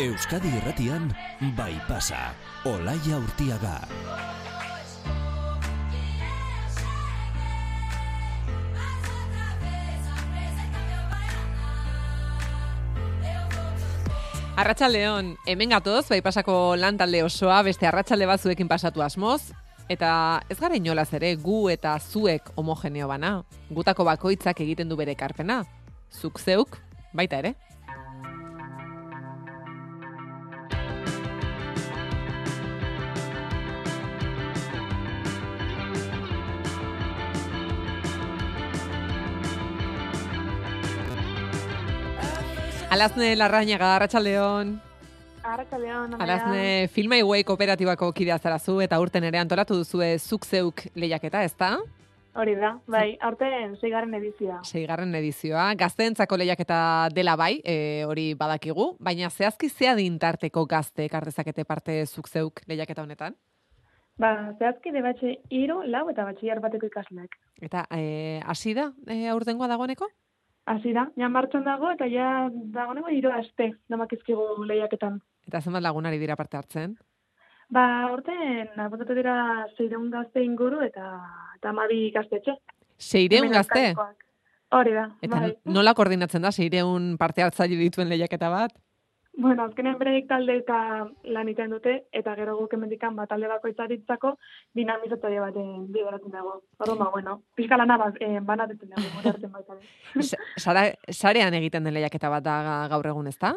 Euskadi Irratian bai pasa. Olaia Urtiaga. Arratsaldeon, hemen gatoz, bai pasako lan talde osoa, beste arratsalde batzuekin pasatu asmoz, eta ez gara inolaz ere gu eta zuek homogeneo bana. Gutako bakoitzak egiten du bere karpena. Zuk zeuk, baita ere. Alazne Larrañaga. Arratxaldeon, Amaia. Alazne Filma Iwei kooperatibako kidea zarazu eta urten ere antolatu duzue zuk zeuk lehiaketa, ezta? Hori da, bai, aurten zeigarren edizioa. Seigarren edizioa, gazteentzako lehiaketa dela bai, e, hori badakigu, baina zehazki zea dintarteko gazte dezakete parte zuk zeuk lehiaketa honetan? Ba, zehazki de batxe hiru, lau eta batxillar bateko ikasleak. Eta e, hasi da e, aurtengoa dagoeneko? Hasi da, ja martxan dago eta ja dagoeneko hiru aste damakizkigu lehiaketan. Eta zenbat lagunari dira parte hartzen? Ba, aurten, apuntatu dira zeireun gazte inguru eta eta amabi gaztetxe. Seireun Hemen gazte? Hori da, Eta bai. nola koordinatzen da seireun parte hartzaile dituen lehiaketa bat? Bueno, azkenean bereik talde eta lan egiten dute, eta gero guk emendikan bat talde bakoitzaritzako dinamizatzaile baten bideratzen dago. Orduan, ba, bueno, pixka lana bat, eh, banatzen dago, artean baita. Sara, sarean egiten den lehiaketa bat da ga- gaur egun, ezta?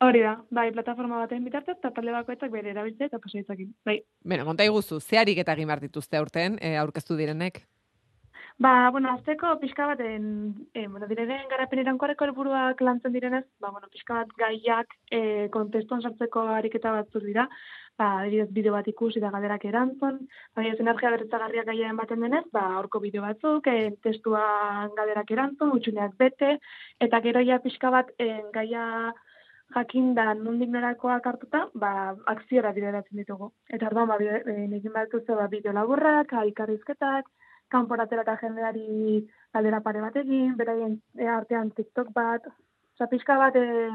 Hori da, bai, plataforma baten bitartez, eta talde bakoitzak bere erabiltze eta pasaitzakin. Bai. Beno, konta iguzu, ze ariketa egin behar dituzte aurten, e, aurkeztu direnek? Ba, bueno, azteko pixka baten, e, bueno, direnen garapen irankorreko helburuak lantzen direnez, ba, bueno, pixka bat gaiak e, kontestuan sartzeko ariketa batzuk dira, ba, adibidez bideo bat ikusi da galderak erantzun, baina energia berritzagarriak gaia ematen denez, ba, horko bideo batzuk, e, testuan galderak erantzun, utxuneak bete, eta gero ja pixka bat e, gaia jakinda nondik norakoak hartuta, ba, akziora bideratzen ditugu. Eta orduan, ba, bide, e, egin dituzu, ba, bideo laburrak, elkarrizketak, kanporatera eta jendeari galdera pare bat egin, beraien e, artean TikTok bat, oza, pixka bat eh,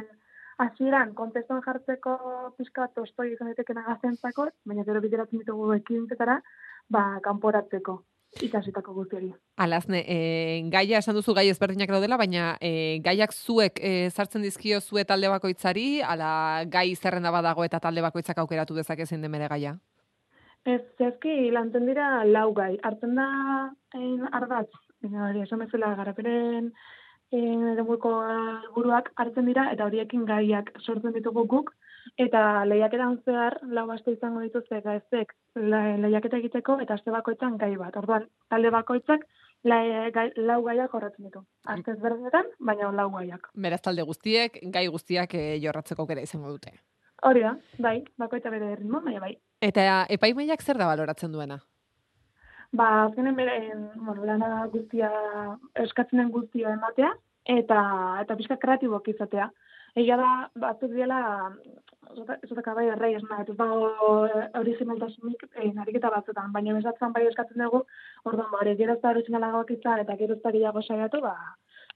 hasieran kontestuan jartzeko pixka bat tostoi izan daiteken gaztentzako, baina gero bideratzen ditugu ekintzetara, ba, kanporatzeko ikasitako guztiari. Alazne, e, gaia esan duzu gai ezberdinak daudela, baina e, gaiak zuek e, sartzen dizkio zue talde bakoitzari, ala gai zerrenda badago eta talde bakoitzak aukeratu dezake zein den bere gaia? Ez, zehazki lantzen dira lau gai. Hartzen da en, ardatz, baina hori esan bezala garapenen eremuko helburuak hartzen dira eta horiekin gaiak sortzen ditugu guk eta lehiaketan zehar lau aste izango dituzte gaizek le- lehiaketa egiteko eta aste bakoitzan gai bat. Orduan, talde bakoitzak la, gai, lau gaiak jorratzen ditu. Aste ezberdinetan, baina lau gaiak. Beraz talde guztiek, gai guztiak e, jorratzeko aukera izango dute. Hori da, bai, bakoitza bere ritmo, baina bai. Eta epaimaiak zer da baloratzen duena? Ba, azkenen beren, bueno, lana guztia, eskatzen den guztia ematea, eta, eta pixka kreatibok izatea. Egia da, batzuk diela, zutaka bai errei esna, ez dago eh, originaltasunik eh, ariketa batzutan, baina besatzen bai eskatzen dugu, orduan, ba, hori gero ez da originalagoak izan, eta gero ez da gehiago saiatu, ba,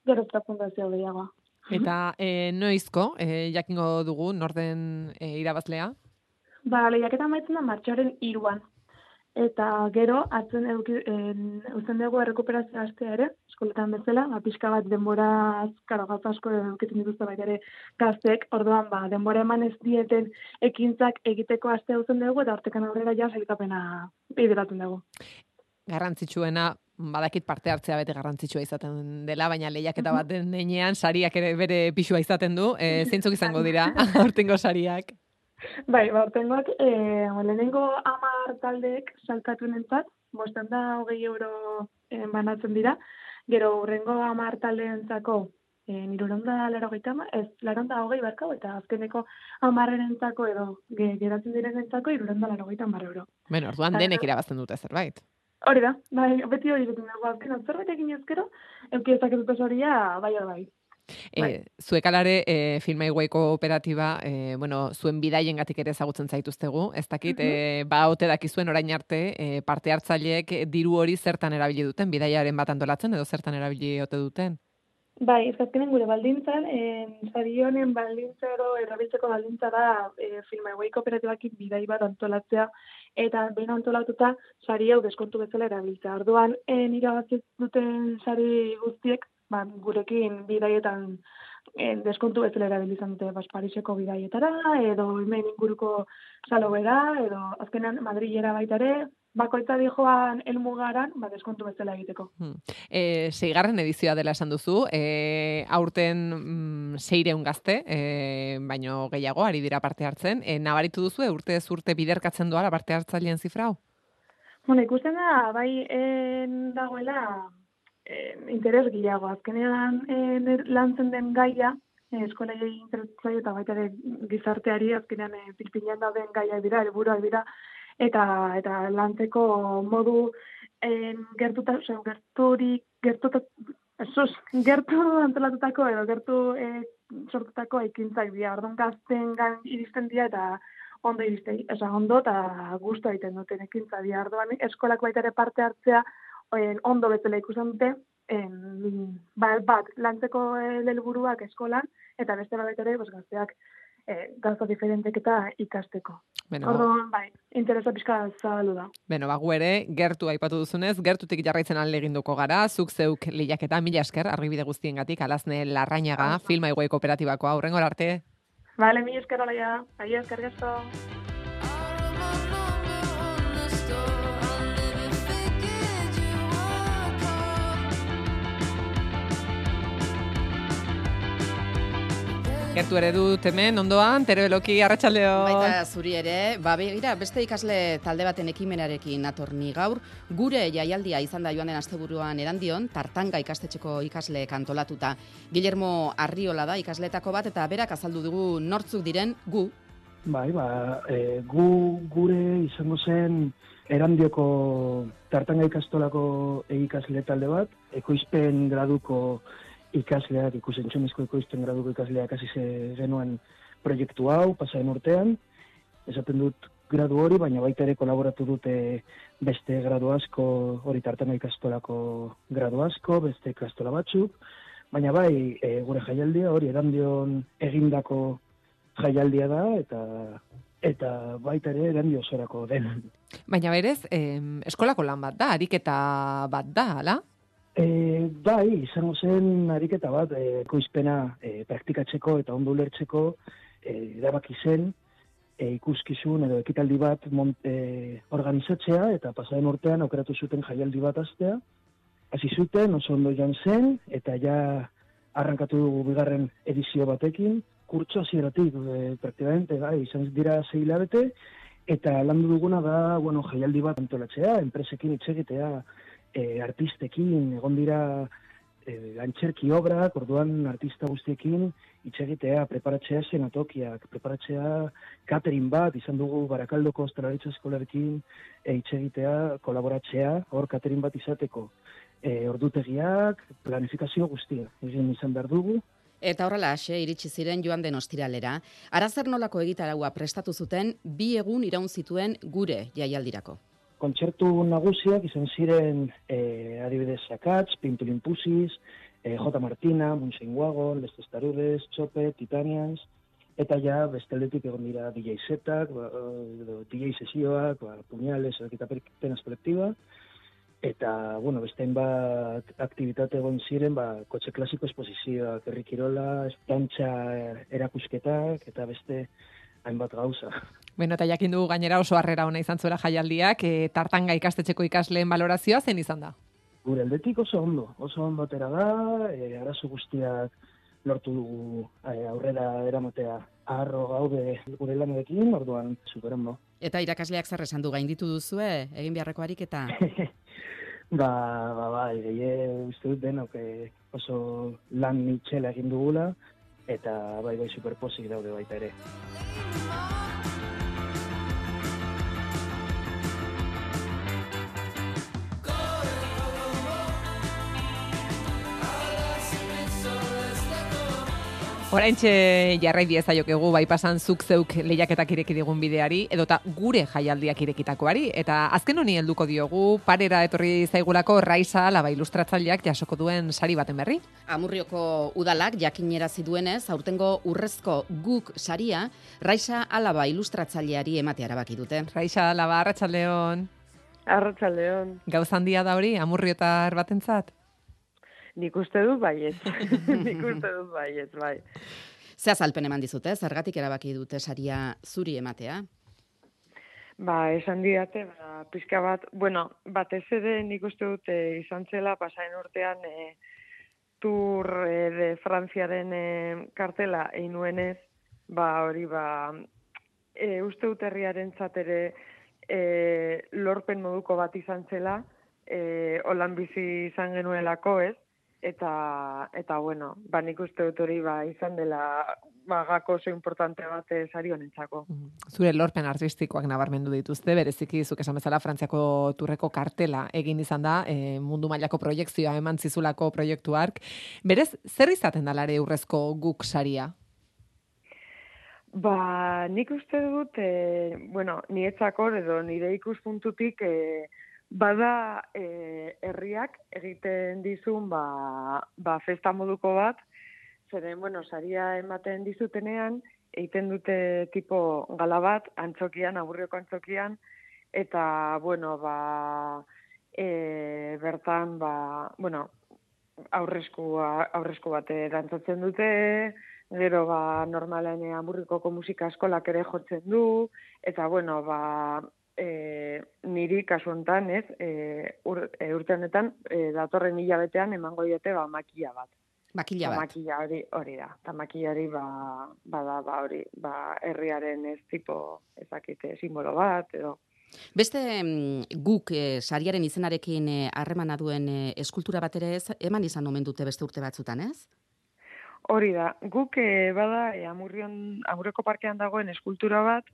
gero ez da fundazio gehiago. Eta e, noizko, e, jakingo dugu, norden e, irabazlea? Ba, lehiaketa maitzen da martxoaren iruan. Eta gero, atzen eduki, en, uzten dugu errekuperazio astea ere, eskoletan bezala, ba, pixka bat denbora azkaro gauza asko edukitzen dituzte baita ere gaztek, orduan, ba, denbora eman ez dieten ekintzak egiteko astea uzten dugu, eta hortekan aurrera ja sailkapena bideratzen dugu. Garrantzitsuena, badakit parte hartzea bete garrantzitsua izaten dela, baina lehiaketa bat denean sariak ere bere pixua izaten du. E, zeintzuk izango dira, aurtengo sariak? Bai, ba, ortengoak, e, lehenengo amar taldeek salkatu nentzat, bosten da hogei euro e, banatzen dira, gero urrengo amar taldeentzako e, niruronda laro ez, laronda hogei barkau, eta azkeneko amarrenentzako edo ge, geratzen direnentzako iruronda laro euro. Bueno, orduan Bai, denek bai. irabazten dute zerbait. Hori da, bai, beti hori egiten dugu, azkenan zerbait egin ezkero, euki ezaketu horia, bai, hori bai. E, Bai. zuek alare, e, Filma Iguai kooperatiba, e, bueno, zuen bidaien gatik ere ezagutzen zaituztegu, ez dakit, e, ba ote dakizuen orain arte, e, parte hartzaileek diru hori zertan erabili duten, bidaiaren bat antolatzen edo zertan erabili ote duten? Bai, ez azkenen gure baldintzan, en, sari honen baldintzaro erabiltzeko baldintza da e, filma egoi kooperatibakin bidai bat antolatzea, eta behin antolatuta sari hau deskontu bezala erabiltzea. Orduan, en irabazi duten sari guztiek, ba, gurekin bidaietan en, deskontu bezala erabilizan dute bas, Pariseko bidaietara, edo hemen inguruko salobera, edo azkenean Madrilera baita ere, bakoitza dijoan elmugaran, ba, deskontu bezala egiteko. Hmm. E, seigarren edizioa dela esan duzu, e, aurten mm, seireun gazte, e, baino gehiago, ari dira parte hartzen. E, nabaritu duzu, e, urte urte biderkatzen doa parte hartzailean zifrau? Bueno, ikusten da, bai, en, dagoela, en, interes gehiago. Azkenean, en, lantzen den gaia, eh, eskolei interesatzen eta baita gizarteari azkenean e, pilpinean dauden gaia dira, helburuak dira, eta eta lantzeko modu en, gertuta, oza, gerturik, gertuta, esos, gertu antolatutako edo gertu e, sortutako ekintzak dira. Orduan gazten gan iristen dira eta ondo iristen, oza, ondo eta gustu egiten duten ekintza dira. Orduan eskolak baita ere parte hartzea en, ondo bezala ikusten dute, en, ba, bat, lantzeko eh, helburuak eskolan, eta beste bat ere, pues, gazteak eh, gauza diferentek eta ikasteko. Beno, Orduan, bai, interesa pixka zabalu da. Beno, ba, gu ere, gertu aipatu duzunez, gertutik jarraitzen alde eginduko gara, zuk zeuk lehiaketa mila esker, argibide guztiengatik, alazne larrainaga, filma igoi kooperatibako, aurrengo arte. Vale, mi esker hola ja. Aio, esker gesto. Gertu ere dut hemen, ondoan, teroeloki, arratsaldeo. Baita zuri ere, ba begira, beste ikasle talde baten ekimenarekin natorni gaur, gure jaialdia izan da joan den asteburuan erandion, tartanga ikastetxeko ikasle kantolatuta. Guillermo Arriola da ikasletako bat eta berak azaldu dugu nortzuk diren gu. Bai, ba, e, gu gure izango zen erandioko tartanga ikastolako ikasle talde bat, ekoizpen graduko ikasleak, ikusentzunezko ekoizpen graduko ikasleak hasi genuen proiektu hau, pasaren urtean, esaten dut gradu hori, baina baita ere kolaboratu dute beste gradu asko, hori tartanga ikastolako gradu asko, beste ikastola batzuk, baina bai, e, gure jaialdia hori erandion egindako jaialdia da eta eta baita ere erandio osorako den. Baina berez, em, eskolako lan bat da, ariketa bat da, ala? E, bai, izango zen ariketa bat, e, ekoizpena e, praktikatzeko eta ondo ulertzeko e, erabaki zen e, ikuskizun edo ekitaldi bat mont, e, organizatzea eta pasaren urtean aukeratu zuten jaialdi bat astea. Hasi zuten, oso ondo joan zen, eta ja arrankatu dugu bigarren edizio batekin, kurtso hasieratik e, praktikamente, bai, izan dira sei hilabete, eta landu duguna da, bueno, jaialdi bat antolatzea, enpresekin hitz egitea, e, artistekin, egon dira e, antxerki obrak, orduan artista guztiekin hitz egitea, preparatzea zenatokiak, preparatzea catering bat, izan dugu Barakaldoko Ostalaritza Eskolarekin e, hitz egitea, kolaboratzea, hor catering bat izateko. E, ordutegiak, planifikazio guztia, egin izan behar dugu, Eta horrela ase iritsi ziren joan den ostiralera. Arazer nolako egitaraua prestatu zuten bi egun iraun zituen gure jaialdirako. Kontzertu nagusiak izan ziren e, adibidez Sakatz, Pintulin Pusis, e, J. Martina, Munsein Wagon, Les Testarudes, Chope, Titanians, eta ja besteldetik egon dira DJ Zetak, ba, edo DJ sesioak, ba, Puñales, eta penas kolektiba, eta, bueno, beste hainbat aktivitate egon ziren, ba, kotxe klasiko esposizioak, herri kirola, estantxa erakusketak, eta beste hainbat gauza. Bueno, eta jakin dugu gainera oso harrera ona izan zuela jaialdiak, e, tartanga ikastetxeko ikasleen balorazioa zen izan da. Gure aldetik oso ondo, oso ondo atera da, e, arazo guztiak lortu dugu e, aurrera eramatea harro gaude gure lanarekin, orduan super ondo. Eta irakasleak zer esan du gainditu duzue egin beharreko ariketa. ba, ba, bai, gehi uste dut denok e, oso lan mitxela egin dugula, eta bai, bai, superposik daude baita ere. Oraintxe jarrai diezaiokegu bai pasan zuk zeuk lehiaketak ireki digun bideari, edota gure jaialdiak irekitakoari, eta azken honi helduko diogu parera etorri zaigulako Raisa laba ilustratzaileak jasoko duen sari baten berri. Amurrioko udalak jakinera ziduenez, aurtengo urrezko guk saria, Raisa alaba ilustratzaileari ematea erabaki dute. Raisa laba, arratsaldeon. Arratsaldeon. Gauz handia da hori, amurriotar batentzat? Nik uste dut baiet. Nik uste dut baiet, bai. Ze azalpen eman dizute, zergatik erabaki dute saria zuri ematea? Ba, esan diate, ba, pizka bat, bueno, batez ere nik uste dut eh, izan zela pasain urtean eh, Tour eh, de Frantziaren eh, kartela egin nuenez, ba, hori, ba, eh, uste dut herriaren ere eh, lorpen moduko bat izan zela, eh, holan bizi izan genuelako, ez? Eta eta bueno, ba nik uste dut hori ba izan dela ba gako oso importante bat sari honentzako. Mhm. Zure lorpen artistikoak nabarmendu dituzte, bereziki zuk esan bezala Frantziako turreko kartela egin izan da, e, mundu mailako proiektzioa eman zizulako proiektu ark. Berez, zer izaten da lare urrezko guk saria? Ba, nik uste dut, e, bueno, nietzako edo nire ikuspuntutik, e, Bada e, herriak egiten dizun ba, ba festa moduko bat, zeren, bueno, saria ematen dizutenean, egiten dute tipo gala bat, antzokian, aburrioko antzokian, eta, bueno, ba, e, bertan, ba, bueno, aurresku, aurresku bat erantzatzen dute, gero, ba, normalen aburrikoko musika eskolak ere jotzen du, eta, bueno, ba, e, niri kasu hontan, ez, e, ur, e, urte honetan, e, datorren hilabetean emango diote ba makia bat. Makila ba, bat. Makila hori hori da. Ta makila hori ba bada ba hori, ba herriaren ez tipo ezakite simbolo bat edo Beste mm, guk e, sariaren izenarekin eh, harremana duen e, eskultura bat ere ez, eman izan omen dute beste urte batzutan, ez? Hori da, guk e, bada e, amurrion, amurreko parkean dagoen eskultura bat,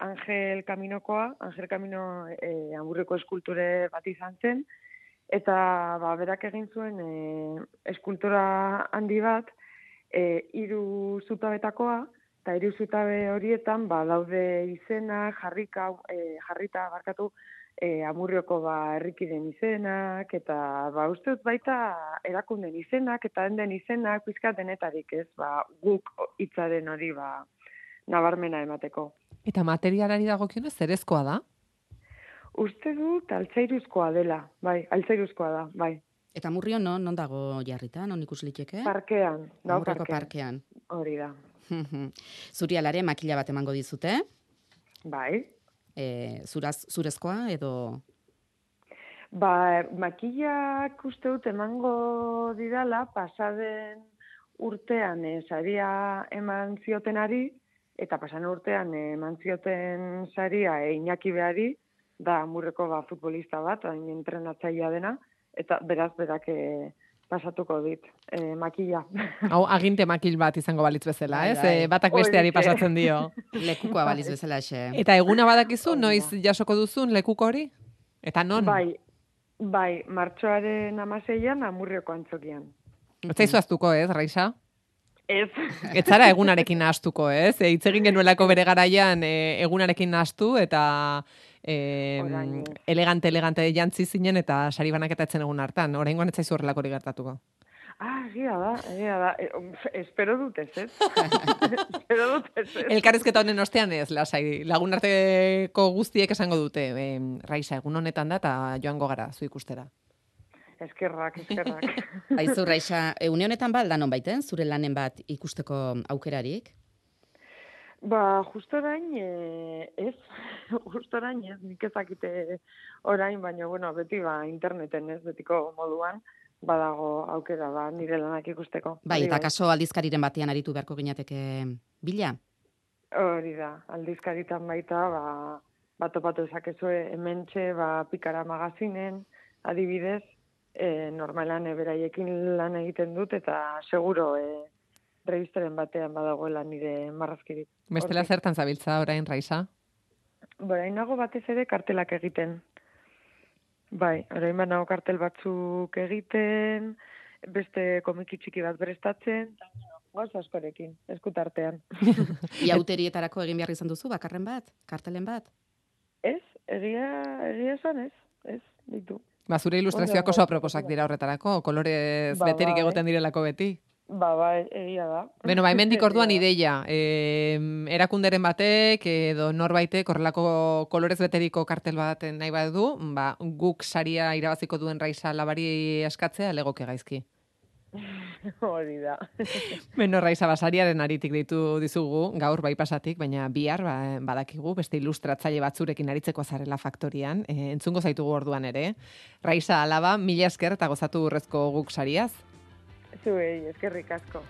Angel Kaminokoa, Angel Kamino e, amurreko eskulture bat izan zen, eta ba, berak egin zuen e, eskultura handi bat, e, iru zutabetakoa, eta iru zutabe horietan ba, daude izena, jarrika, e, jarrita barkatu, e, amurrioko ba, errikiren izenak, eta ba, uste dut baita erakunden izenak, eta den izenak, pizkat denetarik ez, ba, guk hitzaren hori ba, nabarmena emateko. Eta materialari dagokionez zerezkoa da? Uste dut altzairuzkoa dela, bai, altzairuzkoa da, bai. Eta murrio non, non dago jarrita, non ikus liteke? Parkean, da parkean. parkean. Hori da. Zuri alare makila bat emango dizute? Bai. E, zuraz, zurezkoa edo... Ba, makillak uste dut emango didala, pasaden urtean eh, saria eman ziotenari, eta pasan urtean eman zioten saria e, Iñaki behari, da murreko ba, futbolista bat, hain entrenatzailea dena, eta beraz berak e, pasatuko dit, e, makila. Hau, aginte makil bat izango balitz bezala, Bai, ez? E, batak besteari pasatzen dio. Lekukoa baliz bezala xe. Eta eguna badakizu, noiz jasoko duzun lekuko hori? Eta non? Bai, bai, martxoaren amaseian amurrioko antzokian. Ez zaizu aztuko, ez, Raisa? Ez. Ez zara egunarekin nahastuko, ez? E, hitz egin genuelako bere garaian e, egunarekin nahastu eta e, Orain. elegante elegante jantzi zinen eta sari banaketa etzen egun hartan. Oraingoan ez zaizu horrelakori gertatuko. Ah, egia da, egia da. E, espero dut ez, ez? espero dut ez, ez? Elkarrizketa honen ostean ez, lasai. Lagun arteko guztiek esango dute. E, Raisa, egun honetan da eta joango gara, zu ikustera. Eskerrak, eskerrak. Aizu, Raixa, une honetan ba, aldan baiten, zure lanen bat ikusteko aukerarik? Ba, justo orain, e, ez, justo orain, ez, nik ezakite orain, baina, bueno, beti ba, interneten, ez, betiko moduan, badago aukera, ba, nire lanak ikusteko. Bai, eta kaso aldizkariren batean aritu beharko ginateke bila? Hori da, aldizkaritan baita, ba, bat topatu ezakezue hementxe, ba, pikara magazinen, adibidez, e, normalan e, beraiekin lan egiten dut, eta seguro e, revistaren batean badagoela nire marrazkirik. Bestela Hortik. zertan zabiltza orain, Raisa? Orain nago batez ere kartelak egiten. Bai, orain banago kartel batzuk egiten, beste komiki txiki bat bueno, goz askorekin, eskutartean. Iauterietarako egin behar izan duzu, bakarren bat, kartelen bat. ez, egia, egia esan ez, ez, ditu. Ba, zure ilustrazioak oso aproposak dira horretarako, kolorez Ba, beterik bai. egoten direlako beti. Ba, ba, egia da. Beno, ba, hemendik orduan ideia. E, erakunderen batek edo norbaitek horrelako kolorez beteriko kartel bat nahi badu, ba, guk saria irabaziko duen raiza labari eskatzea legoke gaizki. Hori da. Beno, raiza basariaren aritik ditu dizugu, gaur bai pasatik, baina bihar ba, badakigu, beste ilustratzaile batzurekin aritzeko zarela faktorian, e, entzungo zaitugu orduan ere. Raiza alaba, mila esker eta gozatu urrezko guk sariaz. Zuei, eskerrik asko.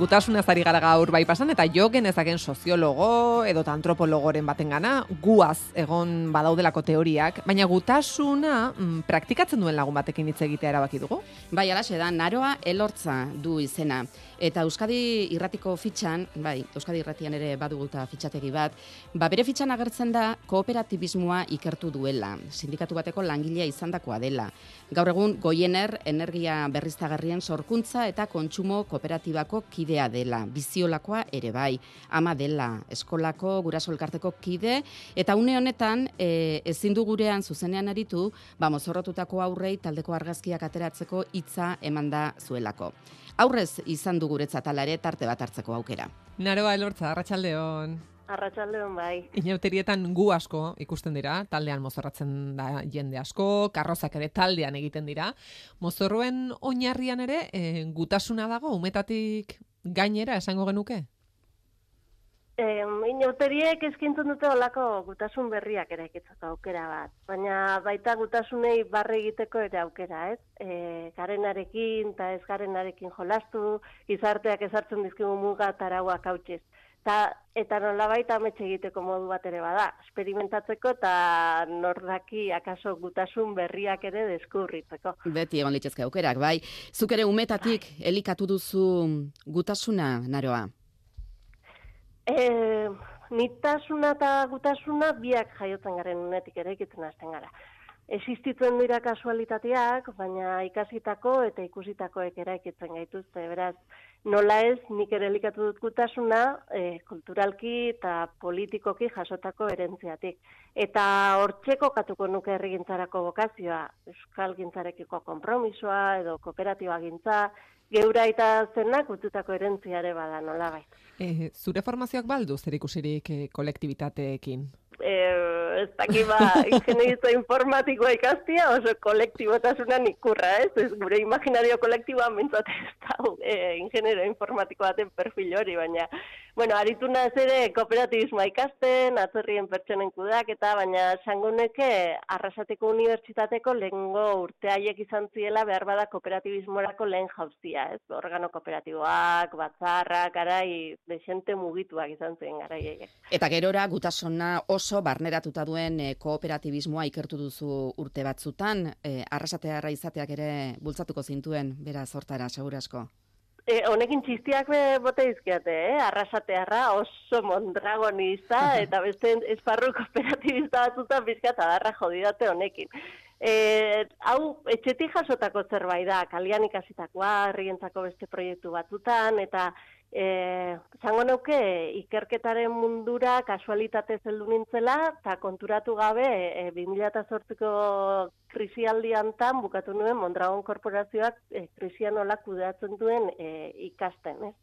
Gutasunaz ari gara gaur bai pasan, eta jo genezaken soziologo edo antropologoren batengana guaz egon badaudelako teoriak, baina gutasuna mm, praktikatzen duen lagun batekin hitz egitea erabaki dugu. Bai, alaxe da, naroa elortza du izena. Eta Euskadi irratiko fitxan, bai, Euskadi irratian ere baduguta fitxategi bat, ba bere fitxan agertzen da kooperatibismoa ikertu duela, sindikatu bateko langilea izandakoa dela. Gaur egun Goiener energia berriztagarrien sorkuntza eta kontsumo kooperatibako kidea dela, biziolakoa ere bai, ama dela, eskolako guraso elkarteko kide, eta une honetan e, ezin du gurean zuzenean aritu, ba mozorrotutako aurrei taldeko argazkiak ateratzeko hitza emanda zuelako. Aurrez izan du guretzat ala ere tarte bat hartzeko aukera. Naroa elortza, arratsaldeon. Arratsaldeon bai. Inauterietan gu asko ikusten dira, taldean mozorratzen da jende asko, karrozak ere taldean egiten dira. Mozorroen oinarrian ere, e, gutasuna dago, umetatik gainera esango genuke? Eh, inauteriek eskintzen dute olako gutasun berriak ere ekitzeko aukera bat. Baina baita gutasunei barre egiteko ere aukera, ez? E, garenarekin eta ez garenarekin jolastu, gizarteak ezartzen dizkigu muga eta arauak hautsiz. Ta, eta nolabait ametxe egiteko modu bat ere bada, esperimentatzeko eta nordaki akaso gutasun berriak ere deskurritzeko. Beti egon litzezke aukerak, bai. Zuk ere umetatik elikatu duzu gutasuna, naroa. E, nitasuna eta gutasuna biak jaiotzen garen unetik ere ikitzen hasten gara. Existitzen dira kasualitateak, baina ikasitako eta ikusitakoek eraikitzen gaituzte. Beraz, nola ez, nik ere elikatu dut gutasuna, e, kulturalki eta politikoki jasotako erentziatik. Eta hortzeko katuko nuke herrigintzarako bokazioa, euskal gintzarekiko kompromisoa edo kooperatiba gintza, geura eta zenak ututako erentziare bada nola bai. E, zure formazioak baldu zer ikusirik e, kolektibitateekin? e, ez daki ba, ingenieritza informatikoa ikastia, oso kolektibotasunan ikurra, ez? ez gure imaginario kolektiboa mintzat ez da e, ingeniero informatiko baten perfil hori, baina, bueno, aritu naz ere kooperatibismoa ikasten, atzerrien pertsonen kudak, eta baina sangoneke arrasateko unibertsitateko lehengo urteaiek izan ziela behar bada kooperatibismorako lehen jauzia, ez? Organo kooperatiboak, batzarrak, garai, desente mugituak izan ziren garai Eta gerora gutasuna oso barneratuta duen e, kooperatibismoa ikertu duzu urte batzutan, e, arrasatearra izateak ere bultzatuko zintuen, beraz hortara, segura asko. E, honekin txistiak be bote dizkiate, eh? Arrasatearra oso mondragonista eta beste esparru kooperatibista batzutan bizkat adarra jodidate honekin. E, hau, etxetik jasotako zerbait da, kalian ikasitakoa, herrientzako beste proiektu batzutan, eta e, zango neuke ikerketaren mundura kasualitate zeldu nintzela, eta konturatu gabe e, 2008ko krisialdian tan bukatu nuen Mondragon Korporazioak e, krisia nola kudeatzen duen e, ikasten, ez?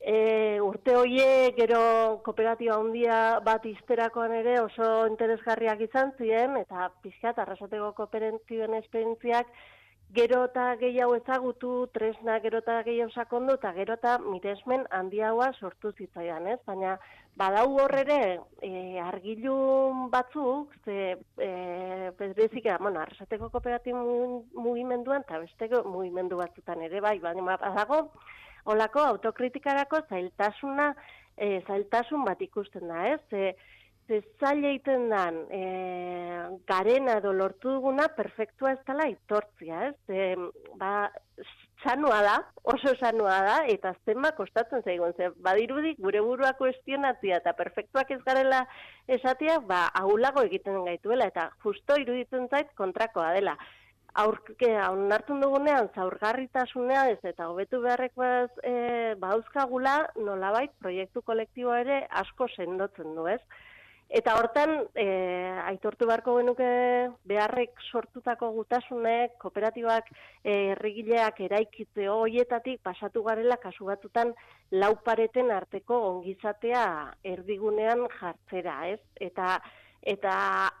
E, urte hoie gero kooperatiba handia bat izterakoan ere oso interesgarriak izan ziren, eta pixkat arrasateko kooperatiben esperientziak gero eta gehiago ezagutu, tresna gero eta gehiago sakondu, eta gero eta miresmen handiagoa sortu zitzaidan, ez? Baina badau horrere e, argilun batzuk, ze e, bezik, bueno, arrasateko kooperatiba mugimenduan, eta besteko mugimendu batzutan ere bai, baina badago, olako autokritikarako zailtasuna, e, zailtasun bat ikusten da, ez? E, ze zaila egiten dan e, garena edo lortu duguna perfektua ez dela itortzia, ez? E, ba, sanua da, oso sanua da, eta zenba kostatzen zaigun, ze badirudik gure burua kuestionatzia eta perfektuak ez garela esatia, ba, ahulago egiten gaituela, eta justo iruditzen zait kontrakoa dela. Aurke, onartun dugunean, zaurgarritasunea ez eta hobetu beharrekoaz e, bauzkagula, nolabait proiektu kolektiboa ere asko sendotzen du, ez? Eta hortan, e, aitortu beharko genuke beharrek sortutako gutasunek, kooperatibak, e, errigileak eraikitze hoietatik pasatu garela kasu batutan laupareten arteko ongizatea erdigunean jartzera, ez? Eta eta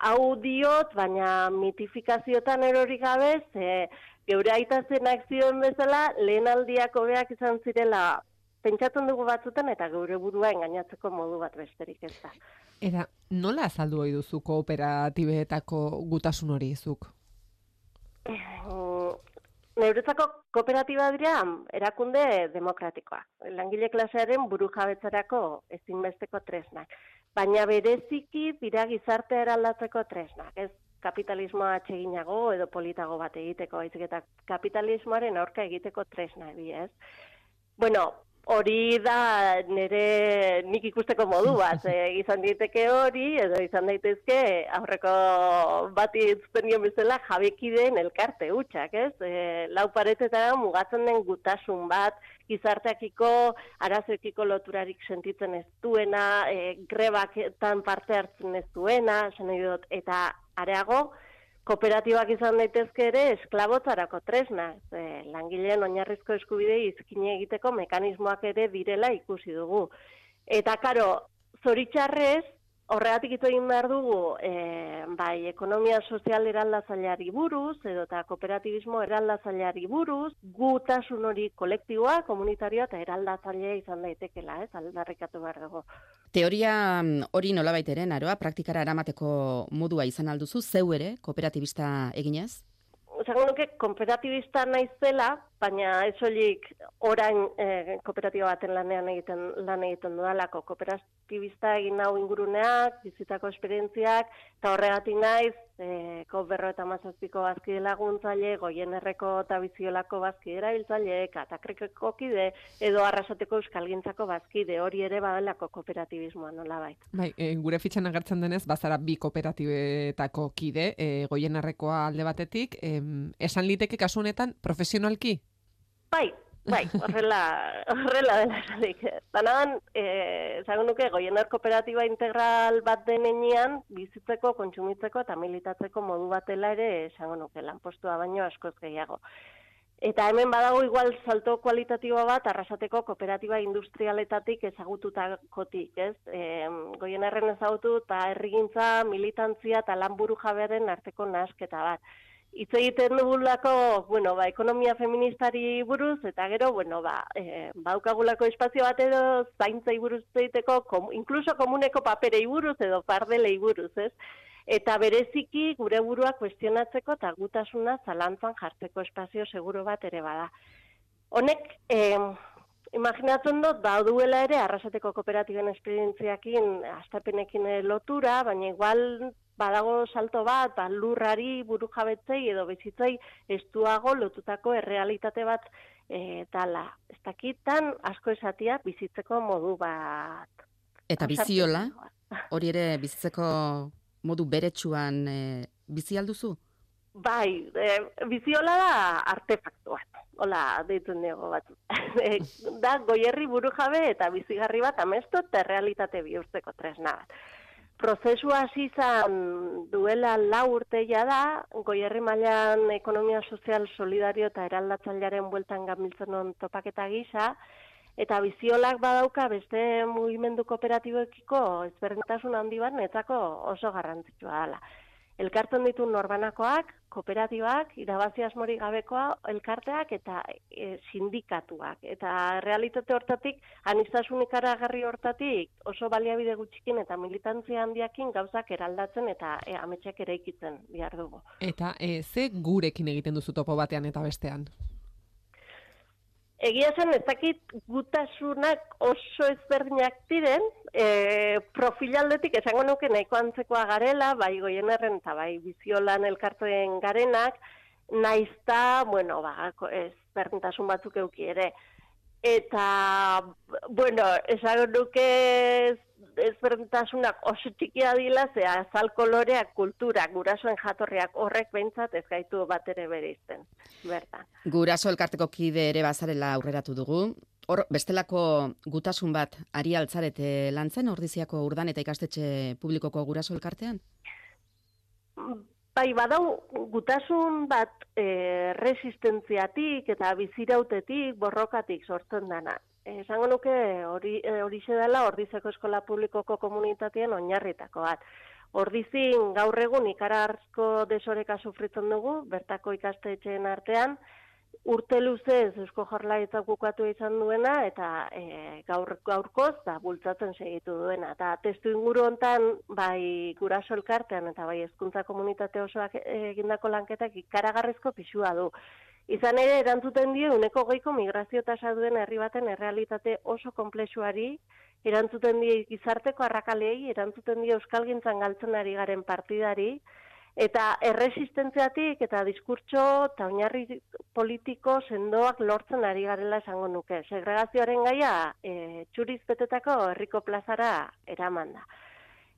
hau diot, baina mitifikaziotan erori gabe, ze geure aitazenak zion bezala, lehen aldiak hobeak izan zirela pentsatzen dugu batzutan eta geure burua engainatzeko modu bat besterik ez da. Eta nola azaldu hori duzu kooperatibetako gutasun hori izuk? Mm, neuretzako kooperatiba dira erakunde demokratikoa. Langile klasearen buru jabetzarako ezinbesteko tresnak. Baina bereziki dira gizartea eraldatzeko tresnak. Ez kapitalismoa atseginago edo politago bat egiteko, baizik eta kapitalismoaren aurka egiteko tresna, ez? Bueno, hori da nire nik ikusteko modu bat, e, izan diteke hori, edo izan daitezke aurreko bati itzten bezala jabekideen elkarte utxak, ez? E, lau paretetara mugatzen den gutasun bat, gizarteakiko, arazoekiko loturarik sentitzen ez duena, e, grebaketan parte hartzen ez duena, eta areago, kooperatibak izan daitezke ere esklabotzarako tresna. E, langileen oinarrizko eskubidei izkine egiteko mekanismoak ere direla ikusi dugu. Eta karo, zoritxarrez, Horregatik ito egin behar dugu, e, bai, ekonomia sozial eraldazailari buruz, edo eta kooperatibismo eraldazailari buruz, gutasun hori kolektiboa, komunitarioa eta eraldatzailea izan daitekela, ez, aldarrikatu behar dugu. Teoria mm, hori nola baiteren, aroa, praktikara eramateko modua izan alduzu, zeu ere, kooperatibista eginez? Zagun nuke, kooperatibista naizela, baina ez soilik orain e, kooperatiba baten lanean egiten lan egiten dudalako. Kooperatibista egin hau inguruneak, bizitako esperientziak, eta horregatik naiz, e, ko berro eta mazazpiko bazkide laguntzaile, goien erreko eta biziolako bazkide erabiltzaile, katakrikeko kide, edo arrasateko euskalgintzako bazkide, hori ere badelako kooperatibismoa nola bai. Bai, e, gure fitxan agertzen denez, bazara bi kooperatibetako kide, e, goien errekoa alde batetik, e, esan liteke kasunetan profesionalki? Bai, bai, horrela, horrela dela esanik. Zanadan, eh, zagun nuke, goienar kooperatiba integral bat denean, bizitzeko, kontsumitzeko eta militatzeko modu batela ere, zagun nuke, lanpostua baino askoz gehiago. Eta hemen badago igual salto kualitatiboa bat arrasateko kooperatiba industrialetatik ezagututakotik, ez? E, goienarren ezagutu eta herrigintza, militantzia eta lanburu jabearen arteko nasketa bat hitz egiten dugulako, bueno, ba, ekonomia feministari buruz, eta gero, bueno, ba, e, baukagulako espazio bat edo zaintzai buruz egiteko, kom, inkluso komuneko paperei buruz edo pardelei buruz, ez? Eta bereziki gure burua kuestionatzeko eta gutasuna zalantzan jartzeko espazio seguro bat ere bada. Honek, e, imaginatzen dut, ba, duela ere, arrasateko kooperatiben esperientziakin, astapenekin lotura, baina igual badago salto bat, ba, lurrari buru jabetzei edo bizitzei estuago lotutako errealitate bat e, tala. Ez dakitan asko esatia bizitzeko modu bat. Eta biziola, hori ere bizitzeko modu beretsuan e, bizi alduzu? Bai, e, biziola da artefaktu bat. Hola, deitzen dugu bat. E, da, goierri buru jabe eta bizigarri bat amestu eta realitate bihurtzeko tresna bat prozesua hasi izan duela lau urteia da, goierri mailan ekonomia sozial solidario eta eraldatzailearen bueltan gabiltzen on topaketa gisa, eta biziolak badauka beste mugimendu kooperatiboekiko ezberdintasun handi bat netzako oso garrantzitsua dela elkartzen ditu norbanakoak, kooperatibak, irabazi asmori gabekoa, elkarteak eta e, sindikatuak. Eta realitate hortatik, anistasun ikaragarri hortatik, oso baliabide gutxikin eta militantzia handiakin gauzak eraldatzen eta e, ametxek ere ikitzen bihar dugu. Eta e, ze gurekin egiten duzu topo batean eta bestean? Egia esan ez dakit gutasunak oso ezberdinak diren, e, profilaldetik esango nuke nahiko antzekoa garela, bai goienerren eta bai biziolan elkartzen garenak, naizta, bueno, ba, ezberdintasun batzuk euki ere. Eta, bueno, esango nuke ezberdintasunak oso txikia dila, ze azal koloreak, kulturak, gurasoen jatorriak horrek behintzat ez gaitu bat ere bereizten, bertan. Guraso elkarteko kide ere bazarela aurreratu dugu. Hor, bestelako gutasun bat ari altzarete lantzen, ordiziako urdan eta ikastetxe publikoko guraso elkartean? Bai, badau, gutasun bat e, resistentziatik eta bizirautetik, borrokatik sortzen dana. Esango nuke hori eh, hori dela Ordizeko Eskola Publikoko komunitatean oinarritako bat. Ordizin gaur egun ikararzko desoreka sufritzen dugu, bertako ikastetxeen artean, urte luzez Eusko Jaurlaritza bukatu izan duena eta e, gaur gaurkoz da bultzatzen segitu duena eta testu inguru hontan bai guraso elkartean eta bai hezkuntza komunitate osoak egindako lanketak ikaragarrizko pisua du. Izan ere, erantzuten die, uneko goiko migrazio tasa duen herri baten errealitate oso komplexuari, erantzuten die gizarteko arrakalei, erantzuten die euskal gintzan galtzen ari garen partidari, eta erresistentziatik eta diskurtso eta oinarri politiko sendoak lortzen ari garela esango nuke. Segregazioaren gaia e, txuriz betetako herriko plazara eraman da.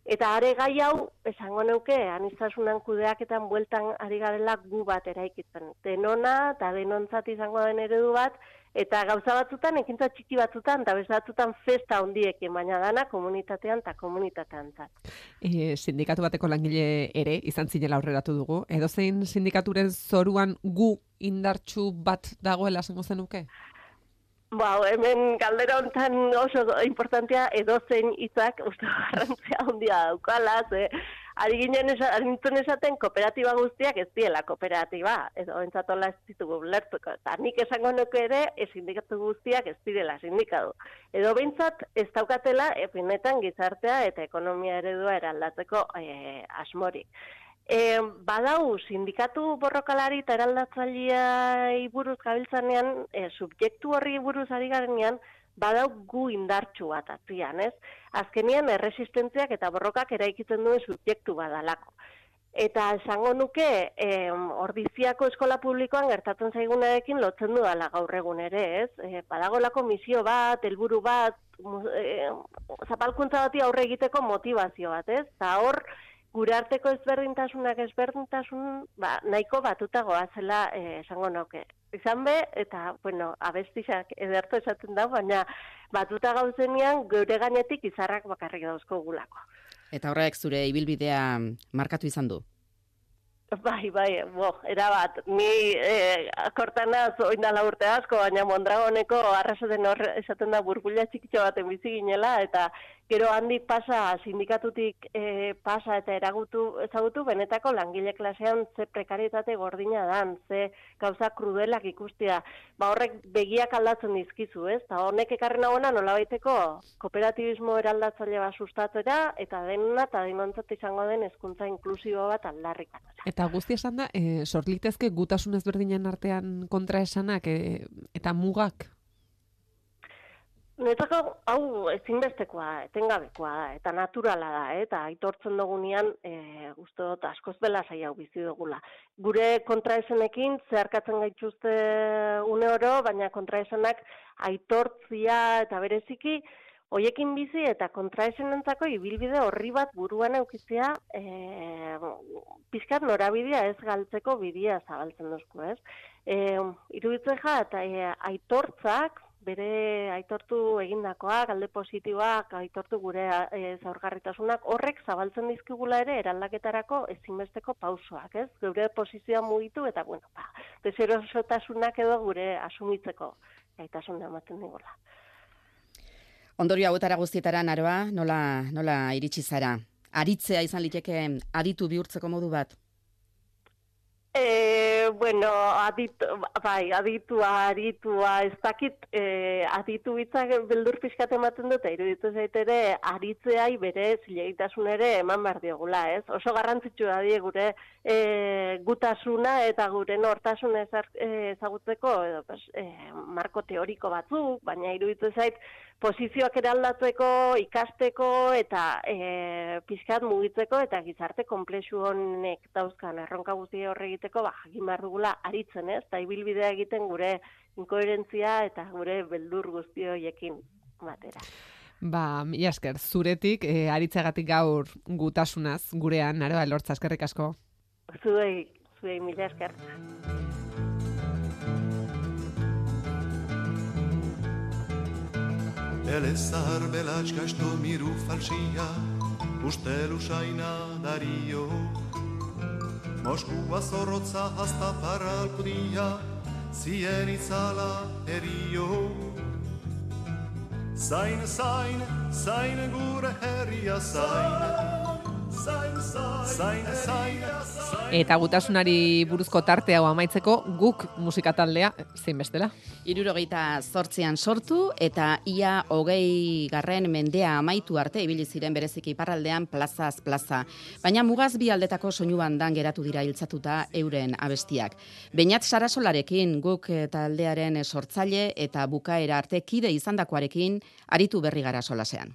Eta are gai hau, esango neuke, anistasunan kudeaketan bueltan ari garela gu bat eraikitzen. Denona eta denontzat izango den eredu bat, eta gauza batzutan, ekintza txiki batzutan, eta batzutan festa hondiekin, baina dana komunitatean eta komunitatean zat. E, sindikatu bateko langile ere, izan zinela aurreratu dugu, edo zein sindikaturen zoruan gu indartxu bat dagoela zengo zenuke? Ba, hemen galdera hontan oso importantea edozein hitzak uste garrantzia handia daukala, ze ari ginen esaten kooperatiba guztiak ez diela kooperatiba, edo entzatola ez ditugu lertuko. Eta nik esango nuke ere, ez sindikatu guztiak ez direla sindikatu. Edo behintzat ez daukatela, epinetan gizartea eta ekonomia eredua eraldatzeko e, asmorik. E, badau, sindikatu borrokalari eta eraldatzailea buruz gabiltzanean, e, subjektu horri buruz ari garenean, badau gu indartxu bat atzian, ez? Azkenian, erresistentziak eta borrokak eraikitzen duen subjektu badalako. Eta esango nuke, e, ordiziako eskola publikoan gertatzen zaigunarekin lotzen du dala gaur egun ere, ez? E, badagolako misio bat, helburu bat, e, zapalkuntza bati aurre egiteko motivazio bat, ez? Eta hor, gure arteko ezberdintasunak ezberdintasun ba, nahiko batuta goazela eh, esango noke. Izan be, eta, bueno, abestizak ederto esaten da, baina batuta gauzenean gure gainetik izarrak bakarrik dauzko gulako. Eta horrek zure ibilbidea markatu izan du? Bai, bai, bo, erabat, ni eh, akortanaz oindala urte asko, baina Mondragoneko arrasaten hor esaten da burbulia txikitxo baten bizi ginela, eta gero handik pasa sindikatutik e, pasa eta eragutu ezagutu benetako langile klasean ze prekarietate gordina dan, ze gauza krudelak ikustia. Ba horrek begiak aldatzen dizkizu, ez? Ta honek ekarren nola nolabaiteko kooperatibismo eraldatzaile bat sustatzera eta denuna ta denontzat izango den hezkuntza inklusibo bat aldarrika. Eta guzti esan da, e, sorlitezke gutasun ezberdinen artean kontraesanak e, eta mugak Netako, hau ezinbestekoa, etengabekoa da, eta naturala da, eh? eta aitortzen dugunean, e, uste dut, askoz bela zai hau bizi dugula. Gure kontraesenekin, zeharkatzen gaituzte une oro, baina kontraesenak aitortzia eta bereziki, hoiekin bizi eta kontraesenentzako ibilbide horri bat buruan eukitzea, e, pizkat norabidea ez galtzeko bidea zabaltzen duzko, ez? E, iruditzen ja, eta e, aitortzak, bere aitortu egindakoak, alde positiboak, aitortu gure e, zaurgarritasunak, horrek zabaltzen dizkigula ere eraldaketarako ezinbesteko pausoak, ez? Gure posizioa mugitu eta, bueno, ba, deserosotasunak edo gure asumitzeko gaitasuna ematen digula. Ondorio hauetara guztietara naroa, nola, nola iritsi zara? Aritzea izan liteke aditu bihurtzeko modu bat? E, bueno, aditu, bai, aditua, aritua, ez dakit, e, aditu bitzak beldur pixkat ematen dut, iruditu zait ere, aritzeai bere zilegitasun ere eman behar diogula, ez? Oso garrantzitsu da die gure e, gutasuna eta gure nortasun ezagutzeko, edo, pues, e, marko teoriko batzuk, baina iruditu zait, posizioak eraldatzeko, ikasteko eta e, pixkat mugitzeko eta gizarte komplexu honek dauzkan erronka guzti horre egiteko, ba, jakin behar dugula aritzen ez, eta ibilbidea egiten gure inkoherentzia eta gure beldur guzti horiekin batera. Ba, mila esker, zuretik, e, aritzagatik gaur gutasunaz, gurean, naroa, elortza, eskerrik asko. Zuei, zuei, mila esker. Ele zahar belatxka esto miru falsia Ustelu saina dario. Moskua zorrotza hasta para alpudia Zien itzala erio. Zain, zain, zain gure herria zain Eta gutasunari buruzko tarte hau amaitzeko guk musika taldea zein bestela. Irurogeita zortzean sortu eta ia hogei garren mendea amaitu arte ibili ziren bereziki iparraldean plazaz plaza. Baina mugaz bi aldetako soinu bandan geratu dira hiltzatuta euren abestiak. Beinat sarasolarekin guk taldearen sortzaile eta bukaera arte kide izandakoarekin aritu berri gara solasean.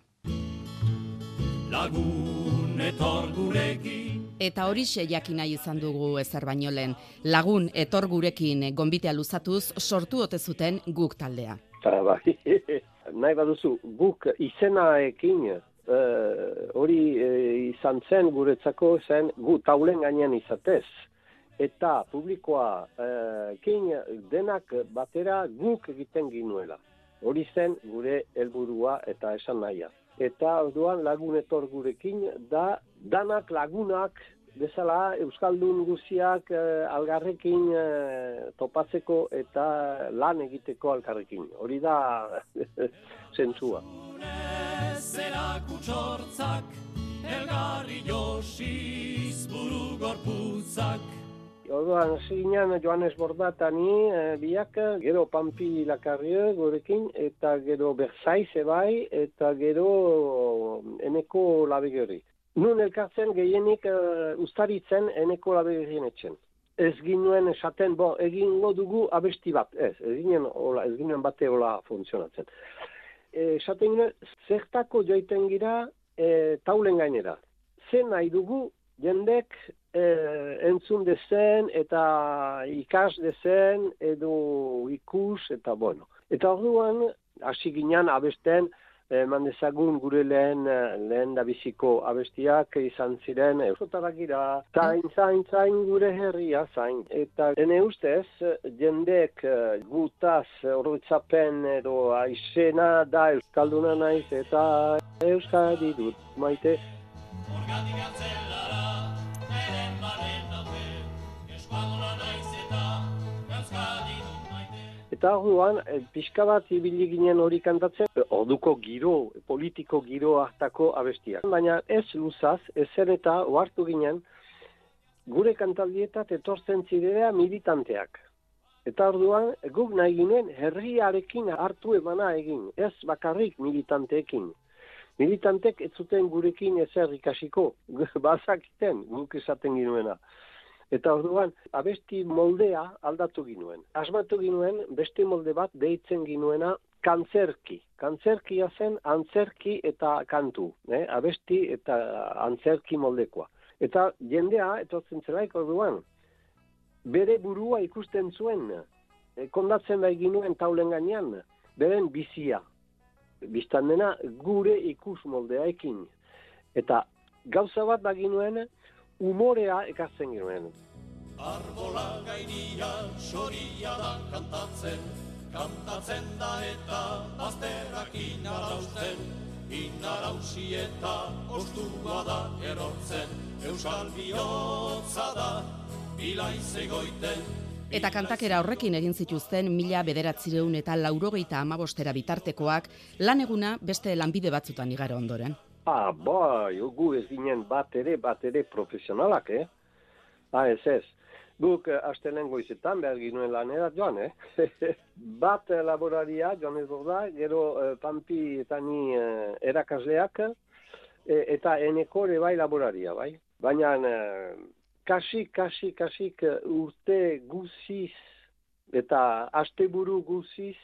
Lagun etor gurekin. Eta hori jakin nahi izan dugu ezer baino lehen. Lagun etor gurekin gonbitea luzatuz sortu ote zuten guk taldea. Ta, bai, nahi baduzu, guk izenaekin uh, hori uh, izan zen guretzako zen gu taulen gainean izatez. Eta publikoa uh, kin denak batera guk egiten ginuela. Hori zen gure helburua eta esan nahia eta orduan lagun etor gurekin da danak lagunak bezala euskaldun guziak eh, algarrekin eh, topatzeko eta lan egiteko algarrekin. Hori da kutsortzak, elgarri josiz buru gorputzak, Orduan, zinean Joanes Bordatani, e, biak, gero Pampi Lakarrio gurekin, eta gero Berzaiz ebai, eta gero Eneko Labegeri. Nun elkartzen gehienik uh, ustaritzen Eneko Labegerien etxen. Ez ginuen esaten, bo, egingo dugu abesti bat, ez, ez ginen, ola, ez ginen bate hola funtzionatzen. Esaten ginen, zertako joiten gira e, taulen gainera. Zen nahi dugu jendek eh, entzun dezen eta ikas dezen edo ikus eta bueno. Eta orduan hasi ginean abesten eman dezagun gure lehen lehen da biziko abestiak izan ziren eusotarak gira zain, zain, zain gure herria zain eta ene ustez jendek gutaz horretzapen edo aizena da euskalduna naiz eta euskadi dut maite Eta orduan, eh, pixka bat ibili ginen hori kantatzen, orduko giro, politiko giro hartako abestiak. Baina ez luzaz, ezer eta ohartu ginen, gure kantaldietat etortzen zirea militanteak. Eta orduan, guk nahi ginen herriarekin hartu emana egin, ez bakarrik militanteekin. Militantek ez zuten gurekin ezer ikasiko, bazakiten guk esaten ginuena. Eta orduan, abesti moldea aldatu ginuen. Asmatu ginuen, beste molde bat deitzen ginuena kantzerki. Kantzerkia zen antzerki eta kantu. Eh? Abesti eta antzerki moldekoa. Eta jendea, etortzen zelaik orduan, bere burua ikusten zuen, e, kondatzen bai ginuen taulen gainean, beren bizia. Bistan dena, gure ikus moldeaekin. Eta gauza bat da ginuen, umorea ekartzen ginuen. Arbola gainia xoria da kantatzen, kantatzen da eta bazterrak inarausten, inarausi eta ostua da erortzen, euskal bihotza da, bilaiz egoiten, Eta kantakera horrekin egin zituzten mila bederatzireun eta laurogeita amabostera bitartekoak lan eguna beste lanbide batzutan igaro ondoren. Ah, bai, gu ez ginen bat ere, bat ere profesionalak, eh? Ah, ez ez. Guk uh, astelen goizetan behar ginuen lanera joan, eh? Bat uh, laboraria joan ez da, gero uh, Pampi eta ni uh, erakasleak, e, eta eneko bai laboraria, bai? Baina uh, kasik, kasik, kasik urte guziz eta asteburu guziz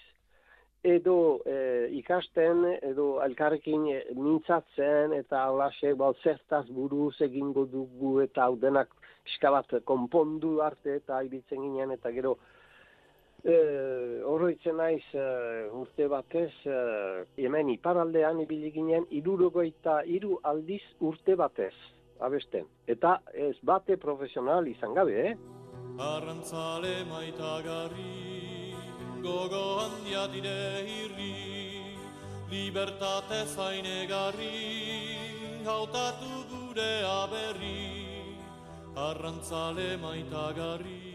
edo e, ikasten, edo elkarrekin e, mintzatzen, eta holasek, bau, zertaz buruz egingo dugu, eta hau denak pixka bat konpondu arte, eta iritzen ginen, eta gero, e, horroitzen naiz e, urte batez, e, hemen iparaldean ibili ginen, irurogoita iru aldiz urte batez, abesten. Eta ez bate profesional izan gabe, eh? Arrantzale maitagarri gogo handia dire irri, libertate zainegarri, hautatu gure aberri, arrantzale maitagarri.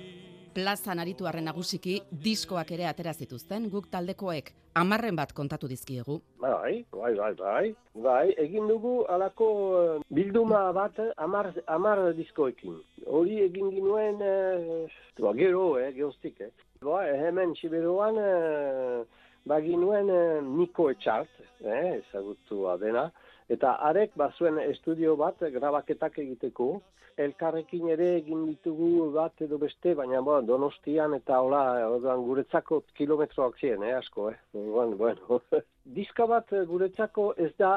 Plazan aritu arren nagusiki diskoak ere atera zituzten, guk taldekoek amarren bat kontatu dizkiegu. Bai, bai, bai, bai, bai, egin dugu alako eh, bilduma bat amar, amar diskoekin. Hori egin ginuen, eh, gero, eh, geostik, eh. Ba, hemen Siberuan e, baginuen e, Niko Etxart, eh, ezagutu dena, eta arek bazuen estudio bat grabaketak egiteko, elkarrekin ere egin ditugu bat edo beste, baina bo, donostian eta hola, orduan guretzako kilometroak ziren, eh, asko, eh. Bueno, bueno. Diska bat guretzako ez da,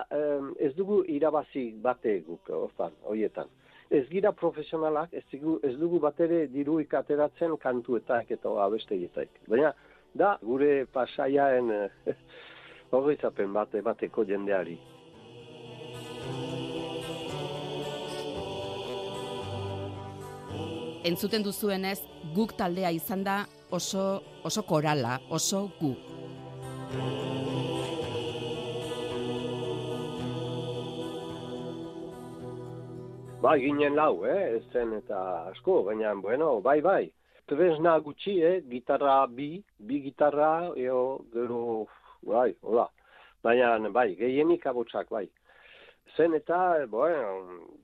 ez dugu irabazi bate guk, orfan, hoietan ez gira profesionalak, ez dugu, ez dugu bat ere diru ikateratzen kantuetak eta abestegitaik. Baina, da, gure pasaiaen eh, horretzapen bat emateko jendeari. Entzuten duzuenez, guk taldea izan da oso, oso korala, oso gu. Bai, ginen lau, eh, ez zen eta asko, baina, bueno, bai, bai. Tresna gutxi, eh, gitarra bi, bi gitarra, eo, gero, bai, hola. Baina, bai, gehienik abotsak, bai. Zen eta, bueno,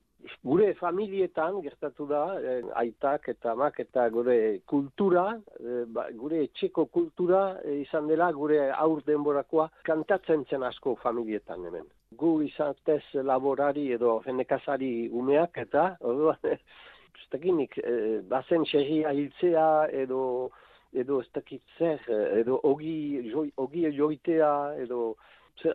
gure familietan gertatu da, eh, aitak eta mak eta gure kultura, eh, ba, gure etxeko kultura eh, izan dela, gure aur denborakoa, kantatzen zen asko familietan hemen. Gu izatez laborari edo genekazari umeak eta orduan ez dakinik e, bazen xerria hiltzea edo edo ez dakit zer edo ogi, joi, ogi joitea edo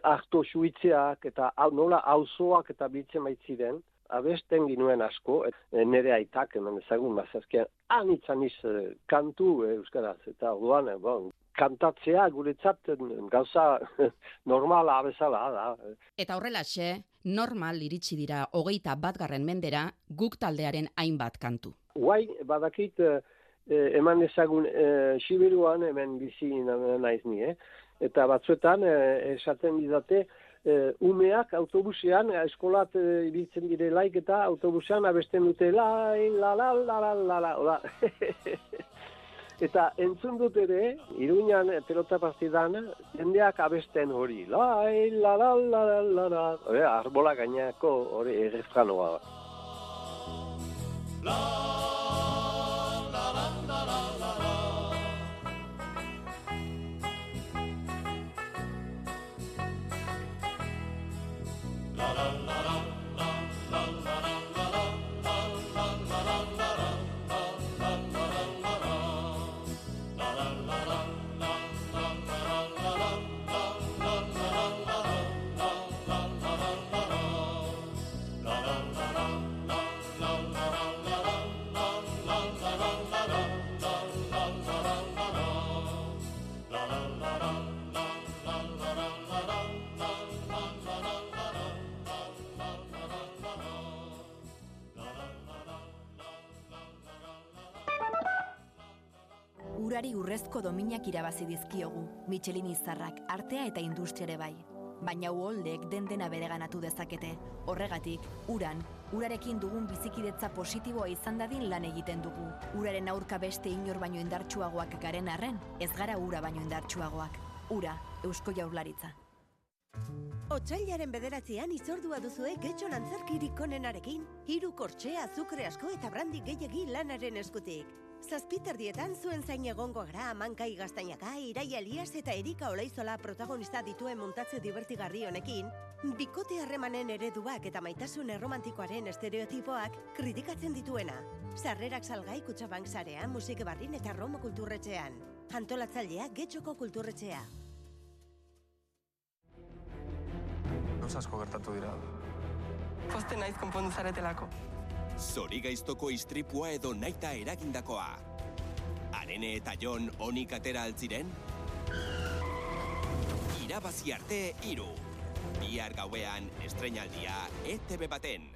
harto suitzeak eta nola auzoak eta biltzen baitziren abesten ginuen asko, e, nire aitak, hemen ezagun, bazazkian, anitzan iz e, kantu e, euskaraz, eta orduan, e, bon, kantatzea guretzat gauza normala abezala da. Eta horrela xe, normal iritsi dira hogeita batgarren mendera guk taldearen hainbat kantu. Guai, badakit, eh, eman ezagun eh, Siberuan hemen bizi naiz ni, eh? eta batzuetan eh, esaten didate, e, umeak autobusean, eh, eskolat e, ibiltzen dire laik eta autobusean abesten dute lai, la la la la la la la Eta entzun dut ere, iruñan pelota partidan, jendeak abesten hori, lai, la la la la la la, e, arbola gainako hori errefranoa. Lai, urari urrezko dominak irabazi dizkiogu, Michelin izarrak, artea eta industriare bai. Baina uholdek den dena bereganatu dezakete. Horregatik, uran, urarekin dugun bizikidetza positiboa izan dadin lan egiten dugu. Uraren aurka beste inor baino indartsuagoak garen arren, ez gara ura baino indartsuagoak. Ura, Eusko Jaurlaritza. Otsailaren bederatzean izordua duzue getxon antzerkirik onenarekin, hiru kortxe, azukre asko eta brandi gehiagi lanaren eskutik. Zazpiterdietan zuen zain egongo gara Amankai Gaztainaka, Iraia Elias eta Erika Olaizola protagonista dituen muntatze divertigarri honekin, bikote harremanen ereduak eta maitasun erromantikoaren estereotipoak kritikatzen dituena. Sarrerak salgai kutsabank sarean, musike barrin eta Romo kulturretxean. Antolatzailea Getxoko kulturretxea. Gauza asko gertatu dira. Poste naiz konpondu zaretelako. Zori gaiztoko istripua edo naita eragindakoa. Arene eta Jon onik atera altziren? Irabazi arte iru. Bihar gauean estrenaldia ETV baten.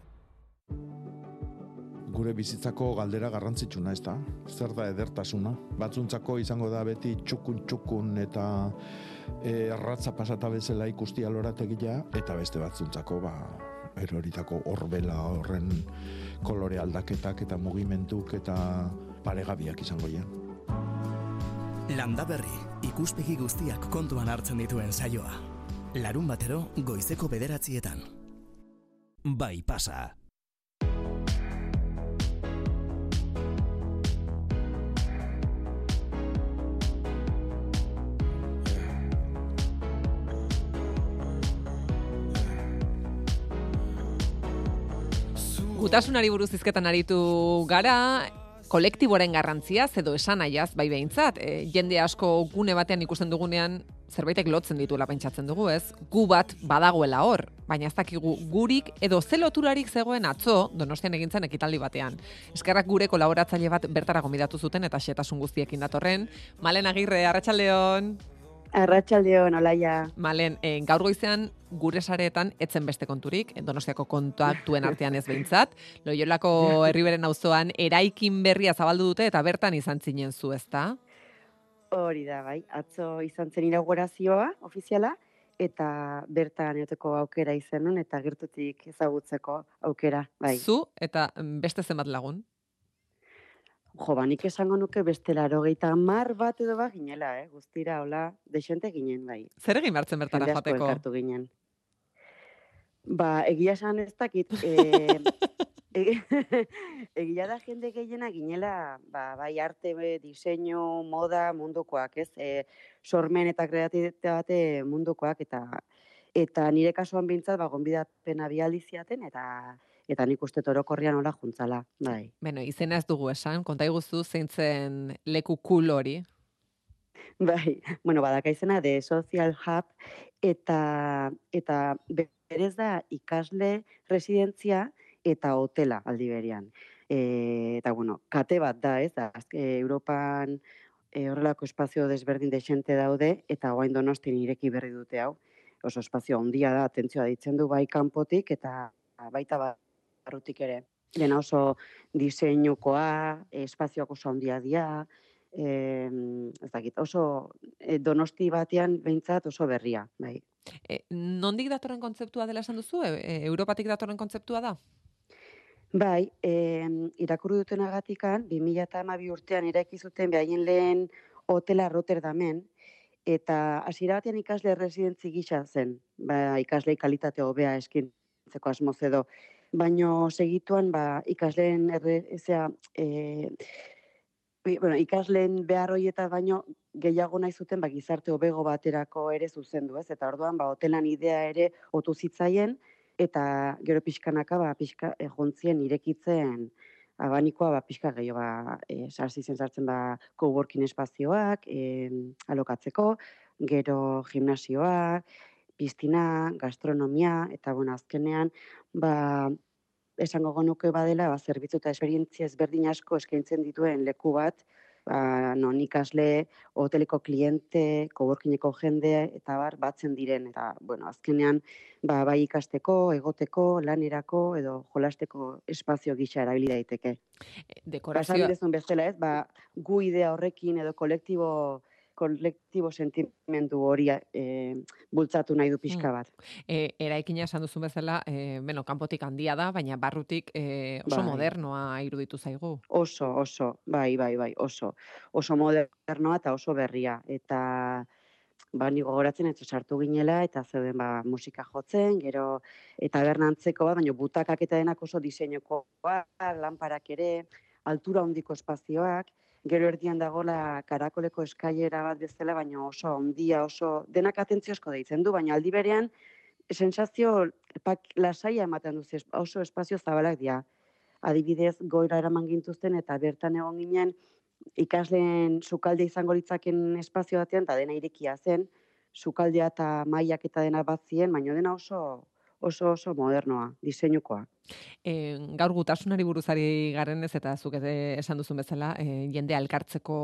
Gure bizitzako galdera garrantzitsuna, ez da? Zer da edertasuna? Batzuntzako izango da beti txukun txukun eta e, arratza pasata bezala ikustia lorategia, eta beste batzuntzako, ba, eroritako horbela horren kolore aldaketak eta mugimentuk eta paregabiak izango ja. Landa berri, ikuspegi guztiak kontuan hartzen dituen saioa. Larun batero, goizeko bederatzietan. Bai pasa. Gutasunari buruz hizketan aritu gara, kolektiboren garrantziaz edo esanaiaz bai behintzat. E, jende asko gune batean ikusten dugunean zerbaitek lotzen dituela pentsatzen dugu, ez? Gu bat badagoela hor, baina ez dakigu gurik edo ze loturarik zegoen atzo Donostian egintzen ekitaldi batean. Eskerrak gure kolaboratzaile bat bertara gomidatu zuten eta xetasun guztiekin datorren. Malen Agirre, Arratsaldeon. Arratxaldeon, olaia. Malen, e, gaur goizean gure sareetan etzen beste konturik, Donostiako kontaktuen artean ez behintzat. Loiolako herriberen auzoan eraikin berria zabaldu dute eta bertan izan zinen zu, ezta? Hori da, bai. Atzo izan zen inaugurazioa, ofiziala, eta bertan eoteko aukera izenun eta gertutik ezagutzeko aukera, bai. Zu eta mm, beste zenbat lagun? Jo, ba, nik esango nuke beste laro mar bat edo ba ginela, eh? guztira, hola, desente ginen, bai. Zer egin bertzen bertara Jende joateko? elkartu ginen. Ba, egia esan ez dakit, e, egia da jende gehiena ginela, ba, bai arte, be, diseinu, moda, mundukoak, ez? E, sormen eta kreatibitate mundukoak, eta eta nire kasuan bintzat, ba, gonbidapena bialdi ziaten, eta eta nik uste orokorrian hola juntzala, bai. Bueno, izena ez dugu esan, konta iguzu zeintzen leku cool hori. Bai, bueno, badaka izena de Social Hub eta eta berez da ikasle residentzia eta hotela aldi berean. E, eta bueno, kate bat da, ez da, azke, Europan e, horrelako espazio desberdin desente daude eta orain Donostin ireki berri dute hau. Oso espazio handia da, atentzioa ditzen du bai kanpotik eta baita barrutik ere. Dena oso diseinukoa, espazioak oso handia dira, eh, ez dakit, oso eh, donosti batean behintzat oso berria, bai. E, nondik datorren kontzeptua dela esan duzu? E, e, Europatik datorren kontzeptua da? Bai, eh, irakurri dutenagatikan, 2012 urtean eraiki zuten behaien lehen hotela Rotterdamen, eta hasiera batean ikasle residentzi gisa zen, ba, ikasle kalitate hobea eskintzeko asmoz edo, baino segituan ba, ikasleen erre, ezea, e, bueno, ikasleen behar hoieta baino gehiago nahi zuten ba, gizarte hobego baterako ere zuzendu, ez? Eta orduan ba, hotelan idea ere otu zitzaien, eta gero pixkanaka ba, pixka, e, jontzien irekitzen abanikoa ba, pixka gehiago ba, e, sarzi zen sartzen ba, coworking espazioak, e, alokatzeko, gero gimnasioak, piztina, gastronomia, eta bueno, azkenean, ba, esango genuke badela, ba, zerbitzu eta esperientzia ezberdin asko eskaintzen dituen leku bat, ba, non ikasle, hoteleko kliente, coworkingeko jende, eta bar, batzen diren, eta, bueno, azkenean, ba, bai ikasteko, egoteko, lanerako, edo jolasteko espazio gisa erabili daiteke. Dekorazioa- Esan dezun bezala ez, ba, gu idea horrekin edo kolektibo kolektibo sentimendu hori e, bultzatu nahi du pixka Mm. bat. E, eraikina esan duzun bezala, e, bueno, kanpotik handia da, baina barrutik e, oso Bai. modernoa iruditu zaigu. Oso, oso, bai, bai, bai, oso. Oso modernoa eta oso berria. Eta ba, ni gogoratzen ez sartu ginela eta zeuden ba, musika jotzen, gero eta bernantzeko bat, baina butakak eta denak oso diseinukoak, lanparak ere, altura handiko espazioak, gero erdian dagola karakoleko eskailera bat bezala, baina oso ondia, oso denak atentziozko deitzen du, baina aldi berean sensazio pak, lasaia ematen duz, es- oso espazio zabalak dira. Adibidez, goira eraman gintuzten eta bertan egon ginen ikasleen sukalde izango litzaken espazio batean, eta dena irekia zen, sukaldea eta mailak eta dena bat ziren, baina dena oso oso oso modernoa, diseinukoa. E, gaur gutasunari buruzari garenez eta zuk ere esan duzun bezala, e, jende alkartzeko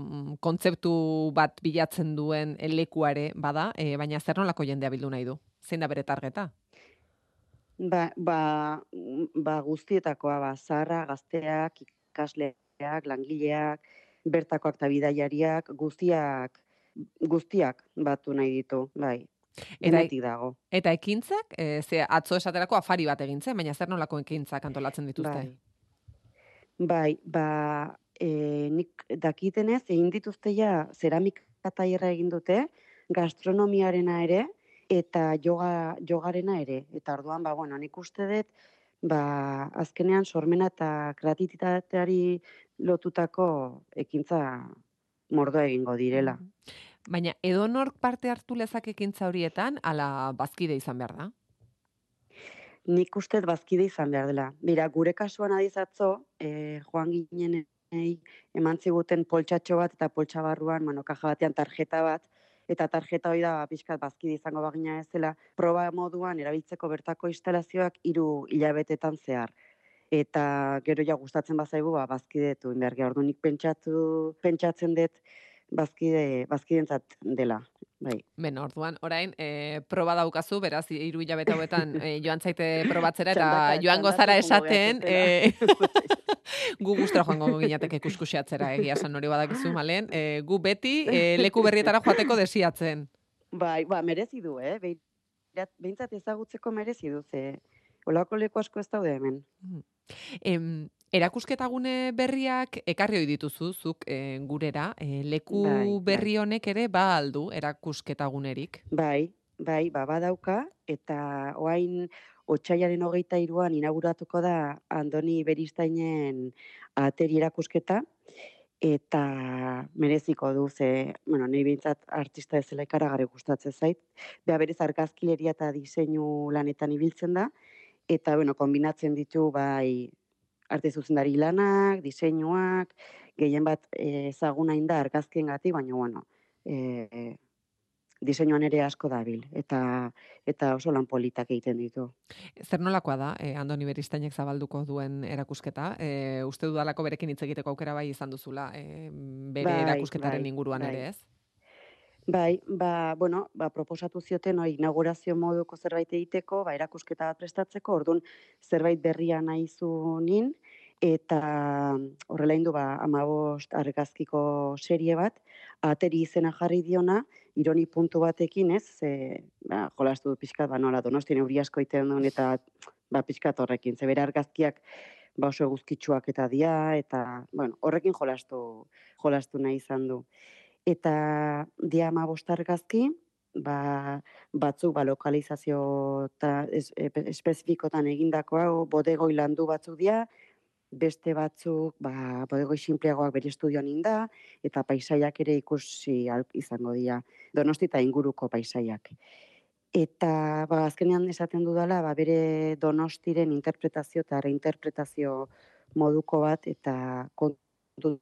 mm, kontzeptu bat bilatzen duen lekuare bada, e, baina zer nolako jendea bildu nahi du? Zein da bere targeta? Ba, ba, ba guztietakoa, ba, zaharra, gazteak, ikasleak, langileak, bertakoak eta bidaiariak, guztiak, guztiak batu nahi ditu, bai. Eta, dago. eta ekintzak, e, ze atzo esaterako afari bat egin zen, baina zer nolako ekintzak antolatzen dituzte? Bai. Bai, ba, e, nik dakitenez, egin dituzte ja zeramika tailerra egin dute, gastronomiarena ere, eta yoga, jogarena ere. Eta orduan, ba, bueno, nik uste dut, ba, azkenean sormena eta kreatitateari lotutako ekintza mordoa egingo direla. Baina edonork parte hartu lezak ekintza horietan, ala bazkide izan behar da? Nik uste bazkide izan behar dela. Mira, gure kasuan adizatzo, e, joan ginen eman ziguten poltsatxo bat eta poltsa barruan, bueno, kaja batean tarjeta bat, eta tarjeta hori da pixkat bazkide izango bagina ez dela, proba moduan erabiltzeko bertako instalazioak hiru hilabetetan zehar. Eta gero ja gustatzen bazaigu, ba, bazkidetu geha. Orduan nik pentsatu, pentsatzen dut bazkide, bazkidentzat dela. Bai. Ben, orduan, orain, e, proba daukazu, beraz, hiru hilabete hauetan e, joan zaite probatzera, eta Txandaka- joango zara esaten, e, gu gustora joango ginateke kuskusiatzera, egia esan hori badakizu, malen, e, gu beti e, leku berrietara joateko desiatzen. Bai, ba, merezi du, eh? Behintzat ezagutzeko merezi du, ze olako leku asko ez daude hemen. Em, erakusketa gune berriak ekarri ohi dituzu zuk e, gurera, e, leku Bai, bai. berri honek ere ba aldu erakusketa gunerik. Bai, bai, ba, badauka, eta otxaiaren hogeita iruan inauguratuko da Andoni Beristainen ateri erakusketa, eta mereziko du, ze, bueno, nahi behintzat artista ezela ikaragarri gustatzen zait. Bea berez argazkileria eta diseinu lanetan ibiltzen da, eta, bueno, kombinatzen ditu, bai, arte zuzendari lanak, diseinuak, gehien bat eh, ezaguna da argazkien baina, bueno, e, diseinuan ere asko dabil, eta, eta oso lan politak egiten ditu. Zer nolakoa da, e, Andoni Beristainek zabalduko duen erakusketa? E, uste dudalako berekin hitz egiteko aukera bai izan duzula, e, bere Bai, erakusketaren bai, inguruan bai. ere, ez? Bai, ba, bueno, ba, proposatu zioten hori inaugurazio moduko zerbait egiteko, ba, erakusketa bat prestatzeko, orduan zerbait berria nahi zunin, eta horrela indu ba, amabost argazkiko serie bat, ateri izena jarri diona, ironi puntu batekin, ez, ze, ba, jolastu pixkat, ba, nola, donostien euri asko iten duen, eta ba, pixkat horrekin, ze bere argazkiak ba, oso eguzkitsuak eta dia, eta, bueno, horrekin jolastu, jolastu nahi izan du eta dia amabost argazki, ba, batzuk ba, lokalizazio ta, es, espezifikotan egindakoa, o, bodegoi landu batzuk dira, beste batzuk ba, bodegoi sinpleagoak bere estudioan inda, eta paisaiak ere ikusi izango dira, donosti eta inguruko paisaiak. Eta ba, azkenean esaten dudala, ba, bere donostiren interpretazio eta reinterpretazio moduko bat, eta kontu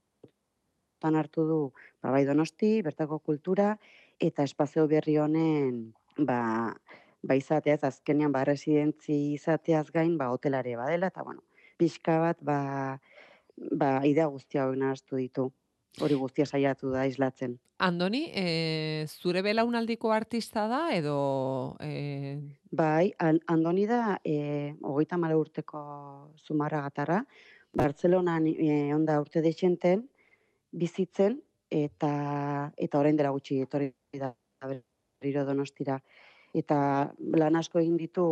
kontutan hartu du ba, bai donosti, bertako kultura, eta espazio berri honen ba, ba izatea, ez azkenean ba, residentzi izateaz gain, ba, hotelare badela, eta bueno, pixka bat, ba, ba, idea guztia hori nahaztu ditu. Hori guztia saiatu da islatzen. Andoni, e, zure belaunaldiko artista da edo... E, Bai, An- Andoni da, e, hogeita mala urteko zumarra gatarra, Bartzelonan e, onda urte dexenten, bizitzen, eta, eta orain dela gutxi etorri da berriro donostira. Eta lan asko egin ditu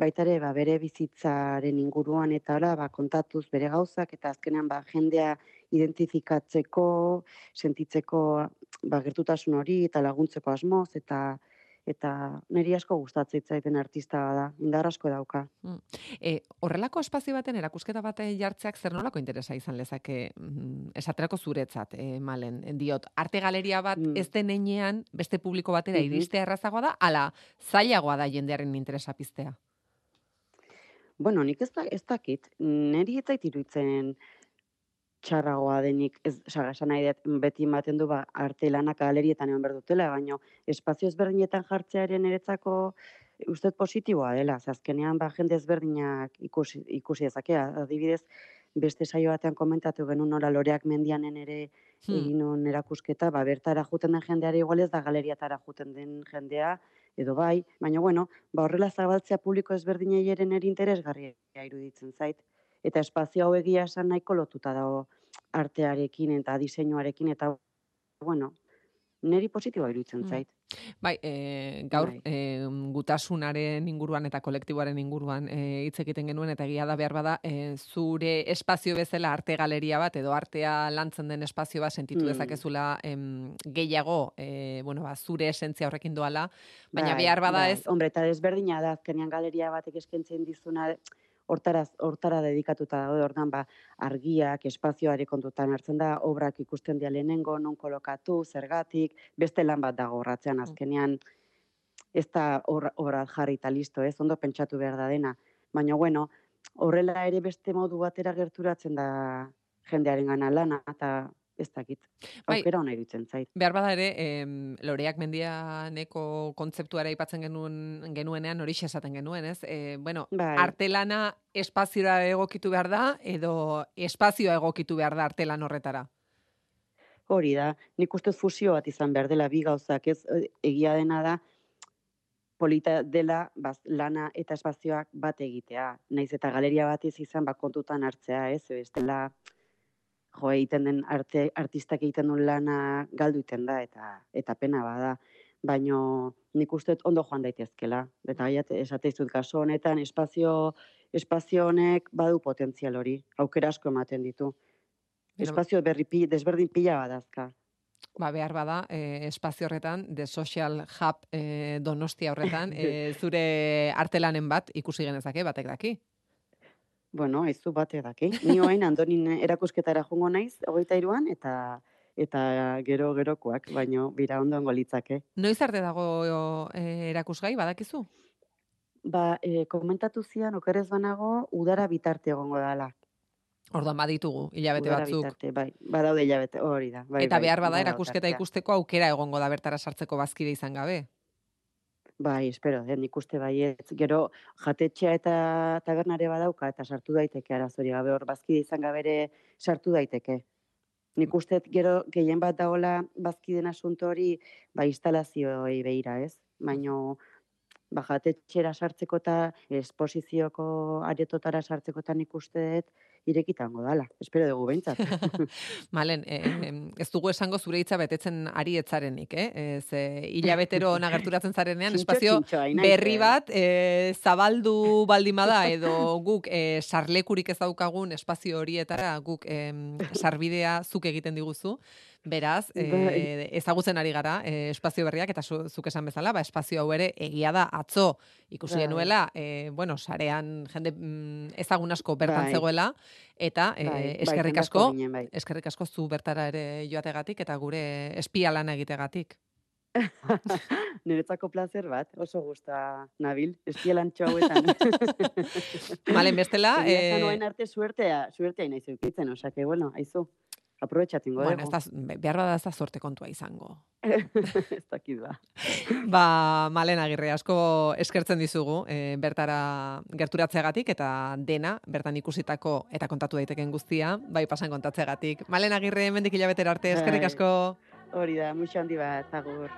baita ere ba, bere bizitzaren inguruan eta hala ba, kontatuz bere gauzak eta azkenean ba, jendea identifikatzeko, sentitzeko ba, gertutasun hori eta laguntzeko asmoz eta eta niri asko gustatzen zaiten artista bada, indar asko dauka. Mm. E, horrelako espazio baten erakusketa bate jartzeak zer nolako interesa izan lezake mm, esaterako zuretzat, e, malen, diot, arte galeria bat Mm. ez denean beste publiko batera Mhm. iristea errazagoa da, ala zailagoa da jendearen interesa piztea. Bueno, nik ez, da, ez dakit, niri ez zait iruditzen txarragoa denik, ez, osea, esan nahi dut, beti ematen du ba, arte lanak galerietan egon behar dutela, baina espazio ezberdinetan jartzearen eretzako uste dut positiboa dela, azkenean ba, jende ezberdinak ikusi, ikusi dezake, adibidez, beste saio batean komentatu genuen nola loreak mendianen ere Hmm. egin erakusketa, ba, bertara juten den jendeari igual ez da galeriatara juten den jendea, edo bai, baina bueno, ba, horrela zabaltzea publiko ezberdinei ere nire interesgarria iruditzen zait. Eta espazio hau egia esan nahiko lotuta dago artearekin eta diseinuarekin, eta bueno, niri positiboa iruditzen Mm. zait. Bai, e, gaur Bai. e, gutasunaren inguruan eta kolektiboaren inguruan e, hitz egiten genuen eta egia da behar bada e, zure espazio bezala arte galeria bat edo artea lantzen den espazio bat sentitu Mm. dezakezula em, gehiago e, bueno, ba, zure esentzia horrekin doala, baina Bai, behar bada bai. ez Hombre, eta desberdina da, azkenean galeria batek eskaintzen dizuna, hortara, hortara dedikatuta daude, ordan ba, argiak, espazioare kontutan hartzen da, obrak ikusten dia lehenengo, non kolokatu, zergatik, beste lan bat dago horratzean. Azkenean, ez da hor- horra jarri eta listo, ez, ondo pentsatu behar da dena. Baina, bueno, horrela ere beste modu batera gerturatzen da jendearen gana lana, eta ez dakit. Bai. Aukera hona iruditzen zait. Behar bada ere, em, loreak mendianeko kontzeptuara aipatzen genuen, genuenean hori esaten genuen, ez? E, bueno, Bai. artelana espaziora egokitu behar da, edo espazioa egokitu behar da artelan horretara. Hori da, nik uste dut fusio bat izan behar dela bi gauzak, ez E, egia dena da polita dela baz, lana eta espazioak bat egitea. Naiz eta galeria bat ez izan ba, kontutan hartzea, ez? Bestela jo egiten den arte artistak egiten duen lana galdu egiten da eta eta pena bada. Baino nik uste dut ondo joan daitezkela. Eta gaiat esate dizut kasu honetan espazio espazio honek badu potentzial hori. Aukera asko ematen ditu. Espazio berri pi, desberdin pila badazka. Ba, behar bada, e, espazio horretan, The Social Hub e, donostia horretan, e, zure artelanen bat ikusi genezake, batek daki. Bueno, aizu batek daki. Ni orain Andonin erakusketara joango naiz, hogeita iruan, eta eta gero gerokoak, baino bira ondoango litzake. Noiz arte dago e, erakusgai, badakizu? Ba, e, komentatu zian, okerez banago, udara bitarte egongo dela. Orduan baditugu, hilabete Udara batzuk. bitarte, bai, badaude hilabete, hori da. Bai, Eta bai, behar bada badago erakusketa ikusteko aukera egongo da bertara sartzeko bazkide izan gabe. Bai, espero, eh, nik uste baietz. Gero, jatetxea eta tabernare badauka, eta sartu daiteke arazori gabe, hor bazkide izan gabe ere sartu daiteke. Nik uste gero gehien bat dagoela bazkiden asunto hori, ba, instalazioei beira, ez? Baino, ba, jatetxera sartzeko eta esposizioko aretotara sartzeko eta nik uste dut irekitango dala. Espero dugu behintzat. Malen, e, em, ez dugu esango zure hitza betetzen ari etzarenik, eh? E, hilabetero ona gerturatzen zarenean, espazio berri eh? bat e, zabaldu baldin bada edo guk e, sarlekurik ez daukagun espazio horietara guk em, sarbidea zuk egiten diguzu. Beraz, e, ezagutzen ari gara e, espazio berriak eta zu, zuk esan bezala, ba, espazio hau ere egia da atzo ikusi Bai. genuela, e, bueno, sarean jende mm, ezagun asko bertan Bai. zegoela, eta e, eskerrik asko eskerrik asko zu bertara ere joategatik eta gure espia lana egitegatik. Niretzako placer bat, oso gusta nabil, espielantxo hauetan. Malen bestela, eh, arte suertea, suertea nahi zeukitzen, osea que bueno, aizu. Aprobetxatingo bueno, dugu. da, behar bada ez da sorte kontua izango. ez dakit ba. Ba, Malen Agirre asko eskertzen dizugu e, bertara gerturatzeagatik eta dena bertan ikusitako eta kontatu daiteken guztia, bai pasan kontatzeagatik. Malen Agirre mendik hilabetera arte eskerrik Bai. asko. Hori da, muixo handi bat, agur.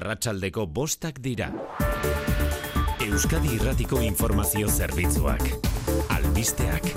Arratsaldeko bostak dira. Euskadi Irratiko Informazio Zerbitzuak. Albisteak.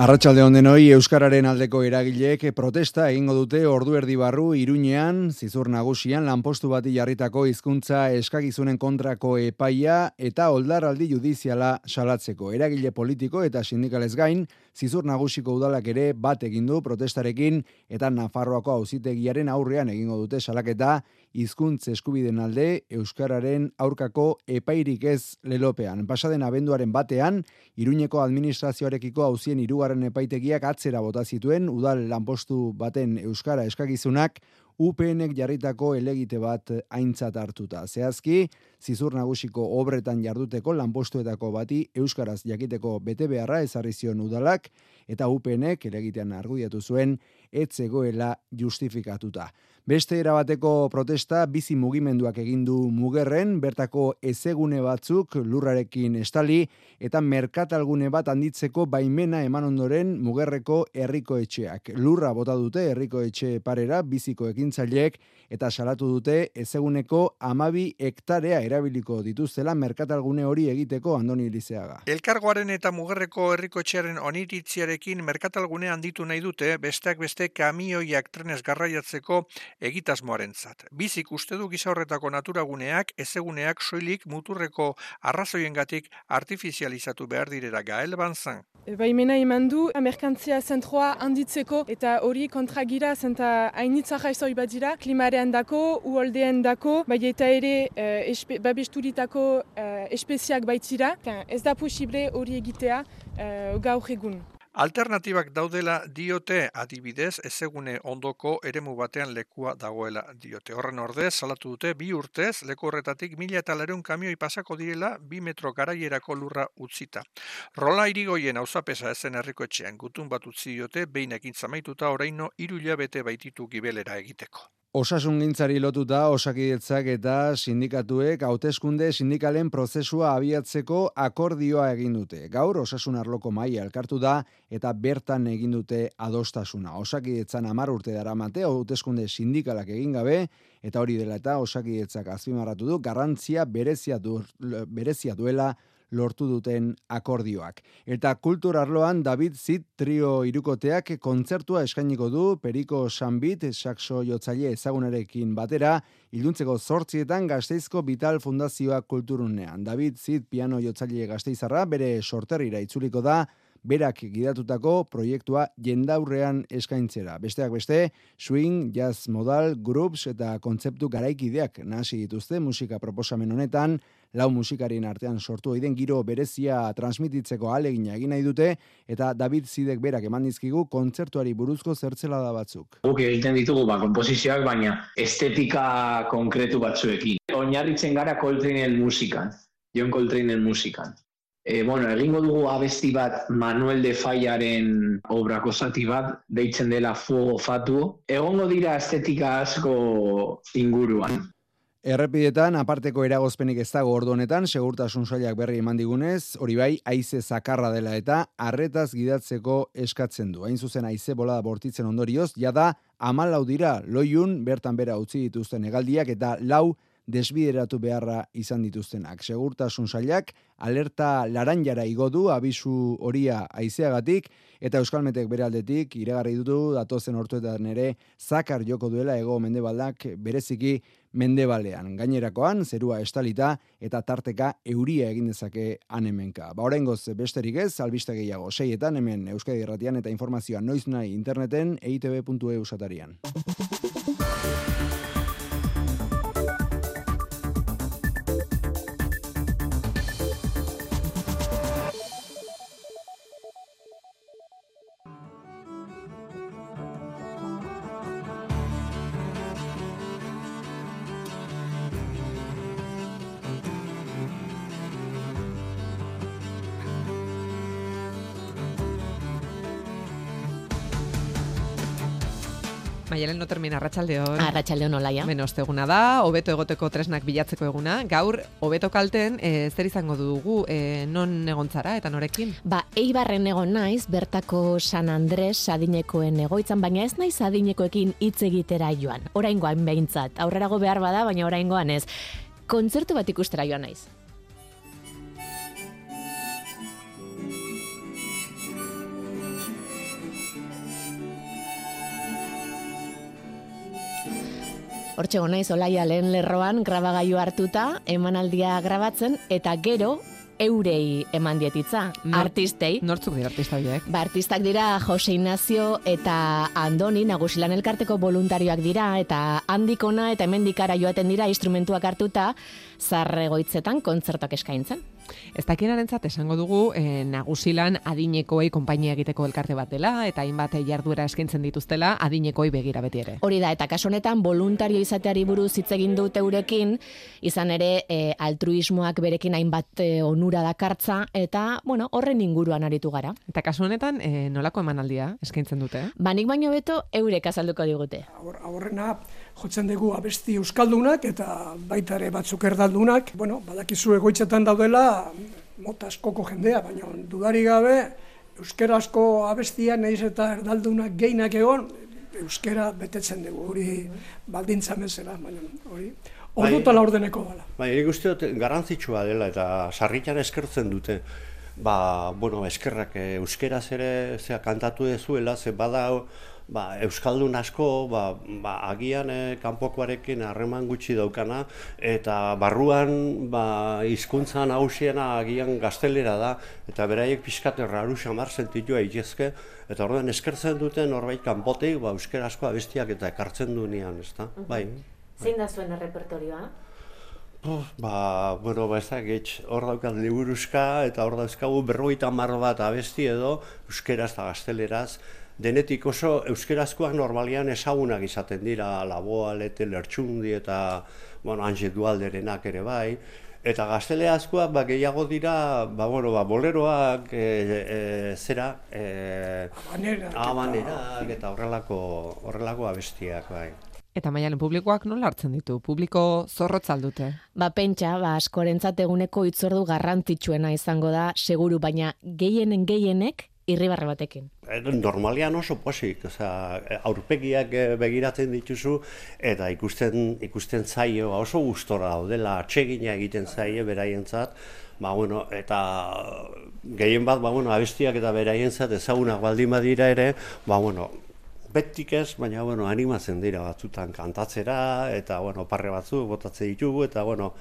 Arratsalde denoi Euskararen aldeko eragileek protesta egingo dute ordu erdi barru Iruñean, zizur nagusian lanpostu bati jarritako hizkuntza eskagizunen kontrako epaia eta oldaraldi judiziala salatzeko. Eragile politiko eta sindikalez gain, zizur nagusiko udalak ere bat egin du protestarekin eta Nafarroako auzitegiaren aurrean egingo dute salaketa hizkuntz eskubiden alde euskararen aurkako epairik ez lelopean. Pasaden abenduaren batean Iruñeko administrazioarekiko auzien hirugarren epaitegiak atzera bota zituen udal lanpostu baten euskara eskagizunak UPNek jarritako elegite bat aintzat hartuta. Zehazki, zizur nagusiko obretan jarduteko lanpostuetako bati euskaraz jakiteko bete beharra ezarri zion udalak eta UPNek elegitean argudiatu zuen etzegoela justifikatuta. Beste erabateko protesta bizi mugimenduak egin du mugerren, bertako ezegune batzuk lurrarekin estali eta merkatalgune bat handitzeko baimena eman ondoren mugerreko herriko etxeak. Lurra bota dute herriko etxe parera biziko ekintzaileek eta salatu dute ezeguneko amabi hektarea erabiliko dituztela merkatalgune hori egiteko andoni lizeaga. Elkargoaren eta mugerreko herriko etxearen oniritziarekin merkatalgune handitu nahi dute, besteak beste kamioiak trenez garraiatzeko egitasmoarentzat. Bizik uste du gisa horretako naturaguneak ezeguneak soilik muturreko arrazoiengatik artifizializatu behar direra gael banzan. Baimena eman du, merkantzia zentroa handitzeko eta hori kontragira zenta hainitza jaizoi bat dira, klimarean dako, uoldean dako, bai eta ere eh, espe, babesturitako eh, espeziak baitzira, ez da posible hori egitea eh, gaur egun. Alternatibak daudela diote adibidez ezegune ondoko eremu batean lekua dagoela diote. Horren ordez, salatu dute bi urtez leku horretatik mila eta lareun kamioi pasako direla bi metro garaierako lurra utzita. Rola irigoien auzapesa ezen herriko etxean gutun bat utzi diote behin ekin zamaituta oraino iruila bete baititu gibelera egiteko. Osasun gintzari lotuta osakidetzak eta sindikatuek hauteskunde sindikalen prozesua abiatzeko akordioa egin dute. Gaur osasun arloko maila elkartu da eta bertan egin dute adostasuna. Osakidetzan amar urte dara mate, hauteskunde sindikalak egin gabe eta hori dela eta osakidetzak azpimarratu du garrantzia berezia, du, berezia duela lortu duten akordioak. Eta kultur arloan David Zit trio irukoteak kontzertua eskainiko du Periko Sanbit saxo jotzaile ezagunarekin batera, iluntzeko zortzietan gazteizko Vital Fundazioa kulturunean. David Zit piano jotzaile gazteizarra bere sorterrira itzuliko da, berak gidatutako proiektua jendaurrean eskaintzera. Besteak beste, swing, jazz modal, groups eta kontzeptu garaikideak nasi dituzte musika proposamen honetan, lau musikarien artean sortu oiden giro berezia transmititzeko alegina egin nahi dute, eta David Zidek berak eman dizkigu kontzertuari buruzko zertzela da batzuk. Guk egiten ditugu ba, komposizioak, baina estetika konkretu batzuekin. Oinarritzen gara Coltrane'en musikan, John Coltrane'en musikan. E, bueno, egingo dugu abesti bat Manuel de Faiaren obrako zati bat, deitzen dela fuego fatu. Egongo dira estetika asko inguruan. Errepidetan, aparteko eragozpenik ez dago ordu honetan, segurtasun sailak berri eman digunez, hori bai, aize zakarra dela eta arretaz gidatzeko eskatzen du. Hain zuzen aize bolada bortitzen ondorioz, jada amalau dira loiun bertan bera utzi dituzten egaldiak eta lau desbideratu beharra izan dituztenak. Segurtasun sailak alerta laranjara igo du abisu horia aizeagatik eta Euskalmetek bere aldetik iragarri dutu datozen hortuetan ere zakar joko duela ego mendebaldak bereziki mendebalean. Gainerakoan, zerua estalita eta tarteka euria egin dezake anemenka. Ba, oraingoz besterik ez, albiste gehiago, seietan hemen Euskadi Erratian eta informazioa noiz nahi interneten eitb.eu satarian. Maialen no termina arratsaldeon. Arratsaldeon olaia. Ben osteguna da, hobeto egoteko tresnak bilatzeko eguna. Gaur hobeto kalten e, zer izango dugu, e, non egontzara eta norekin? Ba, Eibarren egon naiz, bertako San Andres adinekoen egoitzan, baina ez naiz adinekoekin hitz egitera joan. Oraingoan behintzat, aurrerago behar bada, baina oraingoan ez. Kontzertu bat ikustera joan naiz. Hortxe naiz olaia lehen lerroan grabagailu hartuta, emanaldia grabatzen, eta gero eurei eman dietitza, artistei. Nortzuk dira artista horiek? Ba, artistak dira Jose Ignacio eta Andoni nagusilan elkarteko voluntarioak dira, eta handikona eta hemendikara joaten dira instrumentuak hartuta, zarregoitzetan kontzertak eskaintzen. Ez dakienaren esango dugu e, nagusilan adinekoei konpainia egiteko elkarte bat dela eta hainbat jarduera eskaintzen dituztela adinekoei begira beti ere. Hori da, eta kasu honetan voluntario izateari buruz hitz egin dut eurekin, izan ere e, altruismoak berekin hainbat e, onura dakartza eta bueno, horren inguruan aritu gara. Eta kasu honetan e, nolako emanaldia eskaintzen dute? Banik baino beto eurek azalduko digute. Aurrena jotzen dugu abesti euskaldunak eta baita ere batzuk erdaldunak. Bueno, badakizu egoitzetan daudela mota askoko jendea, baina dudari gabe euskerazko abestia nahiz eta erdaldunak geinak egon, euskera betetzen dugu, hori baldintza mesela, baina hori orduta bai, ordeneko dela. Bai, nik uste dut garrantzitsua dela eta sarritan eskertzen dute. Ba, bueno, eskerrak euskeraz ere zea kantatu dezuela, ze bada ba, Euskaldun asko ba, ba, agian e, kanpokoarekin harreman gutxi daukana eta barruan ba, izkuntza nagusiena agian gaztelera da eta beraiek pixkat erraru xamar sentitua itezke eta orduan eskertzen duten norbait kanpotik ba, euskarazko abestiak eta ekartzen du nian, ez da? Uh Bai. Zein da zuen repertorioa? Oh, ba, bueno, ba, ez da, hor daukat liburuzka, eta hor dauzkagu berroita marro bat abesti edo, euskeraz eta gazteleraz, denetik oso euskerazkoak normalian ezagunak izaten dira, laboa, lete, lertxundi eta, bueno, ange dualderenak ere bai, eta gazteleazkoak ba, gehiago dira, ba, bueno, ba, boleroak, e, e, zera, e, abanerak, eta horrelako, horrelako abestiak, bai. Eta maialen publikoak nola hartzen ditu? Publiko zorrotza dute? Ba, pentsa, ba, askorentzat eguneko itzordu garrantzitsuena izango da, seguru, baina gehienen gehienek irribarre batekin. Eh, normalian oso posik, osea, aurpegiak eh, begiratzen dituzu eta ikusten ikusten zaio ba, oso gustora daudela, atsegina egiten zaie beraientzat, ba bueno, eta gehien bat, ba bueno, abestiak eta beraientzat ezagunak baldin badira ere, ba bueno, betik ez, baina bueno, animatzen dira batzutan kantatzera eta bueno, parre batzu botatzen ditugu eta bueno,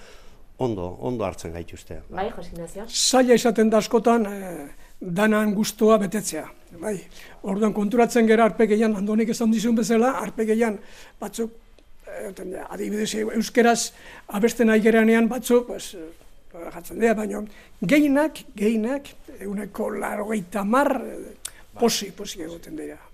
ondo, ondo hartzen gaituzte. Bai, Jose Ignacio. Zaila izaten da askotan, eh, danan gustoa betetzea. Bai, orduan konturatzen gera arpegeian, andonik esan dizun bezala, arpegeian batzuk, eh, adibidez, euskeraz abesten nahi geranean batzuk, pues, eh, jatzen dira, baina gehienak, gehienak, eguneko laro mar, eh, posi, posi egoten dira.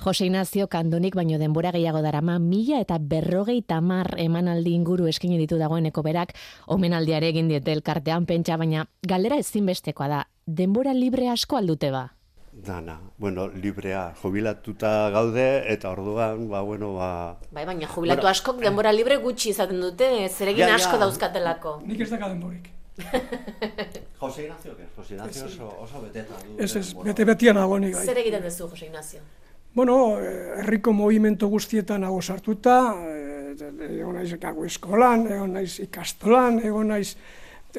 Jose Ignacio Kandonik baino denbora gehiago darama mila eta berrogei tamar emanaldi inguru eskini ditu dagoeneko berak omenaldiare egin diete elkartean pentsa baina galdera ezinbestekoa da denbora libre asko aldute ba? Dana, bueno, librea, jubilatuta gaude, eta orduan, ba, bueno, ba... Bai, baina jubilatu bueno, askok denbora libre gutxi izaten dute, zeregin ja, asko dauzkatelako. Nik ez daka denborik. Jose Ignacio, que Jose Ignacio oso, oso beteta du. Ez ez, bete betian agonik. Bai. Zer egiten duzu, Jose Ignacio? Bueno, herriko movimento guztietan hago sartuta, egon naiz eskolan, egon naiz ikastolan, egon naiz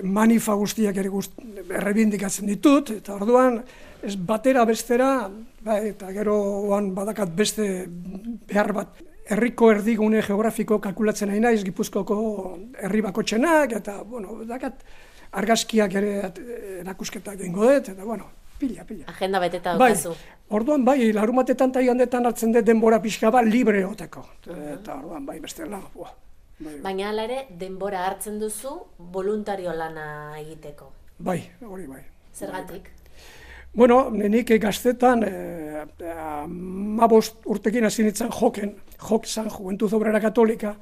manifa guztiak ere guzt, errebindikatzen ditut, eta orduan, ez batera bestera, ba, eta gero oan badakat beste behar bat, herriko erdigune geografiko kalkulatzen nahi naiz, gipuzkoko herri bakotxenak, eta, bueno, badakat argazkiak ere erakusketak egingo dut, eta, bueno, pila, pila. Agenda beteta bai, Orduan, bai, larumatetan eta handetan hartzen dut denbora pixka bat libre oteko. Eta orduan, bai, bestela, buah. Bai, bai. Baina ala ere, denbora hartzen duzu voluntario lana egiteko. Bai, hori bai. Zergatik? Bueno, nenik gaztetan, eh, mabost urtekin hasi nintzen joken, jok zan juventu zobrera katolika,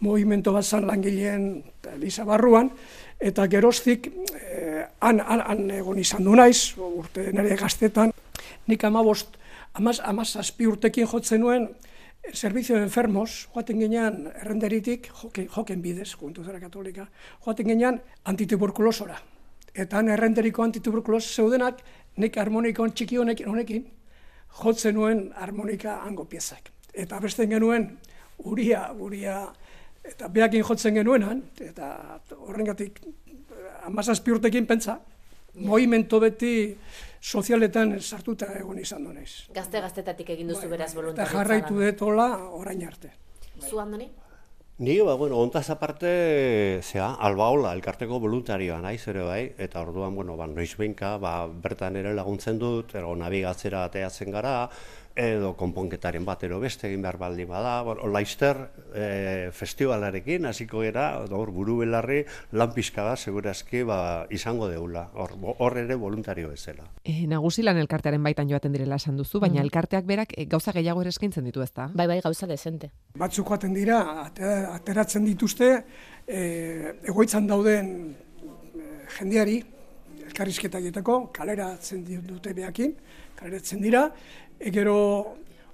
movimento bat zan langileen Elisa Barruan, eta geroztik eh, han, han, han egon izan du naiz, urte nire gaztetan, nik amabost, amaz, amaz urtekin jotzen nuen, Servizio de enfermos, joaten ginean errenderitik, joken, joken bidez, Juventud Zara Katolika, joaten ginean antituberkulosora. Eta han errenderiko antituberkulos zeudenak, nik harmonikon txiki honekin, honekin jotzen nuen harmonika hango piezak. Eta beste genuen, uria, uria, eta behakin jotzen genuenan, eta horrengatik amazazpi urtekin pentsa, movimento beti sozialetan sartuta egon izan donez. Gazte gaztetatik egin duzu beraz Eta voluntaritza. jarraitu dut hola orain arte. Zu Andoni? Ni, ba, bueno, ontaz aparte, zea, albaola, elkarteko voluntarioa naiz ere bai, eta orduan, bueno, ba, noiz behinka, ba, bertan ere laguntzen dut, ero nabigatzera ateatzen gara, edo konponketaren bat ero beste egin behar baldin bada, bueno, Laister e, festivalarekin, hasiko gera, hor buru belarri, lan pixka da, segurazki, ba, izango deula, hor, hor ere voluntario bezala. E, nagusi lan elkartearen baitan joaten direla esan duzu, baina Mhm. elkarteak berak e, gauza gehiago ere eskaintzen ditu ezta? Bai, bai, gauza desente. Batzuk joaten dira, ate- ateratzen dituzte, e, egoitzan dauden e, jendeari, elkarrizketa egiteko, kaleratzen dute behakin, kaleratzen dira, e, gero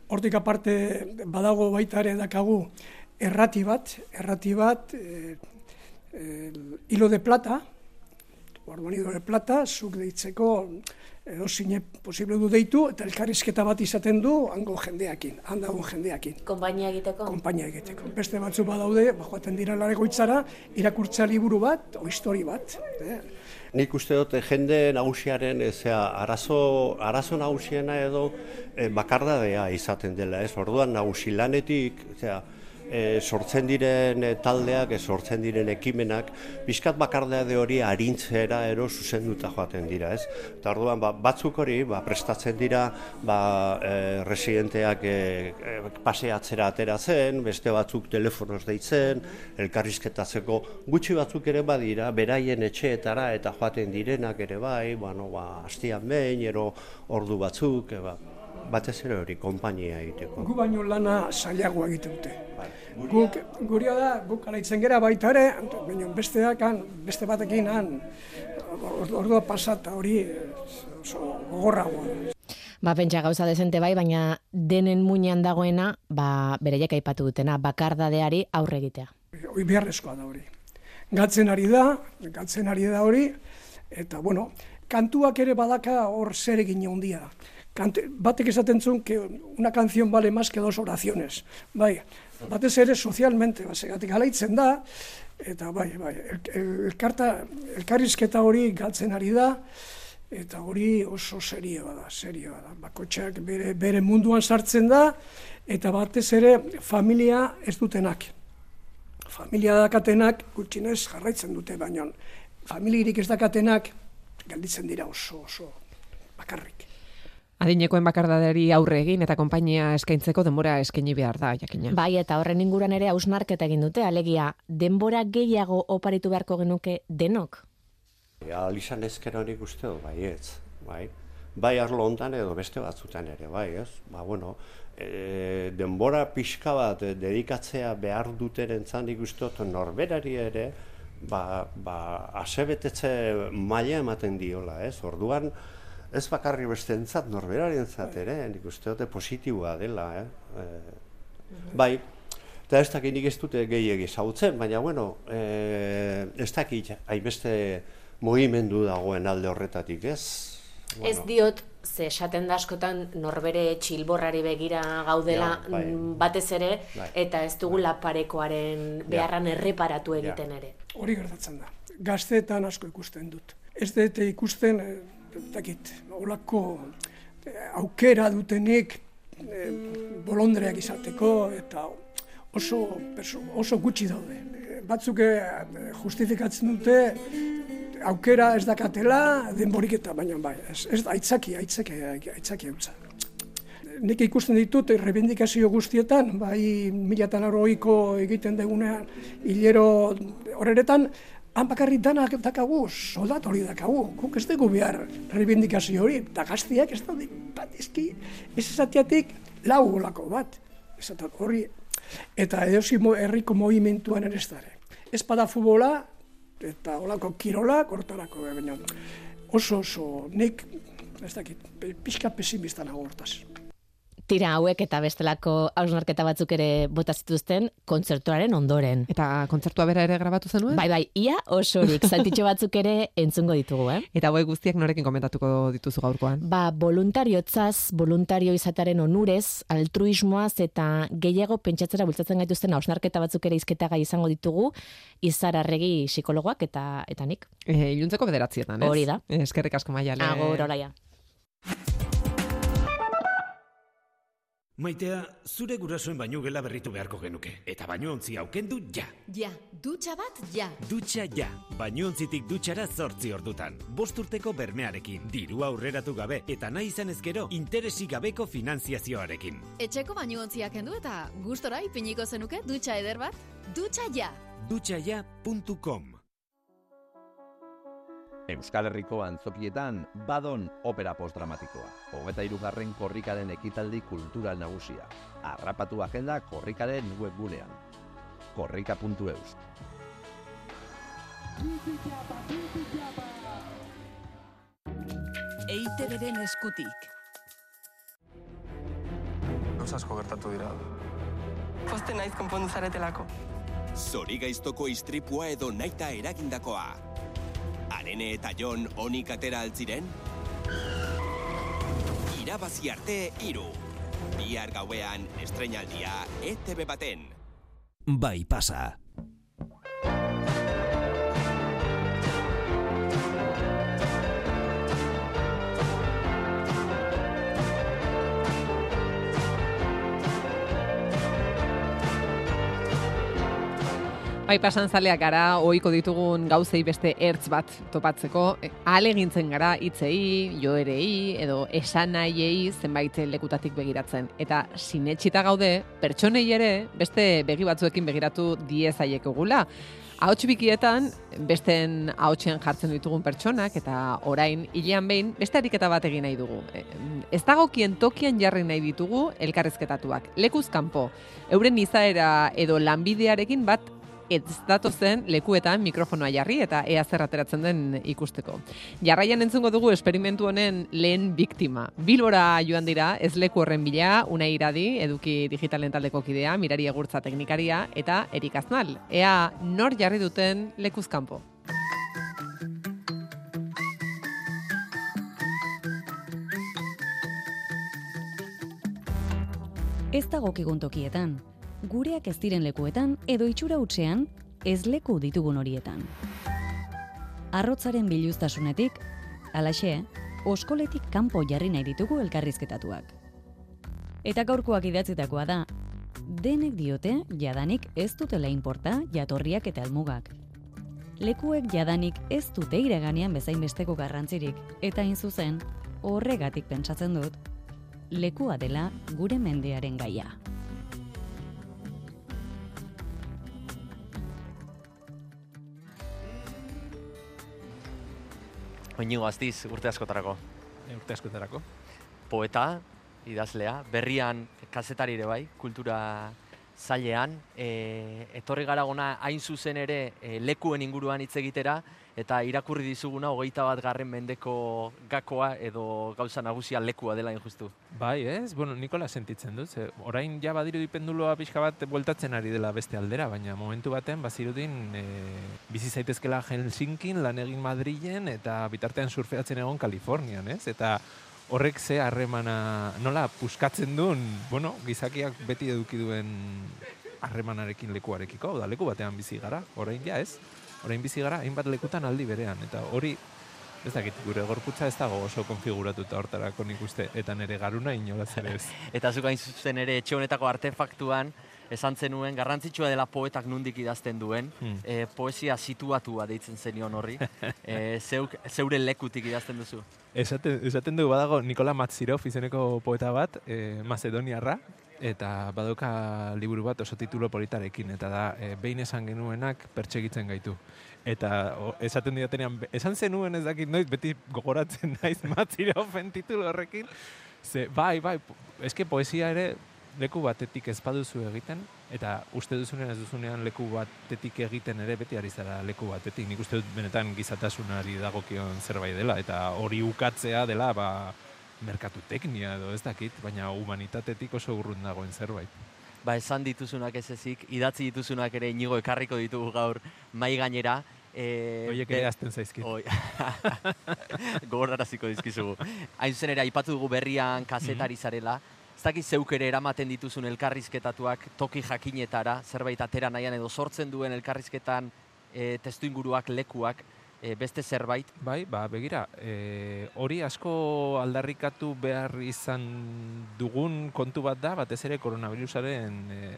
hortik aparte badago baita ere dakagu errati bat, errati bat, e, e, hilo de plata, hilo de plata, zuk deitzeko edo zine posible du deitu, eta elkarrizketa bat izaten du hango jendeakin, handago jendeakin. Konpainia egiteko? Konpainia egiteko. Beste batzu badaude, ba, joaten dira laregoitzara, irakurtza liburu bat, o histori bat. Eh? Nik uste dut eh, jende nagusiaren eh, zera, arazo, arazo nagusiena edo eh, bakardadea izaten dela, ez? Orduan nagusi lanetik, zera, eh, sortzen diren eh, taldeak, eh, sortzen diren ekimenak, pixkat bakardade hori arintzera ero zuzenduta joaten dira, ez? Eta orduan ba, batzuk hori ba, prestatzen dira ba, eh, residenteak eh, eh, paseatzera ateratzen, beste batzuk telefonoz deitzen, elkarrizketatzeko gutxi batzuk ere badira, beraien etxeetara eta joaten direnak ere bai, bueno, ba, astian behin, ero ordu batzuk, e, ba, batez ere hori, konpainia egiteko. Gu baino lana zailagoa egite dute. Guk, guria da, guk alaitzen gera baita ere, baina besteak, han, beste batekin han, or- ordua pasata hori oso gogorragoa. Ba, pentsa gauza desente bai, baina denen muinean dagoena, ba, bereiek aipatu dutena, bakardadeari aurre egitea. Hoi beharrezkoa da hori. Gatzen ari da, gatzen ari da hori, eta bueno, kantuak ere badaka hor zer egin handia. Kante, batek esaten zuen que una canción vale más que dos oraciones. Bai, batez ere sozialmente, basegatik alaitzen da, eta bai, bai, el, el, elkarta, elkarrizketa hori galtzen ari da, eta hori oso serioa da, serioa da. Bakotxeak bere, bere munduan sartzen da, eta batez ere familia ez dutenak. Familia dakatenak gutxinez jarraitzen dute, baina familirik ez dakatenak gelditzen dira oso, oso bakarrik. Adinekoen bakardadeari aurre egin eta konpainia eskaintzeko denbora eskaini behar da, jakina. Bai, eta horren inguran ere hausnarketa egin dute, alegia, denbora gehiago oparitu beharko genuke denok? Ja, alizan ezkero nik uste dut, bai ez, bai. Bai arlo hontan edo beste batzutan ere, bai ez. Ba, bueno, e, denbora pixka bat dedikatzea behar duten entzan nik uste dut norberari ere, ba, ba, asebetetze maila ematen diola, ez. Orduan, ez bakarri beste entzat, norberari entzat ere, nik uste dute positiboa dela, eh. E, bai, Eta ez dakit nik ez dute gehiegi zautzen, baina bueno, e, ez dakit hainbeste mugimendu dagoen alde horretatik, ez? Ez diot, ze esaten da askotan norbere txilborrari begira gaudela Ja, bai. batez ere, Bai. eta ez dugula parekoaren beharran erreparatu egiten ere. Hori gertatzen da. Gazteetan asko ikusten dut. Ez dute ikusten, eh, dakit, olako eh, aukera dutenik eh, bolondreak izateko eta oso, oso gutxi daude. Batzuk eh, justifikatzen dute aukera ez dakatela denborik eta baina bai, ez, ez aitzaki, aitzaki, aitzaki hautza. Nik ikusten ditut rebendikazio guztietan, bai mila eta egiten degunean hilero horretan, han bakarrik danak dakagu, soldat hori dakagu, guk ez dugu behar rebendikazio hori, eta gaztiak ez daude, bat ezki, ez esatiatik lau olako bat, esatat hori, eta edozi herriko movimentuan ere ez dara. Ez bada futbola, eta olako kirola, kortarako, baina oso oso, nik, ez dakit, pixka pesimista nago hortaz. Tira hauek eta bestelako hausnarketa batzuk ere bota zituzten kontzertuaren ondoren. Eta kontzertua bera ere grabatu zenuen? Bai, bai, ia osorik, saltitxo batzuk ere entzungo ditugu, eh? Eta hauek guztiak norekin komentatuko dituzu gaurkoan? Ba, voluntariotzaz, voluntario izataren onurez, altruismoaz eta gehiago pentsatzera bultzatzen gaituzten hausnarketa batzuk ere izketaga izango ditugu, izararregi psikologoak eta eta nik. E, iluntzeko bederatzietan, ez? Hori da. Eskerrik asko maiale. Agur, olaia. Maitea, zure gurasoen baino gela berritu beharko genuke. Eta baino ontzi aukendu ja. Ja, dutxa bat, ja. Dutxa ja. Baino ontzitik dutxara zortzi ordutan. Bost urteko bermearekin, diru aurreratu gabe, eta nahi izan ezkero, interesi gabeko finanziazioarekin. Etxeko baino ontziak kendu eta gustora ipiniko zenuke dutxa eder bat? Dutxa ja. Dutxaia.com Euskal Herriko antzokietan badon opera postdramatikoa. Hogeta irugarren korrikaren ekitaldi kultural nagusia. Arrapatu agenda korrikaren webgunean. korrika.eus. EITB-den eskutik. Gauza asko gertatu dira. Poste naiz konpondu zaretelako. Zori gaiztoko istripua edo naita eragindakoa. Arene eta Jon onik atera altziren? Irabazi arte iru. Bihar gauean estrenaldia ETV baten. Bai pasa. Bai, pasan zaleak gara, ohiko ditugun gauzei beste ertz bat topatzeko, e, alegintzen gara hitzei, joerei, edo esanaiei zenbait lekutatik begiratzen. Eta sinetxita gaude, pertsonei ere beste begi batzuekin begiratu diezaiekogula. Ahots bikietan, besten ahotsen jartzen ditugun pertsonak, eta orain, hilean behin, beste ariketa bat egin nahi dugu. E, Ez dagokien tokian jarri nahi ditugu elkarrezketatuak. Lekuz kanpo, euren izaera edo lanbidearekin bat ez datozen lekuetan mikrofonoa jarri eta ea zer ateratzen den ikusteko. Jarraian entzungo dugu esperimentu honen lehen biktima. Bilbora joan dira, ez leku horren bila, unai iradi, eduki digitalen taldeko kidea, mirari egurtza teknikaria, eta Erik Aznal. Ea nor jarri duten lekuzkanpo. Ez dagokigun tokietan, gureak ez diren lekuetan edo itxura hutsean ez leku ditugun horietan. Arrotzaren biluztasunetik, alaxe, oskoletik kanpo jarri nahi ditugu elkarrizketatuak. Eta gaurkoak idatzitakoa da, denek diote jadanik ez dutela inporta jatorriak eta almugak. Lekuek jadanik ez dute iraganean bezain besteko garrantzirik, eta hain zuzen, horregatik pentsatzen dut, lekua dela gure mendearen gaia. Oinigo aztiz, urte askotarako. urte askotarako. Poeta, idazlea, berrian kazetari ere bai, kultura zailean, e, etorri gara gona hain zuzen ere e, lekuen inguruan hitz egitera, eta irakurri dizuguna hogeita bat garren mendeko gakoa edo gauza nagusia lekua dela injustu. Bai, ez? Bueno, Nikola sentitzen dut. Ze, orain ja badiru dipenduloa pixka bat bueltatzen ari dela beste aldera, baina momentu baten bazirudin e, bizi zaitezkela Helsinkin, lan egin Madrilen eta bitartean surfeatzen egon Kalifornian, ez? Eta horrek ze harremana nola puskatzen duen, bueno, gizakiak beti eduki duen harremanarekin lekuarekiko, da leku batean bizi gara, orain ja ez? Orain bizi gara, hainbat lekutan aldi berean, eta hori ez dakit, gure gorputza ez dago oso konfiguratuta hortarako nik uste, eta nire garuna inolaz ere ez. eta zuk hain zuzen ere etxe honetako artefaktuan, esan zenuen, garrantzitsua dela poetak nundik idazten duen, Hmm. e, poesia situatua deitzen zenion horri, e, zeuk, zeure lekutik idazten duzu. Esaten, esaten du badago Nikola Matzirov izeneko poeta bat, e, Macedoniarra, eta badoka liburu bat oso titulo politarekin, eta da, e, behin esan genuenak pertsegitzen gaitu. Eta o, esaten didatenean, esan zenuen ez dakit noiz, beti gogoratzen naiz Matziroven titulu horrekin, ze, bai, bai, eske poesia ere leku batetik ez baduzu egiten, eta uste duzunean ez duzunean leku batetik egiten ere beti ari zara leku batetik. Nik uste dut benetan gizatasunari dagokion zerbait dela, eta hori ukatzea dela, ba, merkatu teknia edo ez dakit, baina humanitatetik oso urrun dagoen zerbait. Ba, esan dituzunak ez ezik, idatzi dituzunak ere inigo ekarriko ditugu gaur mai gainera. E, Oiek ere azten zaizkit. Oi. Gogoraraziko dizkizugu. Hain zen ere, aipatu dugu berrian kasetari mhm. zarela. Ez dakit zeuk ere eramaten dituzun elkarrizketatuak toki jakinetara, zerbait atera nahian edo sortzen duen elkarrizketan e, testu inguruak, lekuak, e, beste zerbait? Bai, ba, begira, e, hori asko aldarrikatu behar izan dugun kontu bat da, batez ere koronavirusaren e,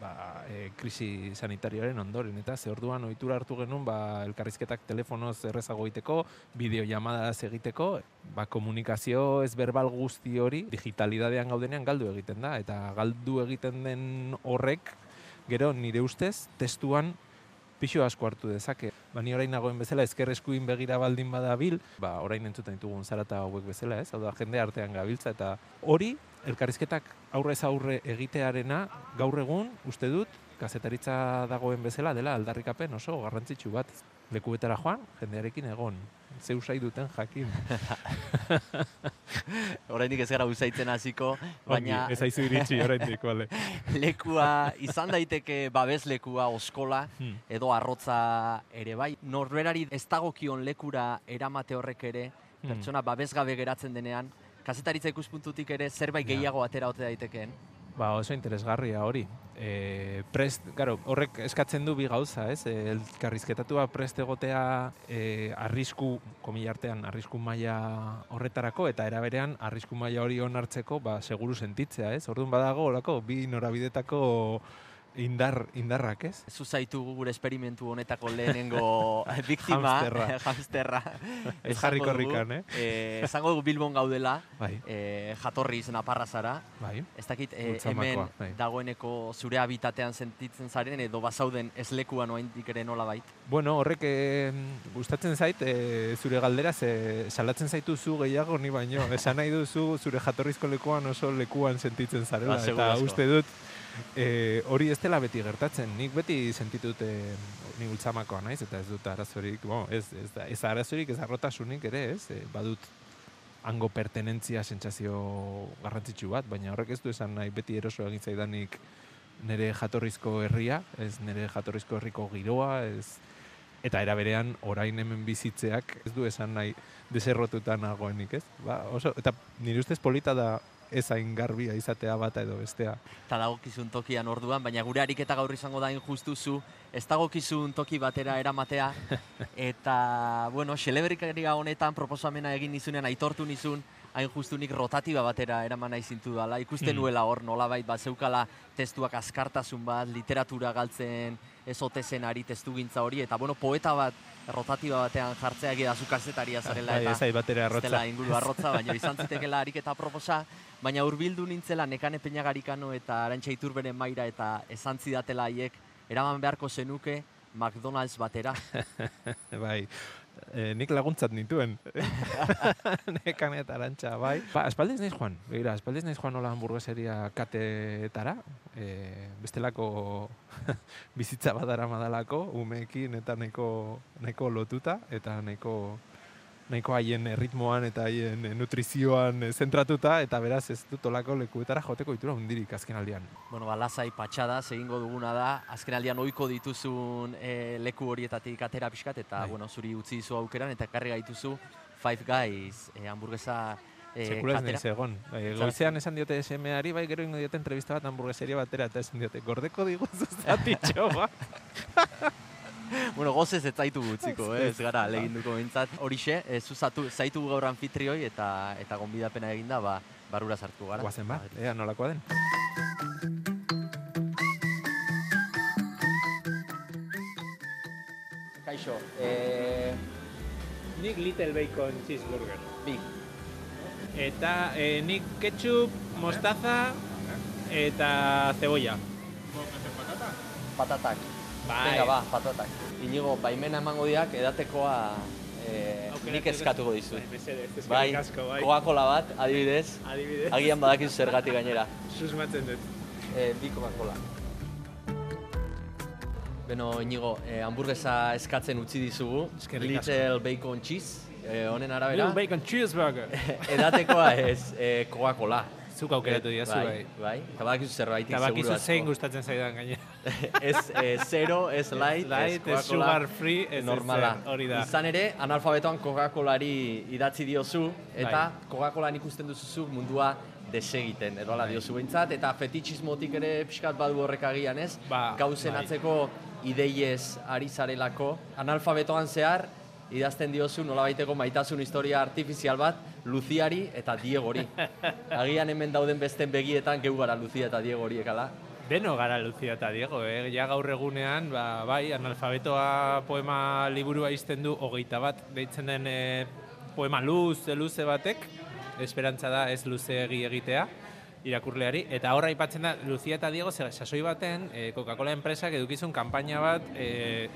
ba, e, krisi sanitarioaren ondoren, eta ze orduan ohitura hartu genuen ba, elkarrizketak telefonoz errezago egiteko, bideo egiteko, ba, komunikazio ez berbal guzti hori digitalidadean gaudenean galdu egiten da, eta galdu egiten den horrek, gero nire ustez, testuan pixo asko hartu dezake. Ba, ni orain nagoen bezala, ezker eskuin begira baldin bada bil, ba, orain entzuten ditugun zarata hauek bezala, ez? Hau da, jende artean gabiltza, eta hori, elkarrizketak aurrez aurre egitearena, gaur egun, uste dut, kazetaritza dagoen bezala, dela aldarrikapen oso garrantzitsu bat. Lekubetara joan, jendearekin egon, ze usai duten jakin. Oraindik ez gara usaitzen hasiko, baina... ez aizu iritsi oraindik, bale. lekua, izan daiteke babes lekua oskola, hmm. edo arrotza ere bai. Norberari ez dagokion lekura eramate horrek ere, hmm. pertsona babesgabe geratzen denean, kazetaritza ikuspuntutik ere zerbait gehiago atera ote daitekeen. Ba, oso interesgarria hori. E, prest, garo, horrek eskatzen du bi gauza, ez? E, elkarrizketatua prest egotea e, arrisku, komilartean, arrisku maila horretarako, eta eraberean arrisku maila hori onartzeko, ba, seguru sentitzea, ez? Orduan badago, olako, bi norabidetako indar, indarrak, ez? Zu zaitu gure esperimentu honetako lehenengo biktima, hamsterra. hamsterra. ez jarri korrikan, eh? eh? Esango dugu Bilbon gaudela, bai. eh, jatorri izan aparra zara. Bai. Ez dakit, eh, hemen bai. dagoeneko zure habitatean sentitzen zaren, edo bazauden ez lekuan oain ere nola bait? Bueno, horrek eh, gustatzen zait, eh, zure galdera, ze, salatzen zaitu zu gehiago ni baino. Esan nahi duzu zure jatorrizko lekuan oso lekuan sentitzen zarela. Ba, eta uste dut, e, hori ez dela beti gertatzen. Nik beti sentitut e, ni ultzamakoa naiz eta ez dut arazorik, bueno, ez ez da ez arazorik ez arrotasunik ere, ez? E, badut hango pertenentzia sentsazio garrantzitsu bat, baina horrek ez du esan nahi beti eroso egin zaidanik nire jatorrizko herria, ez nire jatorrizko herriko giroa, ez eta era berean orain hemen bizitzeak ez du esan nahi deserrotuta nagoenik, ez? Ba, oso, eta nire ustez polita da ez hain garbia izatea bata edo bestea. Eta dagokizun tokian orduan, baina gure ariketa gaur izango da injustuzu, ez dagokizun toki batera eramatea, eta, bueno, xeleberikaria honetan proposamena egin nizunean aitortu nizun, hain justunik rotatiba batera eraman nahi zintu dela. Ikusten mm. nuela hor nolabait, bat zeukala testuak askartasun bat, literatura galtzen ezote zenari testu gintza hori, eta bueno, poeta bat rotatiba batean jartzea gira zukazetaria zarela bai, eta ez dela inguru arrotza, baina izan zitekela ariketa proposa, baina hurbildu nintzela nekane peinagarikano eta arantxa iturberen maira eta esan zidatela haiek eraman beharko zenuke McDonald's batera. bai, eh, nik laguntzat nituen. Nekan eta arantxa, bai. Ba, espaldiz nahiz joan, begira, espaldiz nahiz joan hola hamburgueseria katetara, eh, bestelako bizitza badara madalako, umeekin eta neko, neko lotuta, eta neko nahiko haien ritmoan eta haien nutrizioan zentratuta eta beraz ez dut olako lekuetara joteko ditura hundirik azken aldean. Bueno, ba, lasai patxada, egingo duguna da, azken aldean oiko dituzun e, leku horietatik atera pixkat eta, bai. bueno, zuri utzi dizu aukeran eta karri gaituzu Five Guys e, hamburguesa E, Sekula ez egon. E, goizean esan diote SM-ari, bai gero ingo diote entrevista bat hamburgueseria batera, eta esan diote, gordeko diguz zatitxo, ba. bueno, gozez ez zaitu gutziko, eh? ez gara legin duko bintzat. Horixe, ez zuzatu, zaitu gaur anfitrioi eta eta gonbidapena eginda, ba, barura sartu gara. Guazen ba, ea nolakoa den. Kaixo, eh... Nik Little Bacon Cheeseburger. Bi. Eta eh, nik ketchup, mostaza eta cebolla. Patatak. Bai. Venga, ba, patatak. Inigo, baimena emango diak edatekoa eh, nik eskatuko dizu. Bai, bai, bai. Coca-Cola bat, adibidez. Adibidez. Agian badakizu zergatik gainera. Susmatzen dut. Eh, bi Coca-Cola. Beno, Inigo, eh, hamburguesa eskatzen utzi dizugu. Eskerrik Little bacon cheese. eh, honen arabera. Little bacon cheeseburger. edatekoa ez, eh, Coca-Cola. Zuk aukeratu Eh, diazu, bai. Bai, eta badakizu zerbaitik Eta seguru bakizu asko. zein gustatzen zaidan gaine. ez eh, zero, ez light, light, ez Coca-Cola sugar free, ez normala. hori da. Izan ere, analfabetoan Coca-Colari idatzi diozu, eta Bai. Coca-Colan ikusten duzu mundua desegiten, edo ala Bai. diozu behintzat, eta fetichismotik ere pixkat badu horrek agian ez, Ba, gauzen bai. atzeko ideiez ari zarelako, analfabetoan zehar, idazten diozu nolabaiteko maitasun historia artifizial bat, Luziari eta Diegori. Agian hemen dauden besten begietan geu gara Luzia eta Diegori ekala. Deno gara Lucia eta Diego, eh? ja gaur egunean, ba, bai, analfabetoa poema liburua izten du hogeita bat, deitzen den eh, poema luz, luze batek, esperantza da ez luzeegi egitea, irakurleari, eta horra aipatzen da, Lucia eta Diego, ze- sasoi baten, eh, Coca-Cola enpresak edukizun kanpaina bat, eh,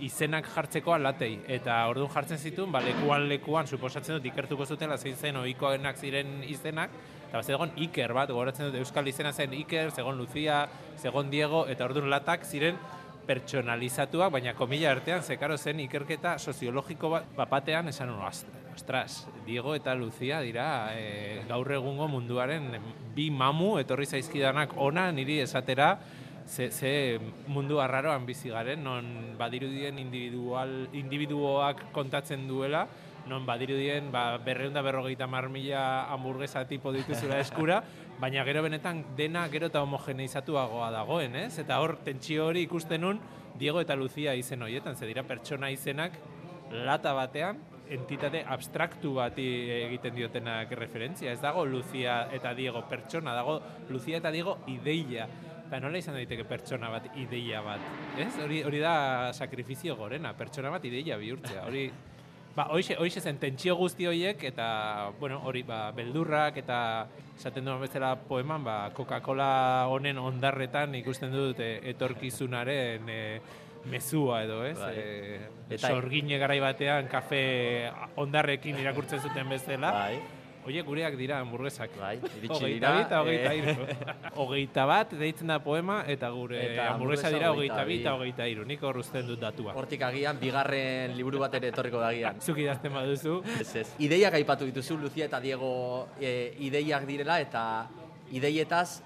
izenak jartzeko alatei. Eta orduan jartzen zituen, ba, lekuan lekuan, suposatzen dut, ikertuko zutela zein zen ohikoenak ziren izenak, eta zegon Iker bat, gogoratzen dut, Euskal izena zen Iker, zegon Lucia, zegon Diego, eta orduan latak ziren pertsonalizatuak, baina komila artean, zekaro zen ikerketa soziologiko bat, bapatean esan "Ost- ostras, Diego eta Lucia dira e, gaur egungo munduaren bi mamu etorri zaizkidanak ona niri esatera, ze, ze mundu arraroan bizi garen, non badirudien individual, individuoak kontatzen duela, non badirudien ba, berreun da berrogeita mar mila hamburguesa tipo dituzula eskura, baina gero benetan dena gero eta homogeneizatuagoa dagoen, ez? Eta hor, tentsio hori ikusten nun, Diego eta Lucia izen horietan, ze dira pertsona izenak lata batean, entitate abstraktu bati egiten diotenak referentzia. Ez dago Lucia eta Diego pertsona, dago Lucia eta Diego ideia. Eta nola izan daiteke pertsona bat ideia bat. Ez? Hori, hori da sakrifizio gorena, pertsona bat ideia bihurtzea. Hori, ba, hoize, hoize zen tentsio guzti horiek eta, bueno, hori, ba, beldurrak eta esaten duen bezala poeman, ba, Coca-Cola honen ondarretan ikusten dut e, etorkizunaren e, mezua edo, ez? Bai. E, sorgine garai batean kafe ondarrekin irakurtzen zuten bezala. Bai. Oie, gureak dira hamburguesak. Bai, iritsi Hogeita dira, bi eta hogeita eh. hiru. Hogeita bat deitzen da poema eta gure Eta hamburguesa dira hogeita hogeita bi bi. eta hogeita hiru. Nik hor uzten dut datua. Hortik agian, bigarren liburu bat ere etorriko da agian. Zuk idazten baduzu. Ez ez. Ideiak aipatu dituzu, Lucia eta Diego e, ideiak direla, eta ideietaz,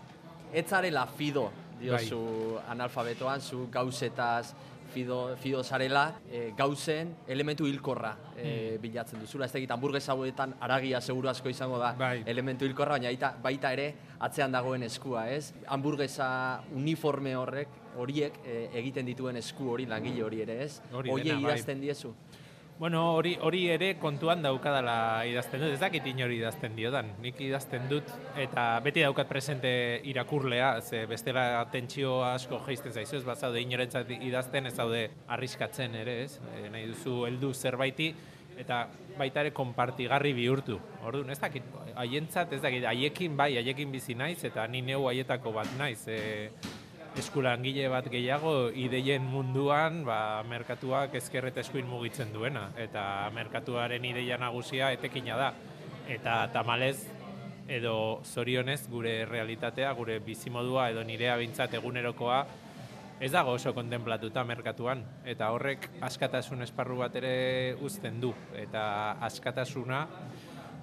ez zarela fido, diozu analfabetoan, zu gauzetaz, fido, fido zarela, e, gauzen elementu hilkorra e, bilatzen duzula. Ez da egit, hamburguesa hauetan aragia seguru asko izango da elementu hilkorra, baina baita, baita ere atzean dagoen eskua, ez? Hamburguesa uniforme horrek, horiek e, egiten dituen esku hori, langile hori ere, ez? Hori Hoiei bai. idazten diezu. Bueno, hori hori ere kontuan daukadala idazten dut, ez dakit inori idazten diodan. Nik idazten dut eta beti daukat presente irakurlea, ze bestela tentsio asko jeisten zaizu, ez bazaude inorentzat idazten, ez daude arriskatzen ere, ez? E, nahi duzu heldu zerbaiti eta baita ere konpartigarri bihurtu. Orduan, ez dakit, haientzat, ez dakit, haiekin bai, haiekin bizi naiz eta ni neu haietako bat naiz. E, eskulangile bat gehiago ideien munduan ba, merkatuak ezker eta eskuin mugitzen duena. Eta merkatuaren ideia nagusia etekina da. Eta tamalez edo zorionez gure realitatea, gure bizimodua edo nirea bintzat egunerokoa ez dago oso kontemplatuta merkatuan. Eta horrek askatasun esparru bat ere uzten du. Eta askatasuna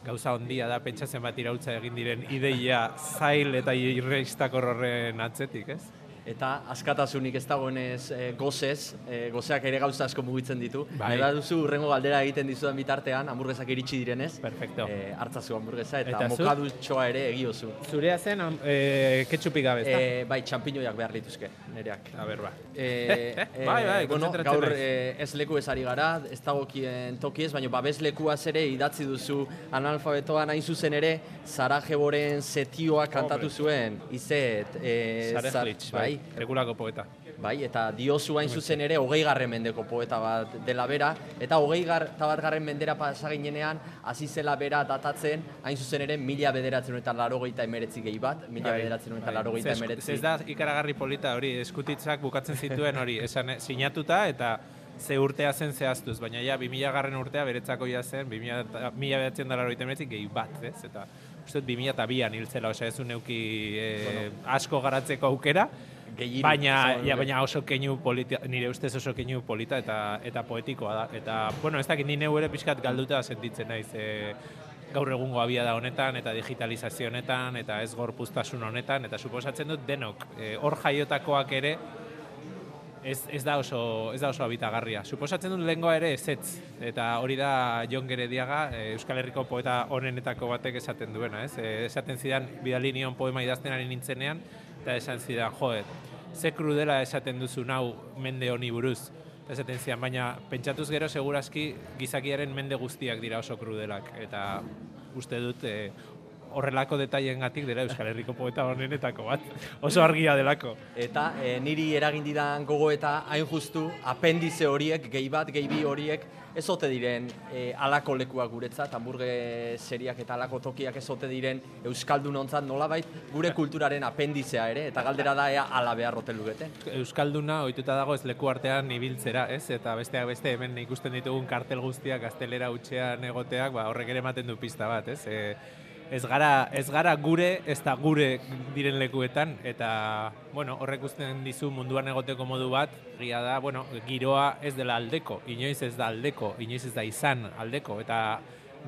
gauza ondia da pentsatzen bat irautza egin diren ideia zail eta irreistakor horren atzetik, ez? Eta askatasunik ez dagoenez e, gozez, e, gozeak ere gauza asko mugitzen ditu. Bai. Bai. duzu urrengo galdera egiten dizudan bitartean, hamburguesak iritsi direnez. Perfecto. E, hartzazu hamburguesa eta, Eta eta mokadutxoa ere egiozu. Zurea zen am- e, ketxupik gabe, ezta? E, bai, txampiñoiak behar lituzke, nereak. A ber, ba. E, Bai, bai, bueno, gaur e, ez leku ez ari gara, ez dagokien toki ez, baina babes lekuaz ere idatzi duzu analfabetoan hain zuzen ere, Sarajevoren setioa kantatu zuen, izet, e, Sarejlitz, bai, regulako poeta. Bai, eta diozu hain zuzen ere hogei garren mendeko poeta bat dela bera, eta hogei gar, bat garren mendera pasaginenean, hasi zela bera datatzen, hain zuzen ere mila bederatzen eta larogeita emeretzi gehi bat, mila bederatzen eta larogeita Ze esku- emeretzi. Ez da ikaragarri polita hori, eskutitzak bukatzen zituen hori, esan eh, sinatuta eta ze urtea zen zehaztuz, baina ja 2000 garren urtea beretzako ja zen, 2000 eta- mila bederatzen da emeretzi gehi bat, ez? Eta uste dut 2002an hil zela, osea ez neuki eh, asko garatzeko aukera, gehiru. Baina, ja, baina oso keinu polita, nire ustez oso keinu polita eta eta poetikoa da. Eta, bueno, ez dakit ni neu ere pixkat galduta sentitzen naiz. E, gaur egungo abia da honetan eta digitalizazio honetan eta ez gorpuztasun honetan eta suposatzen dut denok e, hor jaiotakoak ere ez, ez da oso ez da oso habitagarria. Suposatzen dut lehengoa ere ezetz eta hori da Jon Gerediaga e, Euskal Herriko poeta honenetako batek esaten duena, ez? E, esaten zidan bidali nion poema idazten ari nintzenean eta esan zidan, joet, ze krudela esaten duzu nau mende honi buruz. Esaten zidan, baina pentsatuz gero segurazki gizakiaren mende guztiak dira oso krudelak eta uste dut e, horrelako detailengatik dela Euskal Herriko poeta honenetako bat. Oso argia delako. Eta e, niri eragin didan gogo eta hain justu apendize horiek, gehi bat, gehi bi horiek, ez ote diren e, alako lekuak guretzat, hamburgueseriak eta alako tokiak ez ote diren Euskaldun ontzat nolabait gure kulturaren apendizea ere, eta galdera da ea ala behar ote lugete. Euskalduna ohituta dago ez leku artean ibiltzera, ez? Eta besteak beste hemen ikusten ditugun kartel guztiak gaztelera utxean egoteak, ba, horrek ere ematen du pista bat, ez? E, ez gara, ez gara gure, ez da gure diren lekuetan, eta, bueno, horrek usten dizu munduan egoteko modu bat, gia da, bueno, giroa ez dela aldeko, inoiz ez da aldeko, inoiz ez da izan aldeko, eta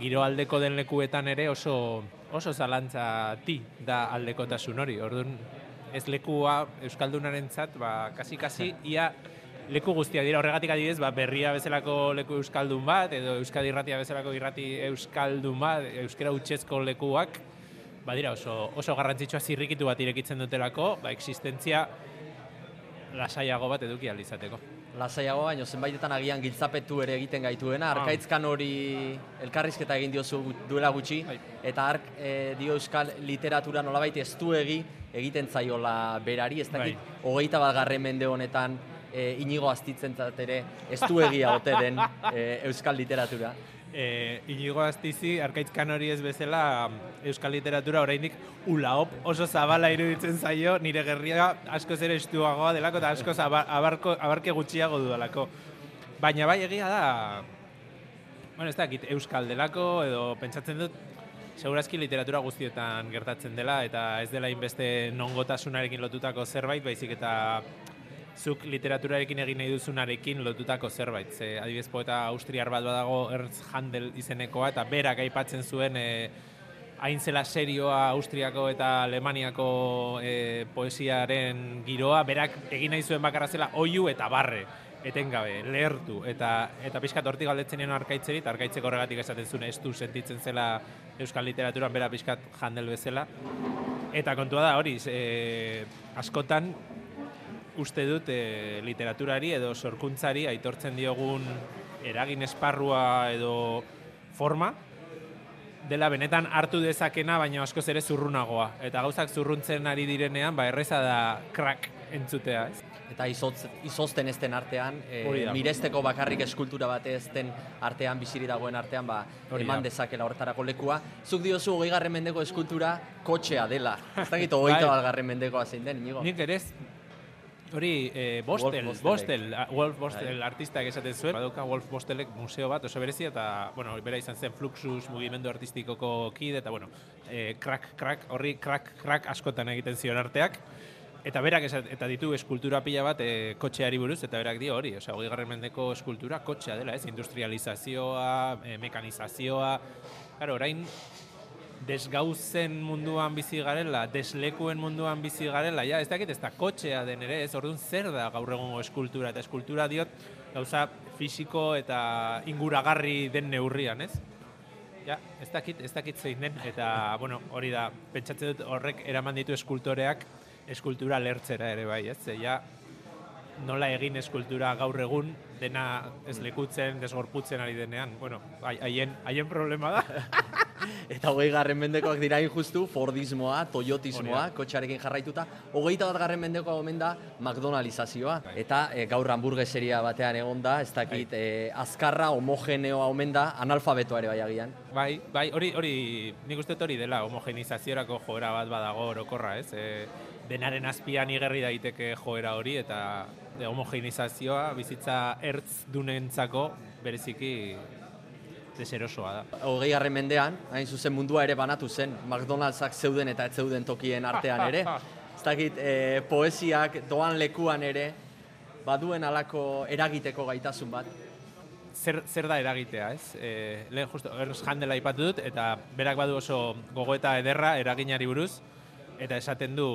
giro aldeko den lekuetan ere oso, oso zalantza ti da aldekotasun hori, orduan, ez lekua Euskaldunarentzat, ba, kasi-kasi, ia leku guztia dira. Horregatik adibidez, ba, berria bezalako leku euskaldun bat edo Euskadi irratia bezalako irrati euskaldun bat, euskera utxezko lekuak, badira oso oso garrantzitsua zirrikitu bat irekitzen dutelako, ba existentzia lasaiago bat eduki ahal izateko. Lasaiago baino zenbaitetan agian giltzapetu ere egiten gaituena, Ah. arkaitzkan hori elkarrizketa egin diozu duela gutxi, eta ark e, dio euskal literatura nolabait estuegi egiten zaiola berari, ez dakit, hogeita bat garren mende honetan e, inigo astitzen ere estuegia ote den e, euskal literatura. E, Inigo Astizi, arkaitzkan hori ez bezala, euskal literatura oraindik ulaop oso zabala iruditzen zaio, nire gerria askoz ere estuagoa delako eta askoz aba- abarko, abarke gutxiago dudalako. Baina bai egia da, bueno, ez dakit, euskal delako edo pentsatzen dut, Segurazki literatura guztietan gertatzen dela eta ez dela inbeste nongotasunarekin lotutako zerbait, baizik eta zuk literaturarekin egin nahi duzunarekin lotutako zerbait. Ze, adibidez poeta austriar bat badago Ernst Handel izenekoa eta berak aipatzen zuen e, hain zela serioa Austriako eta Alemaniako e, poesiaren giroa, berak egin nahi zuen bakarra zela oiu eta barre etengabe, lehertu, eta eta pixkat hortik galdetzen nion arkaitzeri, eta arkaitzeko horregatik esaten zuen estu sentitzen zela euskal literaturan bera pixkat handel bezala. Eta kontua da hori, e, askotan uste dut e, literaturari edo sorkuntzari aitortzen diogun eragin esparrua edo forma, dela benetan hartu dezakena, baina askoz ere zurrunagoa. Eta gauzak zurruntzen ari direnean, ba erreza da crack entzutea, ez? Eta izotz, izozten ezten artean, e, miresteko bakarrik eskultura bat ezten artean, biziri dagoen artean, ba, Hori eman da. dezakela horretarako lekua. Zuk diozu, hogei garren mendeko eskultura kotxea dela. Ez dakit, hogeita Bai. garren mendekoa zein den, inigo. Nik ere hori eh, Bostel, Wolf Bostel, Wolf Bostel Bai. artistak esaten zuen, badauka Wolf Bostelek museo bat oso berezi eta, bueno, bera izan zen Fluxus mugimendu artistikoko kide eta, bueno, eh, crack, crack, horri crack, crack askotan egiten zion arteak. Eta berak esat, eta ditu eskultura pila bat e, kotxeari buruz, eta berak dio hori, osea, hogei garren mendeko eskultura kotxea dela, ez? Industrializazioa, e, mekanizazioa, Claro, orain desgauzen munduan bizi garela, deslekuen munduan bizi garela, ja, ez dakit ez da kotxea den ere, ez orduan zer da gaur egungo eskultura, eta eskultura diot gauza fisiko eta inguragarri den neurrian, ez? Ja, ez dakit, ez dakit zein den, eta, bueno, hori da, pentsatzen dut horrek eraman ditu eskultoreak eskultura lertzera ere bai, ez? Ja, nola egin eskultura gaur egun, dena ez lekutzen, desgorputzen ari denean, bueno, hai- haien, haien problema da. Eta hogei garren mendekoak dira hain justu, Fordismoa, Toyotismoa, kotxearekin jarraituta. Hogeita bat garren mendekoa omen da McDonaldizazioa. Eta e, gaur hamburgueseria batean egon da, ez dakit, e, azkarra, homogeneoa omen da, analfabetoa ere bai agian. Bai, bai, hori, hori, nik uste hori dela homogenizaziorako joera bat badago orokorra, ez? E, denaren azpian igerri daiteke joera hori eta de homogenizazioa bizitza ertz dunentzako bereziki deserosoa da. Hogei garren mendean, hain zuzen mundua ere banatu zen, McDonald'sak zeuden eta ez zeuden tokien artean ere. Ez dakit, e, poesiak doan lekuan ere, baduen alako eragiteko gaitasun bat. Zer, zer da eragitea, ez? E, lehen justo, Ernst Handela ipatu dut, eta berak badu oso gogoeta ederra eraginari buruz, eta esaten du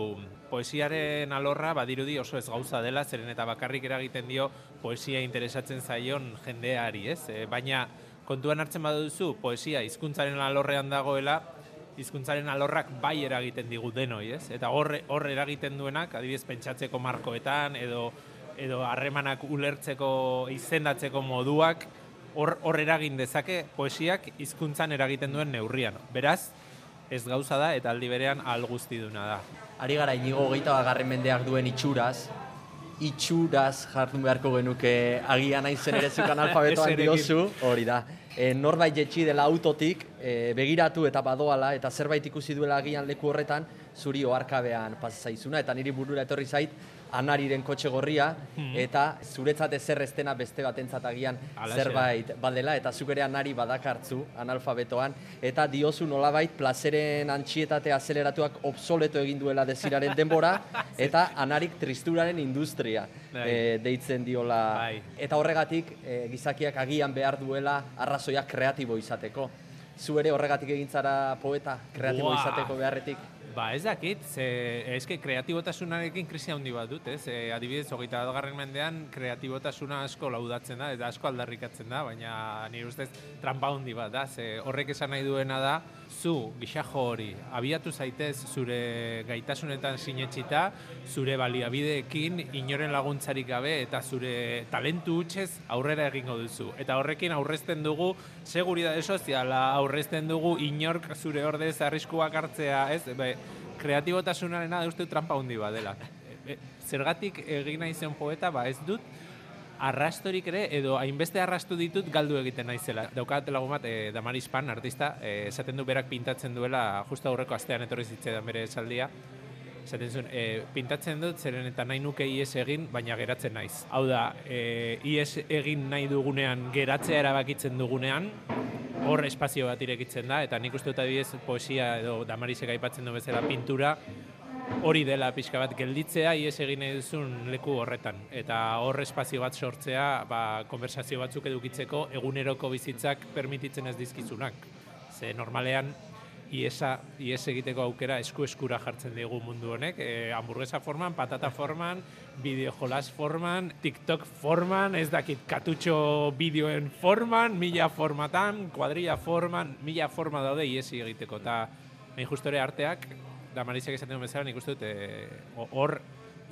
poesiaren alorra badirudi oso ez gauza dela, zeren eta bakarrik eragiten dio poesia interesatzen zaion jendeari, ez? E, baina kontuan hartzen baduzu poesia hizkuntzaren alorrean dagoela, hizkuntzaren alorrak bai eragiten digu denoi, ez? Eta hor hor eragiten duenak, adibidez pentsatzeko markoetan edo edo harremanak ulertzeko izendatzeko moduak hor hor eragin dezake poesiak hizkuntzan eragiten duen neurrian. Beraz, ez gauza da eta aldi berean al guztiduna da. Ari gara inigo geita bagarren mendeak duen itxuraz, itxuraz jardun beharko genuke agian aizen ere zukan alfabetoan diozu, hori da. E, norbait jetxi dela autotik, e, begiratu eta badoala, eta zerbait ikusi duela agian leku horretan, zuri oarkabean pasazaizuna, eta niri burura etorri zait, anariren kotxe gorria, Hmm. eta zuretzat ezer estena beste batentzat agian Halaxe. zerbait badela, eta zuk ere anari badakartzu analfabetoan, eta diozu nolabait plazeren antxietate azeleratuak obsoleto egin duela deziraren denbora, eta anarik tristuraren industria Bai. e, deitzen diola. Eta horregatik e, gizakiak agian behar duela arrazoiak kreatibo izateko. Zu ere horregatik egintzara poeta kreatibo Buah. izateko beharretik. Ba, ez dakit, ze, eske kreatibotasunarekin krisi handi bat dut, ez? E, adibidez, hogeita garren mendean, kreatibotasuna asko laudatzen da, eta asko aldarrikatzen da, baina nire ustez trampa handi bat da, ze horrek esan nahi duena da, zu, gixajo hori, abiatu zaitez zure gaitasunetan sinetxita, zure baliabideekin, inoren laguntzarik gabe, eta zure talentu hutsez aurrera egingo duzu. Eta horrekin aurrezten dugu, seguridade soziala, aurrezten dugu inork zure ordez arriskuak hartzea, ez? Be, kreatibotasunarena uste trampa handi bat dela. E, e, zergatik egin nahi zen poeta, ba ez dut, arrastorik ere, edo hainbeste arrastu ditut galdu egiten naizela. Daukat lagun bat, e, Damaris Pan, artista, e, esaten du berak pintatzen duela, justo aurreko astean etorri zitzaidan bere esaldia, esaten zuen, e, pintatzen dut, zeren eta nahi nuke ies egin, baina geratzen naiz. Hau da, e, ies egin nahi dugunean, geratzea erabakitzen dugunean, hor espazio bat irekitzen da, eta nik uste dut adibidez poesia edo Damarisek aipatzen du bezala pintura, hori dela pixka bat gelditzea ies egin nahi duzun leku horretan. Eta hor espazio bat sortzea, ba, konversazio batzuk edukitzeko eguneroko bizitzak permititzen ez dizkizunak. Ze normalean iesa, ies egiteko aukera esku eskura jartzen digu mundu honek, e, hamburguesa forman, patata forman, bideo jolas forman, TikTok forman, ez dakit katutxo bideoen forman, mila formatan, kuadrilla forman, mila forma daude iesi egiteko, eta nahi justo ere arteak, da Marisek esaten bezala, nik uste dut, e, hor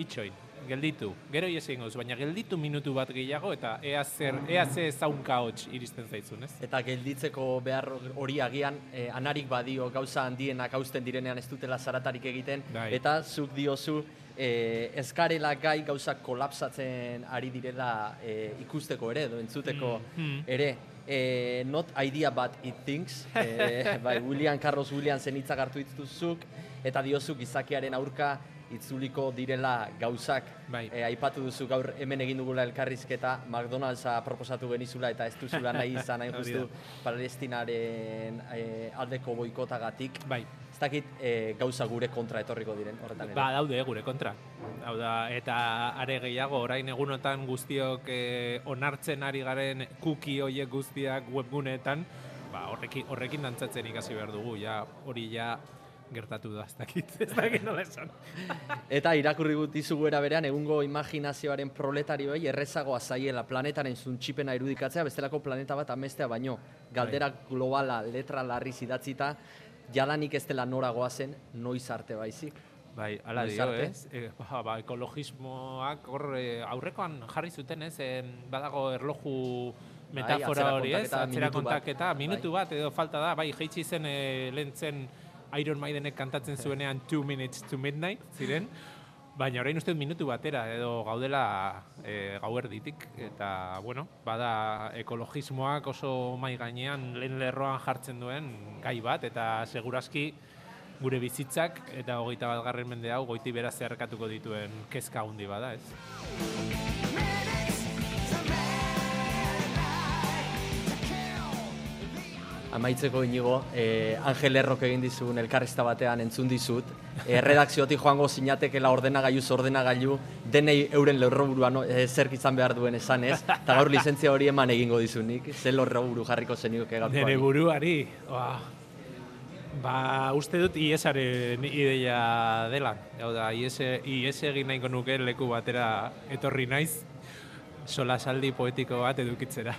itxoin, gelditu. Gero ies egingo baina gelditu minutu bat gehiago eta ea zer, ea ze zaunka hots iristen zaizun, ez? Eta gelditzeko behar hori agian eh, anarik badio gauza handienak hausten direnean ez dutela zaratarik egiten Bai. eta zuk diozu eh, ez garela gai gauzak kolapsatzen ari direla eh, ikusteko ere edo entzuteko Mm, mm. ere eh, not idea but it thinks eh, bai, William Carlos Williamsen hitzak hartu dituzuk eta diozu gizakiaren aurka itzuliko direla gauzak. Bai. E, aipatu duzu gaur hemen egin dugula elkarrizketa McDonald'sa proposatu genizula eta ez duzula nahi izan hain justu Palestinaren e, aldeko boikotagatik. Bai. Ez dakit e, gauza gure kontra etorriko diren horretan ere. Ba, daude gure kontra. Hau da, eta are gehiago, orain egunotan guztiok eh, onartzen ari garen cookie hoiek guztiak webguneetan, ba, horrekin, horrekin dantzatzen ikasi behar dugu, ja, hori ja gertatu da, ez dakit, ez dakit nola esan. Eta irakurri gut dizugu era berean egungo imaginazioaren proletarioei errezagoa zaiela planetaren zuntxipena irudikatzea bestelako planeta bat amestea baino. Galdera globala letra larriz idatzita jadanik ez dela noragoa zen noiz arte baizik. Bai, ala dio, ez? E, ba, ba, ekologismoak hor eh, aurrekoan jarri zuten, ez? En, badago erloju metafora atzera hori, ez? Atzera kontaketa, minutu bat edo falta da, bai, jeitsi zen e, lehen zen Iron Maidenek kantatzen zuenean Two Minutes to Midnight, ziren, baina orain uste minutu batera edo gaudela e, gauerditik, eta, bueno, bada ekologismoak oso mai gainean lehen lerroan jartzen duen gai bat, eta seguraski gure bizitzak eta hogeita bat garren mende hau goiti bera zeharkatuko dituen kezka handi bada, ez? Amaitzeko inigo, eh, Angel Errok egin dizun elkarrizta batean entzun dizut, eh, redakziotik joango zinatekela ordenagailu ordenagailu denei euren lerroburu no, eh, zerk izan behar duen esan ez, eta gaur lizentzia hori eman egingo dizunik, ze lerroburu jarriko zenio gaurkoari. Nere buruari, oa, ba, uste dut IESaren ideia dela. Hau da, IES, IES egin nahiko nuke leku batera etorri naiz, sola saldi poetiko bat edukitzera.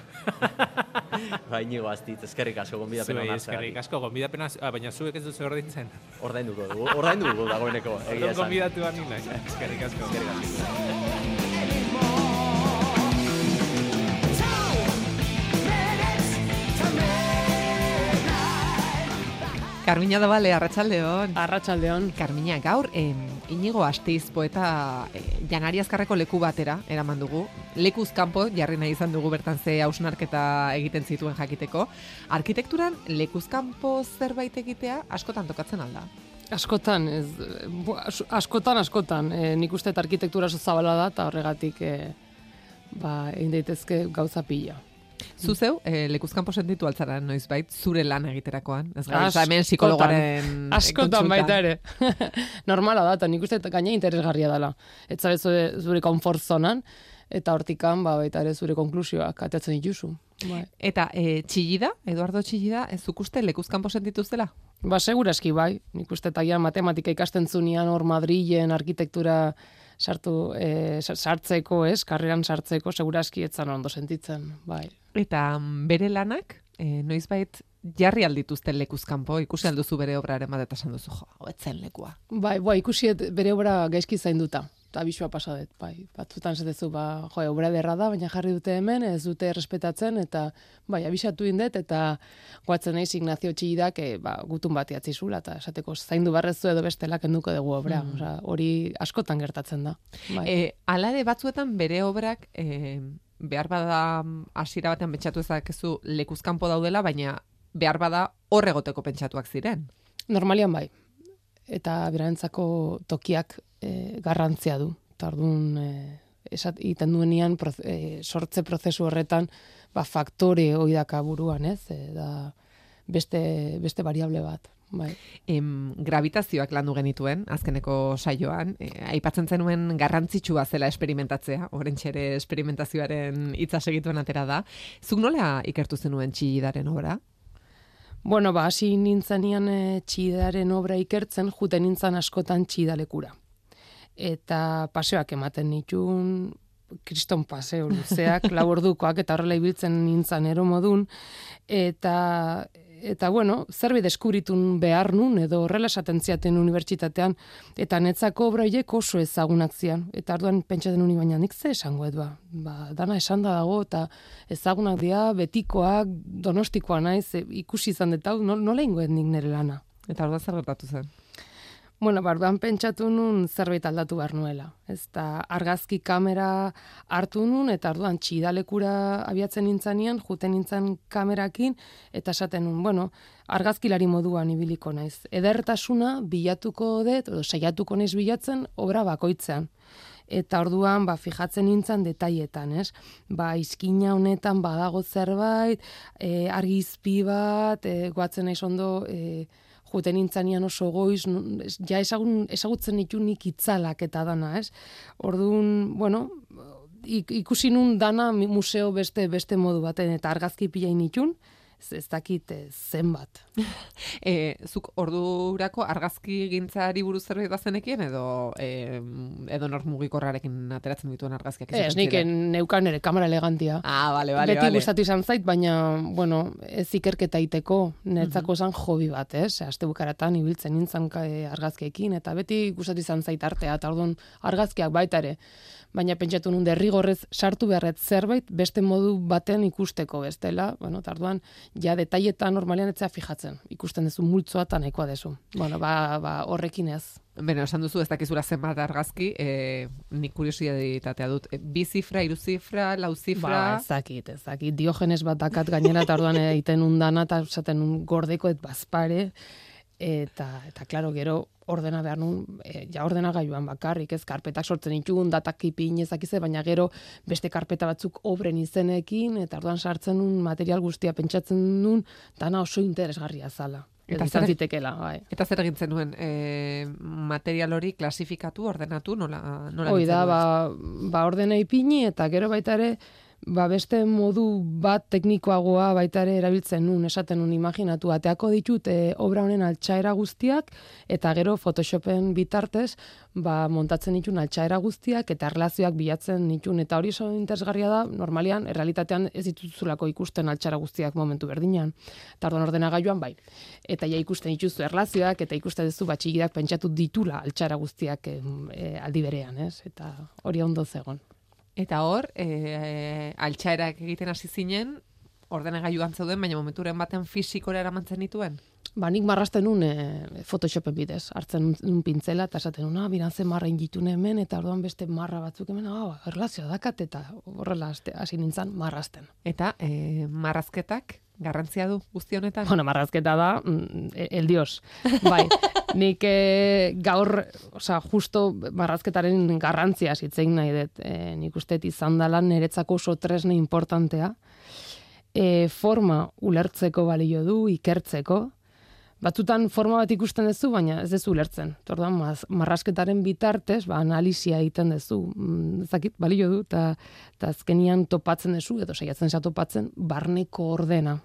ba, inigo aztitz, eskerrik asko gonbidapena Zuei, eskerrik asko gonbidapena, ah, baina zuek ez duzu ordintzen. Ordainduko dugu, ordaindu dugu dagoeneko, egia esan. Gonbidatu ni naiz, eskerrik asko. Eskerrik asko. Carmiña da Bale, Arratsaldeon. Arratsaldeon. Carmiña, gaur eh, Inigo Astiz poeta eh, Janari Azkarreko leku batera eraman dugu. Lekuz kanpo jarri nahi izan dugu bertan ze hausnarketa egiten zituen jakiteko. Arkitekturan lekuz kanpo zerbait egitea askotan tokatzen alda. Askotan, ez, askotan, askotan. E, nik uste dut arkitektura oso zabala da, eta horregatik e, ba, egin daitezke gauza pila. Zu zeu, eh, lekuzkanpo sentitu altzara noizbait, zure lan egiterakoan. Ez gara, Askotan. hemen psikologoaren Askotan baita ere. Normala da, eta nik uste gaina interesgarria dela. Ez zabe zure, comfort zonan, eta hortikan ba, baita ere zure konklusioak atetzen dituzu. Bai. Eta e, txillida, Eduardo Txillida, ez zuk uste lekuzkanpo sentitu zela? Ba, seguraski bai. Nik uste eta matematika ikasten zunean hor Madrilen arkitektura sartu, e, sa- sartzeko, ez, karreran sartzeko, seguraski etzan ondo sentitzen, bai. Eta mm, bere lanak, e, noizbait jarri aldituzte lekuzkanpo, ikusi alduzu bere obraren bat eta esan duzu, jo, hau ez zen lekua. Bai, bai, ikusi bere obra gaizki zainduta. Eta bisua pasa dut, bai. Batzutan zatezu, ba, jo, obra derra da, baina jarri dute hemen, ez dute respetatzen, eta, bai, abisatu indet, eta guatzen naiz Ignacio Txillidak, e, ba, gutun bat iatzizula, eta esateko zaindu barrezu edo bestela kenduko dugu obra. Mm. Hori askotan gertatzen da. Bai. E, ala ere batzuetan bere obrak e, behar bada mm, hasiera batean pentsatu ezakezu lekuzkanpo daudela, baina behar bada hor egoteko pentsatuak ziren. Normalian bai. Eta berarentzako tokiak e, garrantzia du. Eta orduan, e, esat, iten duenean proz- e, sortze prozesu horretan ba, faktore hoi daka buruan, ez? E, da beste, beste variable bat. Bai. Em, gravitazioak landu genituen, azkeneko saioan, e, aipatzen zenuen garrantzitsua zela esperimentatzea, orentxere esperimentazioaren hitza segituen atera da. Zuk nola ikertu zenuen txillidaren obra? Bueno, ba, hasi nintzanean e, txidaren obra ikertzen, juten nintzan askotan txidalekura. Eta paseoak ematen nitun, kriston paseo luzeak, lau ordukoak, eta horrela ibiltzen nintzan ero modun, eta, eta bueno, zerbait deskubritun behar nun, edo horrela esaten ziaten unibertsitatean, eta netzako obra oso ezagunak zian. Eta arduan pentsaten uni baina nik ze esango edu, ba, dana esan da dago, eta ezagunak dira, betikoak, donostikoa naiz, e, ikusi izan dut hau, no- nola ingoet nik nire lana. Eta orduan zer gertatu zen? Bueno, barduan pentsatu nun zerbait aldatu behar nuela. Ez da argazki kamera hartu nun, eta orduan txidalekura abiatzen nintzanean, juten nintzen kamerakin, eta esaten nun, bueno, argazkilari moduan ibiliko naiz. Edertasuna bilatuko dut, edo saiatuko naiz bilatzen, obra bakoitzean. Eta orduan, ba, fijatzen nintzen detaietan, ez? Ba, izkina honetan badago zerbait, e, argizpi bat, e, goatzen naiz ondo, e, juten nintzanean oso goiz, ja ezagun, ezagutzen nitu nik itzalak eta dana, ez? Orduan, bueno, ik, ikusi nun dana museo beste beste modu baten, eta argazki pila nitun, ez, ez dakit zenbat. E, zuk ordurako argazki gintzari buruz zerbait bazenekien edo e, edo nor mugikorrarekin ateratzen dituen argazkiak Ez, izaten nik neukan ere kamera elegantia. Ah, bale, bale, Beti bale. gustatu izan zait, baina, bueno, ez ikerketa iteko, netzako esan hobi bat, ez? Aste bukaratan ibiltzen nintzen eh, argazkiekin, eta beti gustatu izan zait artea, eta orduan argazkiak baita ere. Baina pentsatu nun derrigorrez sartu beharret zerbait beste modu baten ikusteko bestela, bueno, eta orduan ja detailetan normalean etzea fijatzen. Ikusten duzu multzoa eta nahikoa dezu. Bueno, ba, ba horrekin ez. Beno, esan duzu ez dakizura zenbat argazki, e, nik kuriosietatea dut. E, bi zifra, hiru zifra, lau zifra... Ba, ez dakit, ez dakit. Diogenes bat dakat gainera eta orduan egiten undana eta esaten un gordeko et bazpare. Eta eta claro gero ordena behar nun, e, ja ordenagailuan bakarrik, ez karpetak sortzen ditugun, datak ipin ezakize, baina gero beste karpeta batzuk obren izenekin, eta orduan sartzen nun material guztia pentsatzen nun, dana oso interesgarria zala. Eta zer zitekela, bai. Eta zer egin zenuen, e, material hori klasifikatu, ordenatu, nola, nola Hoi da, ba, ba ordena ipini, eta gero baita ere, ba beste modu bat teknikoagoa baita ere erabiltzen nun, esaten nun imaginatu, ateako ditut e, obra honen altxaera guztiak, eta gero Photoshopen bitartez, ba, montatzen ditun altxaera guztiak, eta erlazioak bilatzen ditun, eta hori oso interesgarria da, normalian, errealitatean ez dituzulako ikusten altxaera guztiak momentu berdinean. Eta orduan ordenagailuan bai. Eta ja ikusten dituzu erlazioak, eta ikusten duzu batxigidak pentsatu ditula altxara guztiak e, aldi berean, ez? Eta hori ondo zegon. Eta hor, e, altxaerak egiten hasi zinen, ordenagailuan zeuden, baina momenturen baten fisikora eramantzen dituen? Ba, nik marrasten nun e, Photoshopen bidez, hartzen nun pintzela, eta esaten nun, ah, biran ze marra inditune hemen, eta orduan beste marra batzuk hemen, ah, ba, erlazioa dakat, eta horrela hasi nintzen marrasten. Eta e, marrazketak garrantzia du guzti honetan? Bueno, marrazketa da, mm, el dios. Bai, nik e, gaur, oza, justo marrazketaren garrantzia zitzein nahi dut. E, nik uste izan dela niretzako oso tresne importantea. E, forma ulertzeko balio du, ikertzeko. Batzutan forma bat ikusten duzu, baina ez dezu ulertzen. Tordan, marrazketaren bitartez, ba, analizia egiten duzu. Mm, zakit, balio du, eta azkenian topatzen duzu, edo saiatzen za topatzen, barneko ordena.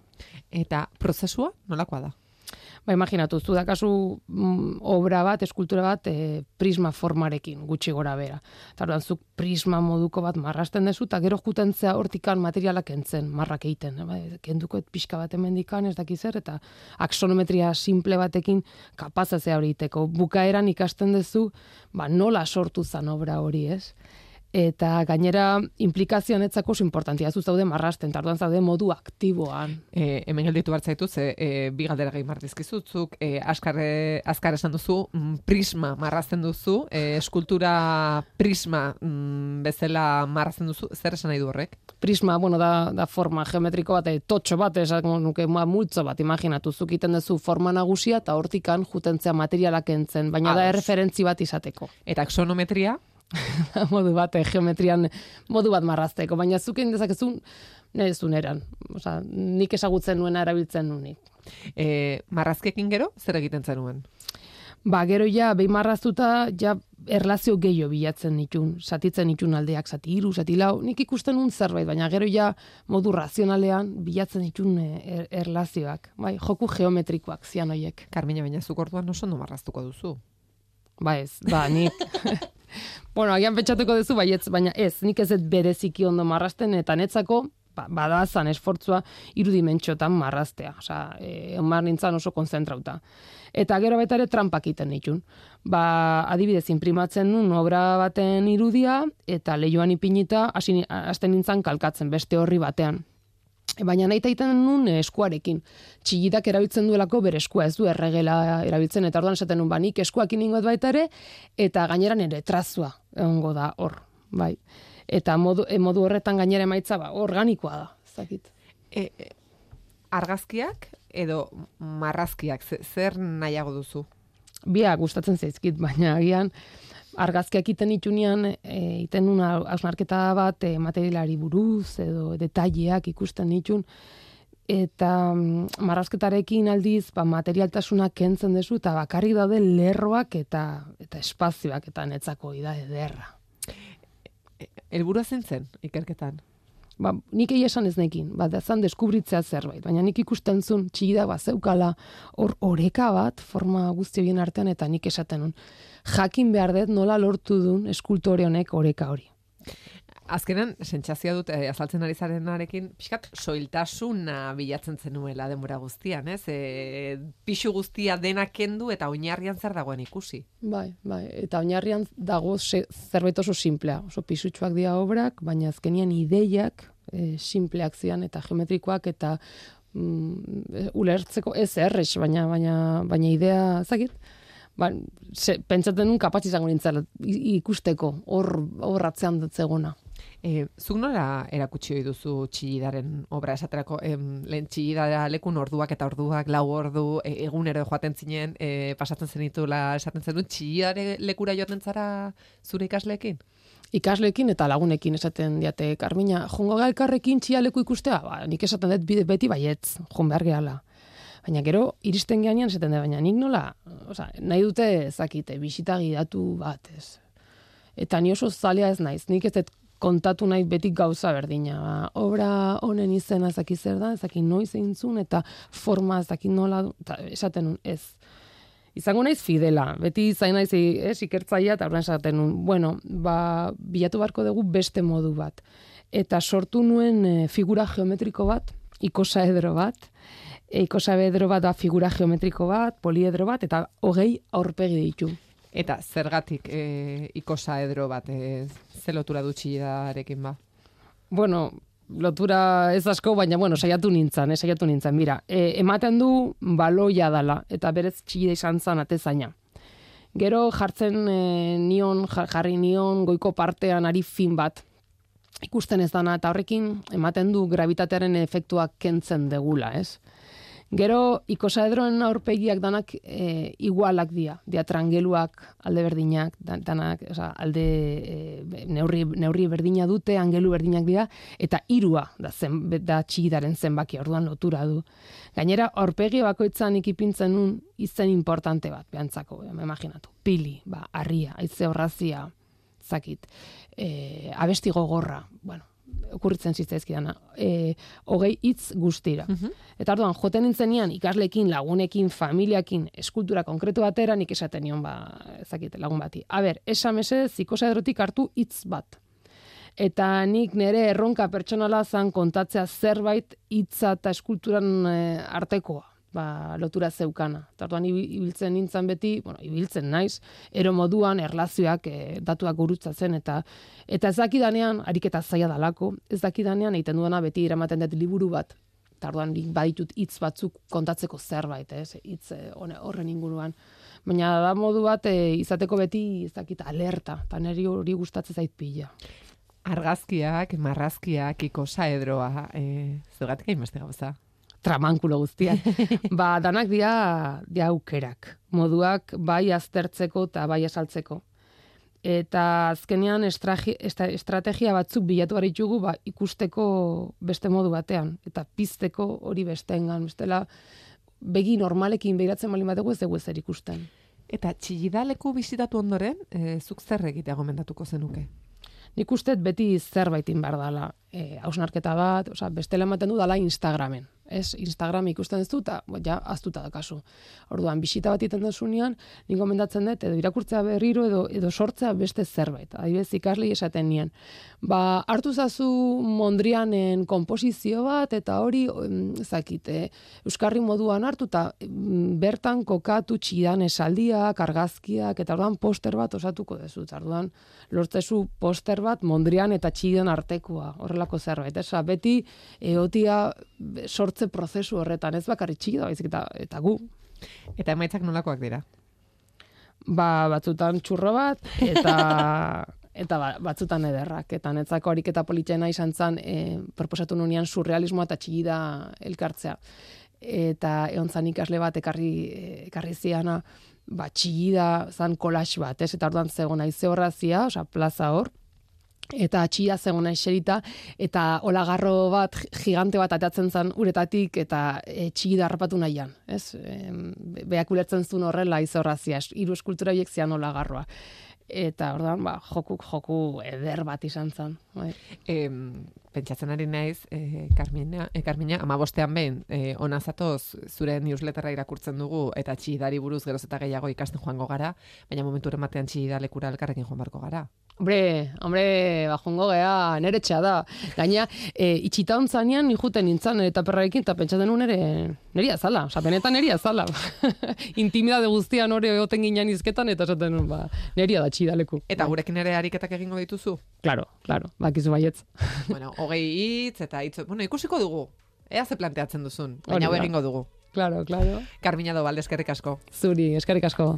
Eta prozesua nolakoa da? Ba, imaginatu, zu da kasu mm, obra bat, eskultura bat, e, prisma formarekin, gutxi gora bera. Eta zuk prisma moduko bat marrasten dezu, eta gero jutentzea hortikan materialak entzen, marrak egiten. Ba, kenduko et pixka bat emendikan, ez dakizer, eta aksonometria simple batekin kapazazea hori iteko. Bukaeran ikasten dezu, ba, nola sortu zan obra hori, ez? Eta gainera implikazio honetzako oso importantia zu zaude marrasten tarduan zaude modu aktiboan e, hemen gelditu bartzaitu ze e, bi galdera gehi martizkizutzuk e, askar, askar esan duzu mm, prisma marrazten duzu e, eskultura prisma mm, bezala marrazten duzu zer esan nahi du horrek? prisma, bueno, da, da forma geometriko bat, e, totxo bat, esan nuke ma, multzo bat, imaginatu, zukiten duzu forma nagusia eta hortikan jutentzea materialak entzen, baina da erreferentzi bat izateko. Eta aksonometria? modu bat, eh, geometrian modu bat marrazteko, baina zuken dezakezun nire zuneran. Osa, nik esagutzen nuena erabiltzen nunik. E, marrazkekin gero, zer egiten zenuen? Ba, gero ja, behin marraztuta, ja, erlazio gehiago bilatzen nitun, satitzen nitun aldeak, zati iru, zati lau, nik ikusten nun zerbait, baina gero ja, modu razionalean, bilatzen nitun eh, er, erlazioak, bai, joku geometrikoak zian hoiek. Karmina, baina zuk orduan oso no marraztuko duzu. Ba ez, ba, nik... bueno, agian pentsatuko duzu, bai ez, baina ez, nik ez ez bereziki ondo marrasten, eta netzako, ba, badazan esfortzua irudimentxotan marraztea. Osa, e, omar nintzen oso konzentrauta. Eta gero baita ere trampak iten nitun. Ba, adibidez, imprimatzen nun obra baten irudia, eta lehioan ipinita, hasten nintzen kalkatzen beste horri batean. Baina nahi taiten nun eskuarekin. Txigidak erabiltzen duelako bere eskua ez du erregela erabiltzen, eta orduan esaten nun banik eskuakin ingot baita ere, eta gaineran ere trazua egongo da hor, bai. Eta modu, e, modu horretan gainera emaitza ba, organikoa da, zakit. E, e, argazkiak edo marrazkiak, zer nahiago duzu? Bia gustatzen zaizkit, baina agian argazkiak iten itunean, e, iten una ausnarketa bat e, materialari buruz edo detaileak ikusten ditun, eta mm, marrazketarekin aldiz ba, materialtasuna kentzen dezu, eta bakarrik daude lerroak eta eta espazioak eta netzako ida ederra. Elburua zen zen, ikerketan? Ba, nik egi esan ez nekin, ba, zan deskubritzea zerbait, baina nik ikusten zun txigida bat zeukala hor oreka bat forma guzti bien artean eta nik esaten nun jakin behar dut nola lortu duen eskultore honek oreka hori. Azkenan, sentsazioa dut, eh, azaltzen ari zarenarekin, pixkat, soiltasuna bilatzen zenuela denbora guztian, ez? E, pixu guztia denak kendu eta oinarrian zer dagoen ikusi. Bai, bai, eta oinarrian dago zerbait oso simplea, oso pisutsuak dira obrak, baina azkenian ideiak e, simpleak zian eta geometrikoak eta mm, ulertzeko ez errex, baina, baina, baina idea, zakit, ba, se, pentsaten nun kapaz izango nintzen ikusteko hor, hor atzean dutzeguna. E, zuk nola erakutsi hoi duzu txillidaren obra esaterako, em, lehen txillidara lekun orduak eta orduak, lau ordu, e, egunero joaten zinen, e, pasatzen zenitula esaten zenun, txillidare lekura joaten zara zure ikasleekin? ikasleekin eta lagunekin esaten diate Carmina, jongo ga elkarrekin txialeku ikustea, ba, nik esaten dut bide beti baietz, jon behar gehala. Baina gero, iristen geanean esaten dut, baina nik nola, oza, nahi dute ezakite, bisita gidatu bat, ez. Eta ni oso zalea ez naiz, nik ez dut kontatu nahi beti gauza berdina. Ba, obra honen izena ezaki zer da, ezaki noiz eintzun, eta forma ezaki nola, eta esaten ez izango naiz fidela. Beti zain naiz ez, ikertzaia eta horren esaten nun. Bueno, ba, bilatu barko dugu beste modu bat. Eta sortu nuen e, figura geometriko bat, ikosaedro bat, e, ikosaedro bat da figura geometriko bat, poliedro bat, eta hogei aurpegi ditu. Eta zergatik e, ikosaedro bat, e, zelotura dutxidarekin ba? Bueno, lotura ez asko, baina bueno, saiatu nintzen, eh, saiatu nintzen. Mira, e, ematen du baloia dala eta berez txide izan zan atezaina. Gero jartzen e, nion, jarri nion goiko partean ari fin bat ikusten ez dana eta horrekin ematen du gravitatearen efektuak kentzen degula, ez? Gero, ikosaedroen aurpegiak danak e, igualak dia, dia trangeluak alde berdinak, danak, oza, alde e, neurri, neurri berdina dute, angelu berdinak dira, eta irua da, zen, da txigidaren zenbaki, orduan lotura du. Gainera, aurpegi bakoitzan ikipintzen nun izen importante bat, behantzako, me imaginatu. Pili, ba, arria, aize horrazia, zakit, e, abesti gogorra, bueno, okurritzen zitzaizkidana, e, hogei hitz guztira. Mhm. Eta orduan, joten nintzenian ikaslekin, lagunekin, familiakin, eskultura konkretu batera, nik esaten nion, ba, ezakite, lagun bati. A ber, esamese, zikosa edrotik hartu hitz bat. Eta nik nire erronka pertsonala zan kontatzea zerbait hitza eta eskulturan e, artekoa ba, lotura zeukana. Tartuan ibiltzen nintzen beti, bueno, ibiltzen naiz, ero moduan erlazioak e, datuak gurutzatzen eta eta ez dakidanean ariketa zaila dalako, ez dakidanean egiten duena beti eramaten dut liburu bat. Tarduan baditut hitz batzuk kontatzeko zerbait, ez? Hitz e, horren inguruan. Baina da modu bat e, izateko beti ez dakit alerta, eta niri hori gustatzen zait pila. Argazkiak, marrazkiak, ikosa edroa, e, zugatik egin beste gauza tramankulo guztia. ba, danak dia, dia aukerak. Moduak bai aztertzeko eta bai esaltzeko. Eta azkenean estrategia batzuk bilatu ditugu ba, ikusteko beste modu batean. Eta pizteko hori besteengan. Bestela, begi normalekin behiratzen bali bateko ez dugu ezer ikusten. Eta txillidaleku bizitatu ondoren, e, zuk zer egitea gomendatuko zenuke? Nik uste beti zerbaitin behar dela. E, hausnarketa bat, oza, bestela ematen du dala Instagramen ez Instagram ikusten ez dut, ja, aztuta da kasu. Orduan, bisita bat iten desunean, nik gomendatzen dut, edo irakurtzea berriro, edo, edo sortzea beste zerbait. Adibidez, ikasli esaten nien. Ba, hartu zazu Mondrianen komposizio bat, eta hori, zakite, Euskarri moduan hartu, eta bertan kokatu txidan esaldiak, argazkiak, eta orduan poster bat osatuko dezu. Orduan, lortzezu poster bat Mondrian eta txidan artekoa, horrelako zerbait. Esa, beti, eotia sortze prozesu horretan, ez bakarri txiki da, baizik eta, eta gu. Eta emaitzak nolakoak dira? Ba, batzutan txurro bat, eta eta ba, batzutan ederrak. Eta netzako harik eta politxena izan zan, e, proposatu nunean surrealismoa eta txiki da elkartzea. Eta egon zan ikasle bat ekarri, ekarri ziana, ba, txiki da zan kolax bat, ez? Eta orduan zegoen aize horrazia, oza, plaza hor, eta atxia zegoen eserita, eta olagarro bat gigante bat atatzen zen uretatik, eta e, txigi darrapatu nahian. Ez? E, beak ulertzen zuen horrela izorrazia, hiru eskultura biek zian olagarroa. Eta ordan ba, jokuk joku eder bat izan zen. Bai. E, pentsatzen ari naiz, e, Carmina, e, Carmina, ama bostean behin, e, ona zatoz, zure newsletterra irakurtzen dugu, eta txidari buruz geroz eta gehiago ikasten joango gara, baina momentu ematean txidalekura elkarrekin joan barko gara. Hombre, hombre, bajongo gea, nere da. Gaina, e, itxita ontzanean, nijuten nintzen, eta perrarekin, eta pentsatzen nuen ere, neri azala, oza, benetan neri azala. Intimidade guztian hori egoten ginen izketan, eta esaten ba, neri da txidaleku. Eta gurekin ere ariketak egingo dituzu? Claro, claro, bakizu baietz. bueno, hogei hitz, eta hitz, bueno, ikusiko dugu. Ea ze planteatzen duzun, baina hau egingo dugu. Claro, claro. Carmina Dobalde, eskerrik asko. Zuri, eskerrik asko.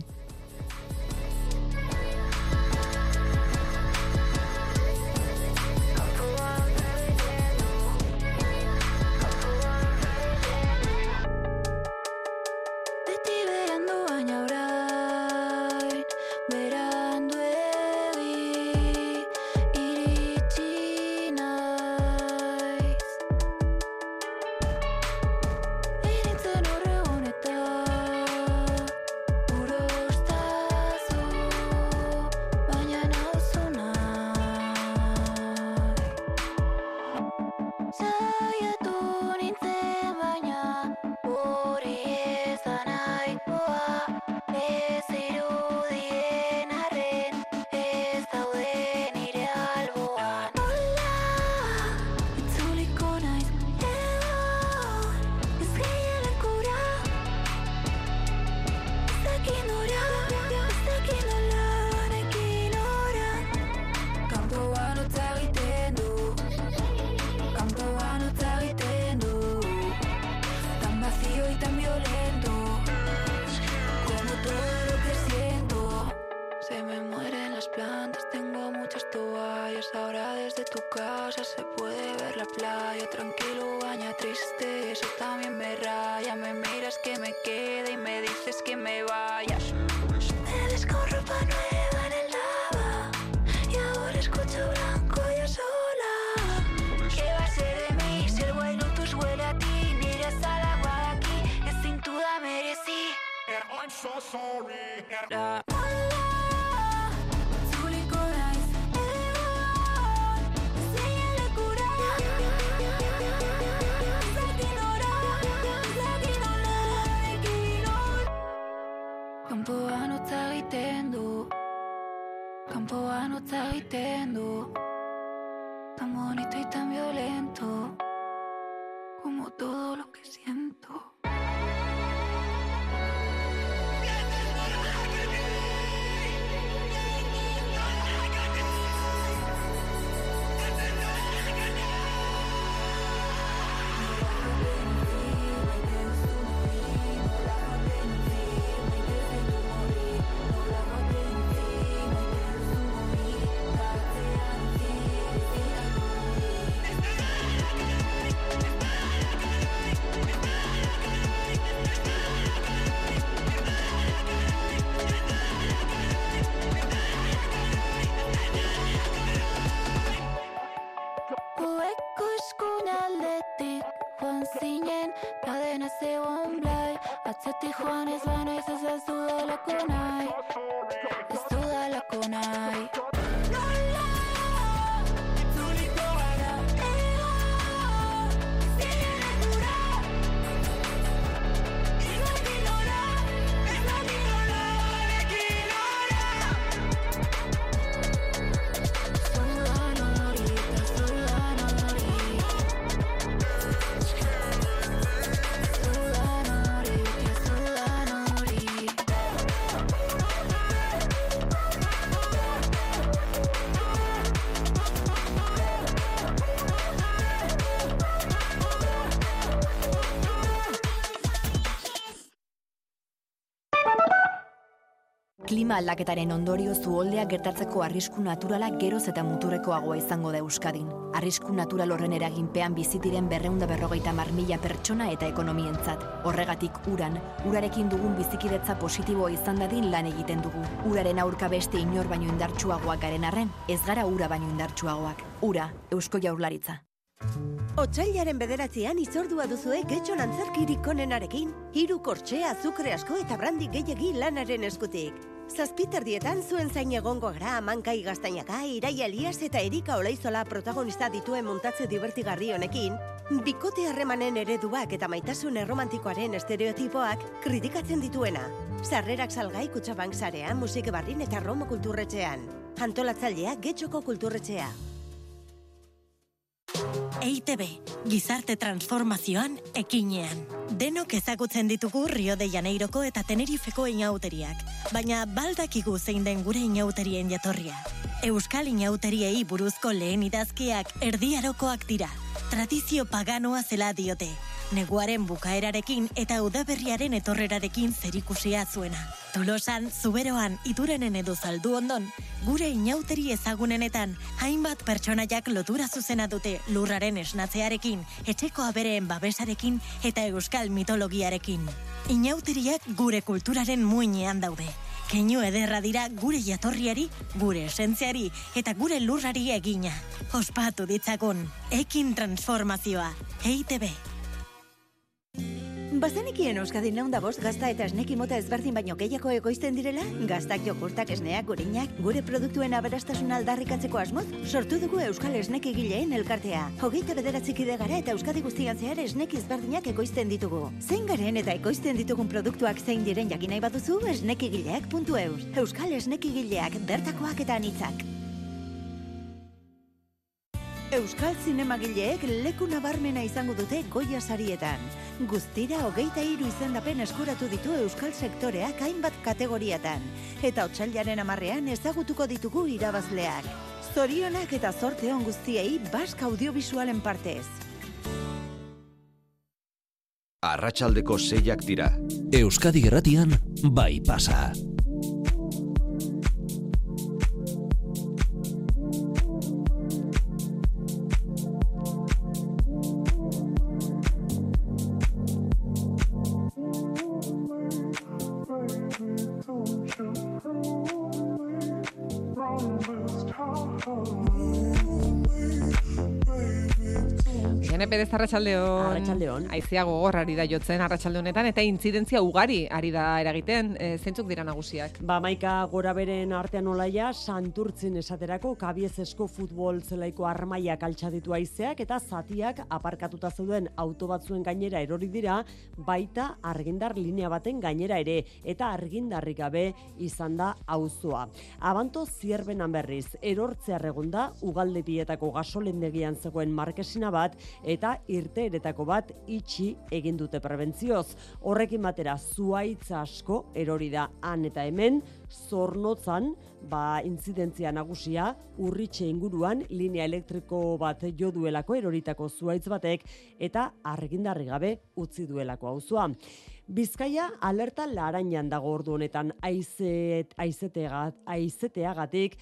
Klima aldaketaren ondorio zuoldeak gertatzeko arrisku naturala geroz eta muturrekoagoa izango da Euskadin. Arrisku natural horren eraginpean bizitiren berreunda berrogeita mar mila pertsona eta ekonomientzat. Horregatik uran, urarekin dugun bizikidetza positiboa izan dadin lan egiten dugu. Uraren aurka beste inor baino indartsuagoak garen arren, ez gara ura baino indartsuagoak. Ura, Eusko Jaurlaritza. Otsailaren bederatzean izordua duzue getxon antzerkirik onenarekin, hiru kortxe, azukre asko eta brandi gehiegi lanaren eskutik. Zazpiterdietan zuen zain egongo gara amankai gaztainaka, Iraia Elias eta Erika Olaizola protagonista dituen montatze divertigarri honekin, bikote harremanen ereduak eta maitasun erromantikoaren estereotipoak kritikatzen dituena. Sarrerak salgai kutsabank sarean, musike barrin eta romo kulturretxean. Antolatzailea getxoko kulturretxea. EITB, gizarte transformazioan ekinean. Denok ezagutzen ditugu Rio de Janeiroko eta Tenerifeko inauteriak, baina baldakigu zein den gure inauterien jatorria. Euskal inauteriei buruzko lehen idazkiak erdiarokoak dira. Tradizio paganoa zela diote. Neguaren bukaerarekin eta udaberriaren etorrerarekin zerikusia zuena. Tolosan, Zuberoan, Iturenen edo zaldu ondon, gure inauteri ezagunenetan, hainbat pertsonaiak lotura zuzena dute lurraren esnatzearekin, etxeko abereen babesarekin eta euskal mitologiarekin. Inauteriak gure kulturaren muinean daude. Keinu ederra dira gure jatorriari, gure esentziari eta gure lurrari egina. Ospatu ditzagun, ekin transformazioa, EITB. Bazenekien Euskadin launda bost gazta eta esneki mota ezberdin baino gehiago egoizten direla? Gaztak jogurtak esneak gurinak, gure produktuen aberastasun aldarrikatzeko asmoz, sortu dugu Euskal Esneki Gileen elkartea. Hogeita bederatzik gara eta Euskadi guztian zehar esneki ezberdinak ekoizten ditugu. Zein garen eta ekoizten ditugun produktuak zein diren jakinai baduzu esnekigileak.eus. Euskal Esneki Gileak bertakoak eta anitzak. Euskal Zinemagileek leku nabarmena izango dute Goya sarietan. Guztira hogeita hiru izendapen eskuratu ditu Euskal sektoreak hainbat kategoriatan. Eta otsailaren amarrean ezagutuko ditugu irabazleak. Zorionak eta zorte on guztiei Bask Audiovisualen partez. Arratsaldeko seiak dira. Euskadi Gerratian bai pasa. Perez Arratsaldeon. Arratsaldeon. Aizia gogor ari da jotzen Arratsalde honetan eta intzidentzia ugari ari da eragiten. E, zeintzuk dira nagusiak? Ba, maika gora beren artean olaia, santurtzin esaterako kabiezesko futbol zelaiko armaiak altxaditu aizeak eta zatiak aparkatuta zeuden auto batzuen gainera erori dira, baita argindar linea baten gainera ere eta argindarrik gabe izan da auzoa. Abanto zierbenan berriz, erortzea egonda ugaldepietako gasolendegian zegoen markesina bat eta irteeretako bat itxi egin dute prebentzioz. Horrekin batera zuaitza asko erori da han eta hemen zornotzan ba intzidentzia nagusia urritxe inguruan linea elektriko bat jo duelako eroritako zuaitz batek eta argindarri gabe utzi duelako auzoa. Bizkaia alerta larainan dago ordu honetan aizet, aizeteagat, aizeteagatik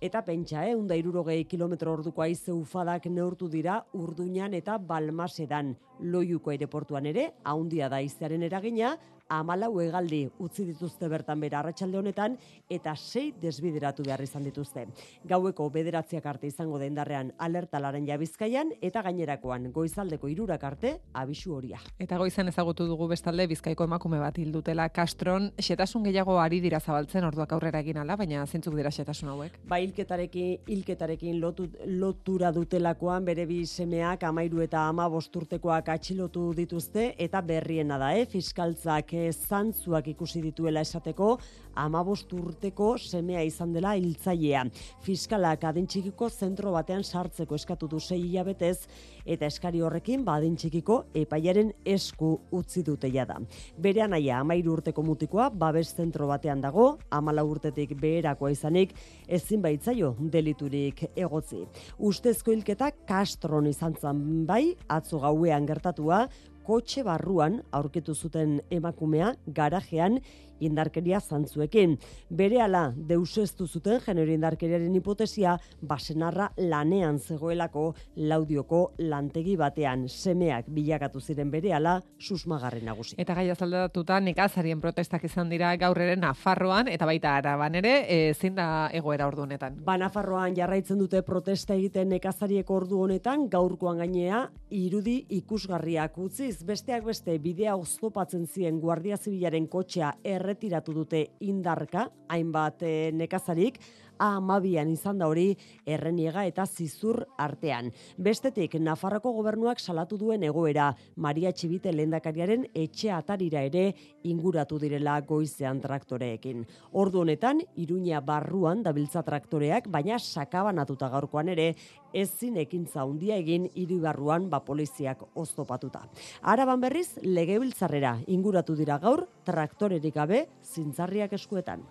eta pentsa, eh, unda irurogei kilometro orduko aize ufadak neurtu dira urduñan eta balmasedan. Loiuko aireportuan ere, haundia da aizearen eragina, amalau egaldi utzi dituzte bertan bera arratsalde honetan eta sei desbideratu behar izan dituzte. Gaueko bederatziak arte izango den darrean alertalaren jabizkaian eta gainerakoan goizaldeko irurak arte abisu horia. Eta goizan ezagutu dugu bestalde bizkaiko emakume bat hildutela Castron, xetasun gehiago ari dira zabaltzen orduak aurrera egin ala, baina zentzuk dira xetasun hauek? Ba, hilketarekin, hilketarekin lotu, lotura dutelakoan bere bi semeak amairu eta ama bosturtekoak atxilotu dituzte eta berriena da, eh? fiskaltzak zantzuak ikusi dituela esateko, amabost urteko semea izan dela hiltzailea. Fiskalak adintxikiko zentro batean sartzeko eskatu du sei hilabetez, eta eskari horrekin badintxikiko epaiaren esku utzi dute da. Bere anaia amairu urteko mutikoa babes zentro batean dago, amala urtetik beherakoa izanik, ezin baitzaio deliturik egotzi. Ustezko hilketa kastron izan zan bai, atzo gauean gertatua, kotxe barruan aurkitu zuten emakumea garajean indarkeria zantzuekin. Bere ala, deusestu zuten genero indarkeriaren hipotesia basenarra lanean zegoelako laudioko lantegi batean semeak bilakatu ziren bere ala susmagarri nagusi. Eta gai azaldatuta nekazarien protestak izan dira gaur ere Nafarroan eta baita araban ere, e, zein da egoera ordu honetan? Ba Nafarroan jarraitzen dute protesta egiten nekazariek ordu honetan gaurkoan gainea irudi ikusgarriak utziz besteak beste bidea oztopatzen zien Guardia Zibilaren kotxea erretiratu dute indarka, hainbat e, nekazarik, amabian izan da hori erreniega eta zizur artean. Bestetik, Nafarroko gobernuak salatu duen egoera, Maria Txibite lendakariaren etxe atarira ere inguratu direla goizean traktoreekin. Ordu honetan, Iruña barruan dabiltza traktoreak, baina sakabanatuta gaurkoan ere, ezin ekintza handia egin hiri barruan ba poliziak oztopatuta. Araban berriz, legebiltzarrera inguratu dira gaur, traktorerik gabe, zintzarriak eskuetan.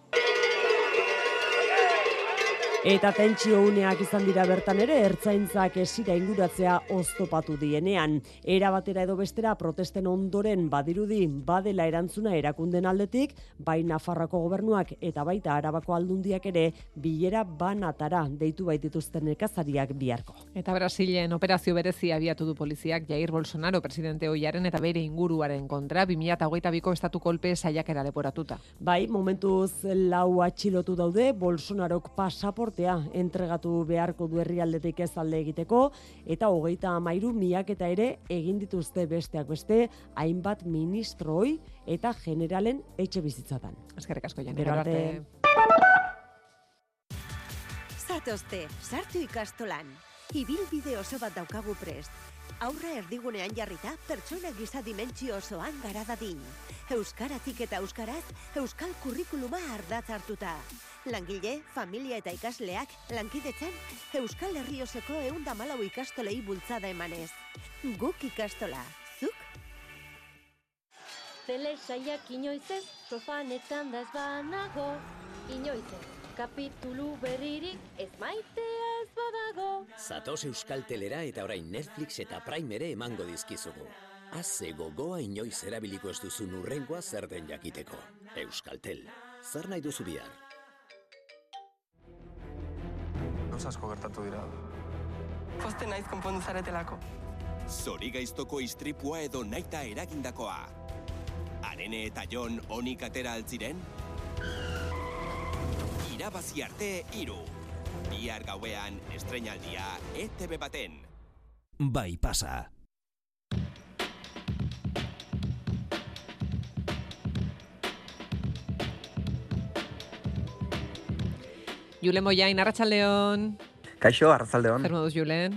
Eta tentsio uneak izan dira bertan ere, ertzaintzak esira inguratzea oztopatu dienean. Era batera edo bestera protesten ondoren badirudi badela erantzuna erakunden aldetik, bai Nafarroko gobernuak eta baita Arabako aldundiak ere bilera banatara deitu baitituzten nekazariak biharko. Eta Brasilen operazio berezi abiatu du poliziak Jair Bolsonaro presidente hoiaren eta bere inguruaren kontra 2008ko estatu kolpe saiakera leporatuta. Bai, momentuz lau atxilotu daude, Bolsonarok pasaport pasaportea entregatu beharko du herrialdetik ez alde egiteko eta hogeita amairu miak eta ere egin dituzte besteak beste hainbat ministroi eta generalen etxe bizitzatan. Eskerrik asko jan. Gero arte. Zatozte, sartu ikastolan. Ibil bide oso bat daukagu prest. Aurra erdigunean jarrita, pertsona giza dimentsio osoan gara dadin. Euskaratik eta euskaraz, euskal kurrikuluma ardatz hartuta. Langile, familia eta ikasleak, lankidetzen, euskal herrioseko eunda malau ikastolei bultzada emanez. Guk ikastola, zuk? Tele saiak inoizez, sofanetan da ez banago, inoizez. Kapitulu berririk ez maitea ez badago. Zatoz Euskal Telera eta orain Netflix eta Prime ere emango dizkizugu. Haze gogoa inoiz erabiliko ez duzu nurrengoa zer den jakiteko. Euskaltel, zer nahi duzu bihar? Gauza asko gertatu dira. Poste naiz konpondu zaretelako. Zori gaiztoko istripua edo naita eragindakoa. Arene eta Jon onik atera altziren? Irabazi arte iru. Bihar gauean estrenaldia ETV baten. Bai pasa. Julen Moiain, Arratxaldeon. Kaixo, arratzaldeon. Zer moduz, Julen?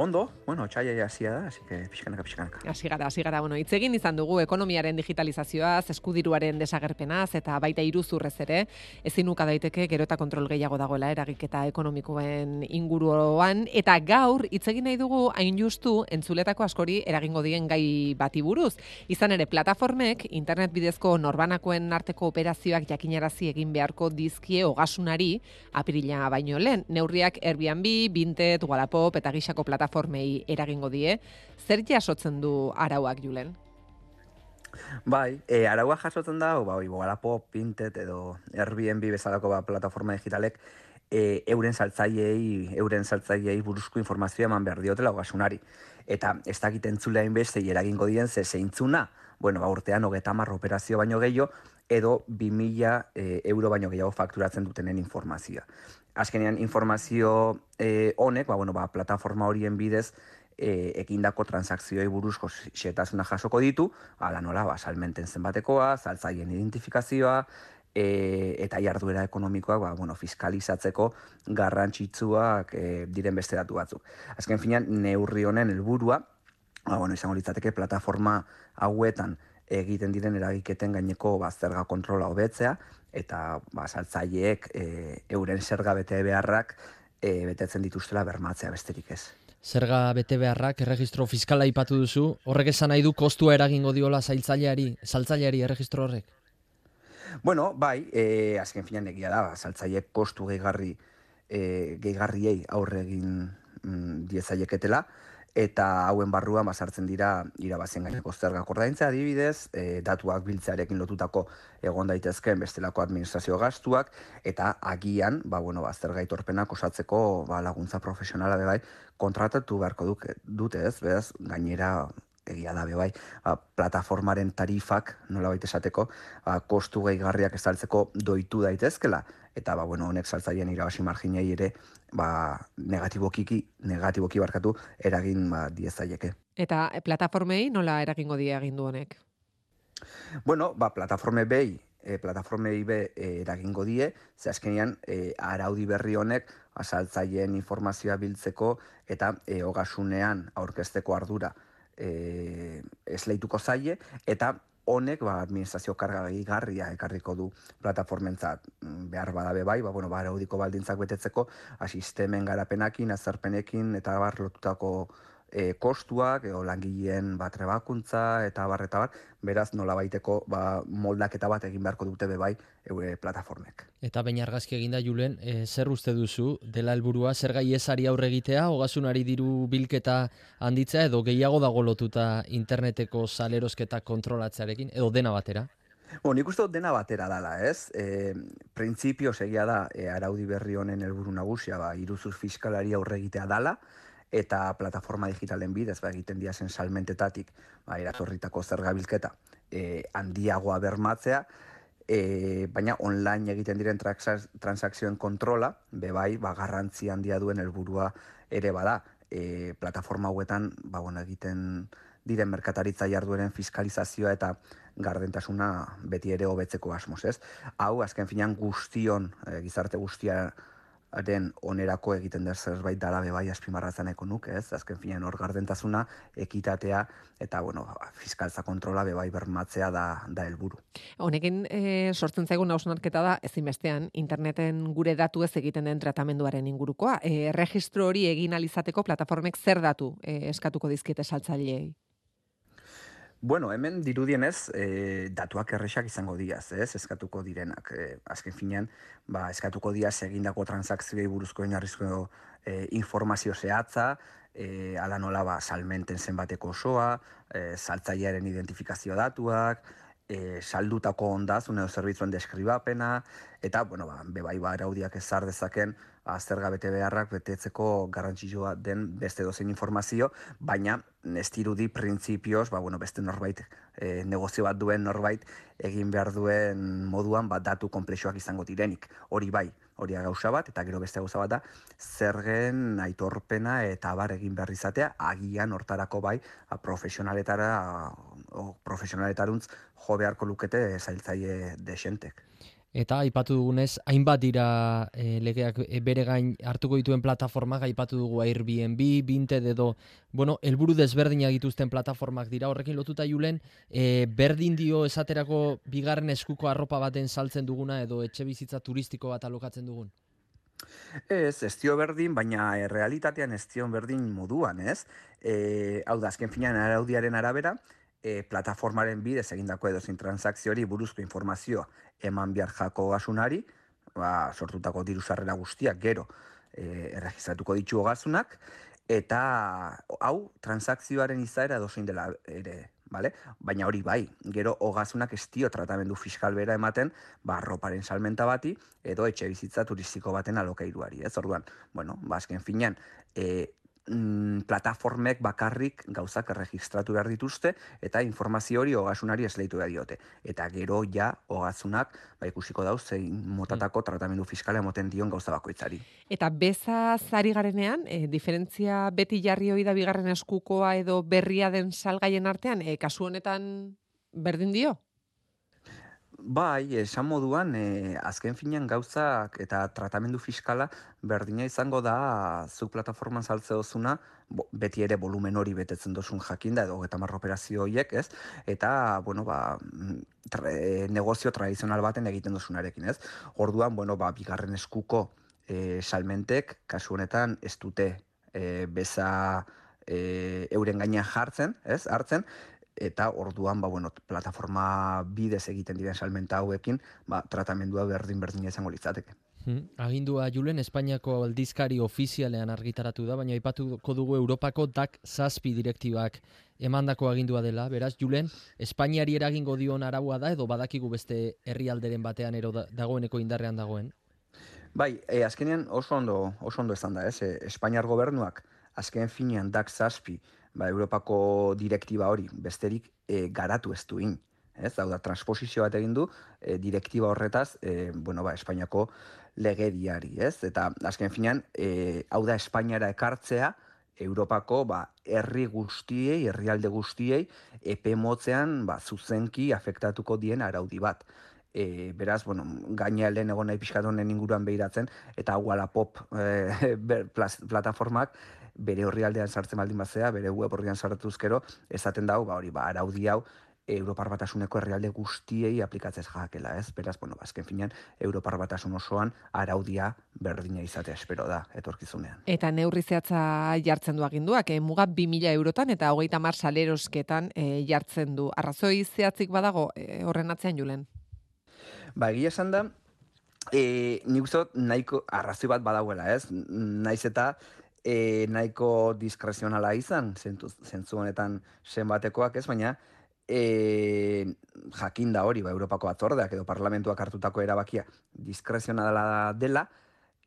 Ondo, bueno, txaia hasia da, así que pixkanaka, pixkanaka. Hasi gara, hasi gara, bueno, hitz egin izan dugu ekonomiaren digitalizazioaz, eskudiruaren desagerpenaz eta baita iruzurrez ere, ezin uka daiteke gero eta kontrol gehiago dagoela eragiketa ekonomikoen inguruan eta gaur hitz egin nahi dugu hain justu entzuletako askori eragingo dien gai bati buruz. Izan ere plataformek internet bidezko norbanakoen arteko operazioak jakinarazi egin beharko dizkie ogasunari apirila baino lehen. Neurriak Airbnb, Vinted, Wallapop eta gixako plataformei eragingo die. Zer jasotzen du arauak, Julen? Bai, e, araua jasotzen da, ba, oi, Wallapop, Pintet edo Airbnb bezalako ba, plataforma digitalek e, euren saltzaileei, euren saltzaileei buruzko informazioa eman behar diotela ogasunari. Eta ez dakit entzuleain beste eragingo dien ze zeintzuna, bueno, ba, urtean hogeta marro operazio baino gehiago, edo 2000 e, euro baino gehiago fakturatzen dutenen informazioa. Azkenean informazio e, honek, ba, bueno, ba, plataforma horien bidez, e, ekindako transakzioei buruzko xetasuna jasoko ditu, ala nola, ba, salmenten zenbatekoa, saltzaien identifikazioa, e, eta jarduera ekonomikoak ba, bueno, fiskalizatzeko garrantzitsuak e, diren beste datu batzuk. Azken finean, neurri honen helburua, ba, bueno, izango litzateke plataforma hauetan egiten diren eragiketen gaineko ba, zerga kontrola hobetzea, eta ba, saltzaileek e, euren zerga bete beharrak e, betetzen dituztela bermatzea besterik ez. Zerga bete beharrak erregistro fiskala ipatu duzu, horrek esan nahi du kostua eragingo diola zailtzaileari, saltzaileari erregistro horrek? Bueno, bai, e, azken finan egia da, saltzaileek kostu gehigarri e, gehigarriei aurre egin mm, diezaieketela, eta hauen barruan basartzen dira irabazen gaineko zergak. Ordaintza adibidez, e, datuak biltzearekin lotutako egon daitezkeen bestelako administrazio gastuak, eta agian, ba, bueno, ba, zerga itorpenak osatzeko ba, laguntza profesionala bai, kontratatu beharko duk, dute ez, beraz, gainera egia da be bai, ba, plataformaren tarifak, nola baita esateko, ba, kostu gehigarriak estaltzeko doitu daitezkela, eta ba, bueno, honek saltzailean irabasi marginei ere ba, negatibokiki, negatiboki barkatu eragin ba, diezaieke. Eta e, plataformei nola eragingo die agindu honek? Bueno, ba, plataforme behi, e, plataformei be e, eragingo die, ze azkenean e, araudi berri honek asaltzaileen informazioa biltzeko eta e, ogasunean aurkezteko ardura e, esleituko zaie, eta honek ba, administrazio karga gehigarria ekarriko du plataformentzat. Mm, behar badabe bai, ba, bueno, ba, araudiko baldintzak betetzeko, asistemen garapenakin, azarpenekin, eta bar lotutako e, kostuak, edo langileen bat trebakuntza, eta bar, eta bar, beraz nola baiteko ba, moldaketa bat egin beharko dute be bai eure plataformek. Eta baina argazki eginda Julen, e, zer uste duzu dela helburua zer gaiesari aurre egitea, ogasunari diru bilketa handitzea edo gehiago dago lotuta interneteko salerosketa kontrolatzearekin edo dena batera? Bo, nik uste dut dena batera dala, ez? E, Printzipio segia da, e, araudi berri honen helburu nagusia, ba, iruzur fiskalari aurre egitea dala, eta plataforma digitalen bidez, ba, egiten diazen salmentetatik, ba, eratorritako zergabilketa, e, handiagoa bermatzea, e, baina online egiten diren transa- transakzioen kontrola, bebai, ba, garrantzi handia duen helburua ere bada, e, plataforma hauetan, ba, bueno, egiten diren merkataritza jardueren fiskalizazioa eta gardentasuna beti ere hobetzeko asmoz, ez? Hau, azken finean guztion, e, gizarte guztiaren onerako egiten der zerbait dala bebai azpimarratzen nahiko nuke, ez? Azken finean hor gardentasuna, ekitatea eta, bueno, ba, fiskaltza kontrola bebai bermatzea da, da helburu. Honekin e, sortzen zaigun hausnarketa da, ezinbestean, interneten gure datu ez egiten den tratamenduaren ingurukoa. E, registro hori egin alizateko plataformek zer datu e, eskatuko dizkiete saltzaileei? Bueno, hemen dirudienez, e, datuak erresak izango diaz, ez? Eskatuko direnak. E, azken finean, ba, eskatuko diaz egindako transakzioei buruzko oinarrizko e, informazio zehatza, e, ala nola ba, salmenten zenbateko osoa, e, saltzailearen identifikazio datuak, e, saldutako ondazun edo zerbitzuen deskribapena, eta, bueno, ba, bebai ba, araudiak ezar dezaken, azterga bete beharrak betetzeko garrantzitsua den beste dozein informazio, baina ez dirudi printzipioz, ba, bueno, beste norbait, e, negozio bat duen norbait, egin behar duen moduan bat datu komplexoak izango direnik. Hori bai, hori gauza bat, eta gero beste gauza bat da, zergen aitorpena eta abar egin behar izatea, agian hortarako bai, a, profesionaletara, o profesionaletaruntz jo beharko lukete zailtzaile desentek. Eta aipatu dugunez, hainbat dira e, legeak e, bere gain hartuko dituen plataformak, aipatu dugu Airbnb, Vinted edo, bueno, helburu desberdinak dituzten plataformak dira. Horrekin lotuta julen, e, berdin dio esaterako bigarren eskuko arropa baten saltzen duguna edo etxe bizitza turistiko bat alokatzen dugun? Ez, ez dio berdin, baina realitatean ez dio berdin moduan, ez? E, hau da, azken finean araudiaren arabera, e, plataformaren bidez egindako edo zin transakziori buruzko informazioa eman behar jako gasunari, ba, sortutako diru sarrera guztiak gero e, erregistratuko ditu ogazunak, eta hau transakzioaren izaera dozein dela ere, Vale? Baina hori bai, gero ogazunak ez dio tratamendu fiskal bera ematen, ba, roparen salmenta bati, edo etxe bizitza turistiko baten alokairuari, ez? Orduan, bueno, ba, azken finean, e, mm, plataformek bakarrik gauzak erregistratu behar dituzte eta informazio hori ogasunari esleitu behar diote. Eta gero ja ogazunak ba, ikusiko dauz zein motatako tratamendu fiskala emoten dion gauza bakoitzari. Eta beza zari garenean, e, diferentzia beti jarri hori da bigarren eskukoa edo berria den salgaien artean, e, kasu honetan berdin dio? Bai, esan moduan, e, azken finean gauzak eta tratamendu fiskala berdina izango da zu plataforman saltze dozuna, beti ere volumen hori betetzen dozun jakinda edo eta operazio horiek, ez? Eta, bueno, ba, tra, e, negozio tradizional baten egiten dozunarekin, ez? Orduan, bueno, ba, bigarren eskuko e, salmentek, kasu honetan, ez dute e, beza e, euren gaina jartzen, ez? Hartzen, eta orduan ba, bueno, plataforma bidez egiten diren salmenta hauekin ba, tratamendua berdin berdin izango litzateke. Hmm. Agindua Julen Espainiako aldizkari ofizialean argitaratu da, baina aipatuko dugu Europako DAC zazpi direktibak emandako agindua dela. Beraz, Julen, Espainiari eragingo dion araua da edo badakigu beste herrialderen batean ero dagoeneko indarrean dagoen? Bai, e, azkenean oso ondo, oso ondo esan da, ez? E, Espainiar gobernuak azken finean DAC zazpi ba, Europako direktiba hori besterik e, garatu ez duin. Ez, hau da, transposizio bat egin du e, direktiba horretaz, e, bueno, ba, Espainiako legediari, ez? Eta azken finean, e, hau da, Espainiara ekartzea, Europako ba, herri guztiei, herrialde guztiei, epe motzean ba, zuzenki afektatuko dien araudi bat. E, beraz, bueno, gaina lehen egon nahi pixkatonen inguruan behiratzen, eta hau pop e, plataformak bere horrialdean sartzen baldin bazea, bere web horrian sartuz gero, esaten dago, ba hori, ba, araudi hau, Europar batasuneko herrialde guztiei aplikatzez jakela, ez? Beraz, bueno, ba, finean, Europar batasun osoan araudia berdina izatea espero da, etorkizunean. Eta neurri zehatza jartzen du aginduak, eh? muga 2000 eurotan eta hogeita mar salerosketan eh, jartzen du. Arrazoi zehatzik badago eh, horren atzean julen? Ba, egia esan da, eh, nik uste nahiko arrazoi bat badagoela, ez? Naiz eta, e, nahiko diskrezionala izan, zentzu honetan zenbatekoak ez, baina e, jakinda hori, ba, Europako atzordeak edo parlamentuak hartutako erabakia diskrezionala dela,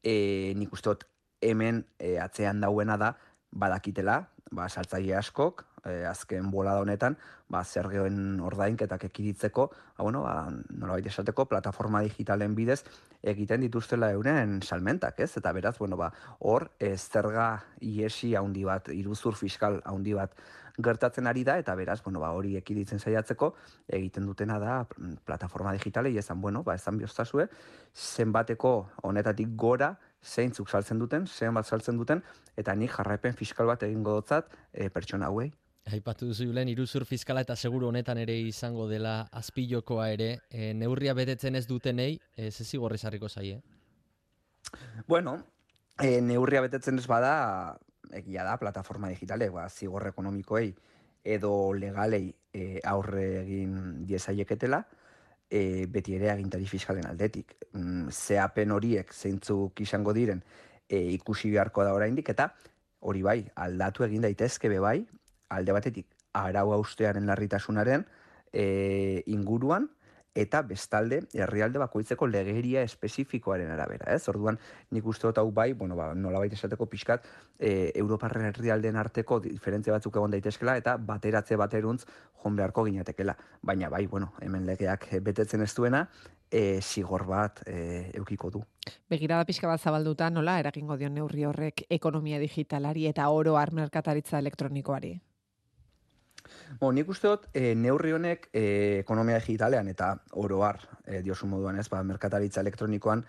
e, nik ustot hemen e, atzean dauena da, badakitela, ba, saltzaile askok, e, azken bola honetan, ba, zer geoen ordainketak ekiditzeko, ba, bueno, ba, nola esateko, plataforma digitalen bidez, egiten dituztela euren salmentak, ez? Eta beraz, bueno, ba, hor, ez zerga iesi handi bat, iruzur fiskal handi bat gertatzen ari da, eta beraz, bueno, ba, hori ekiditzen saiatzeko, egiten dutena da, plataforma digitalei, ezan, bueno, ba, ezan bioztazue, zenbateko honetatik gora, zeintzuk saltzen duten, zenbat saltzen duten, eta nik jarraipen fiskal bat egingo dutzat e, pertsona hauei. Aipatu duzu julen, iruzur fiskala eta seguru honetan ere izango dela azpilokoa ere, e, neurria betetzen ez dutenei, e, zezi gorri zarriko zaie? Bueno, e, neurria betetzen ez bada, egia da, plataforma digitale, ba, zigor ekonomikoei edo legalei e, aurre egin diezaieketela, e, beti ere agintari fiskalen aldetik. Mm, zeapen horiek zeintzuk izango diren e, ikusi beharko da oraindik eta hori bai, aldatu egin daitezke be bai, alde batetik arau austearen larritasunaren e, inguruan eta bestalde herrialde bakoitzeko legeria espezifikoaren arabera, ez? Orduan, nik uste dut hau bai, bueno, ba, nolabait esateko pixkat, e, Europarren herrialdeen arteko diferentzia batzuk egon daitezkela eta bateratze bateruntz jon beharko ginatekela. Baina bai, bueno, hemen legeak betetzen ez duena, e, sigor bat e, eukiko du. Begirada pixka bat zabalduta, nola eragingo dion neurri horrek ekonomia digitalari eta oro armerkataritza elektronikoari? Bo, nik uste dut, e, neurri honek e, ekonomia digitalean eta oroar, e, diosu moduan ez, ba, merkataritza elektronikoan,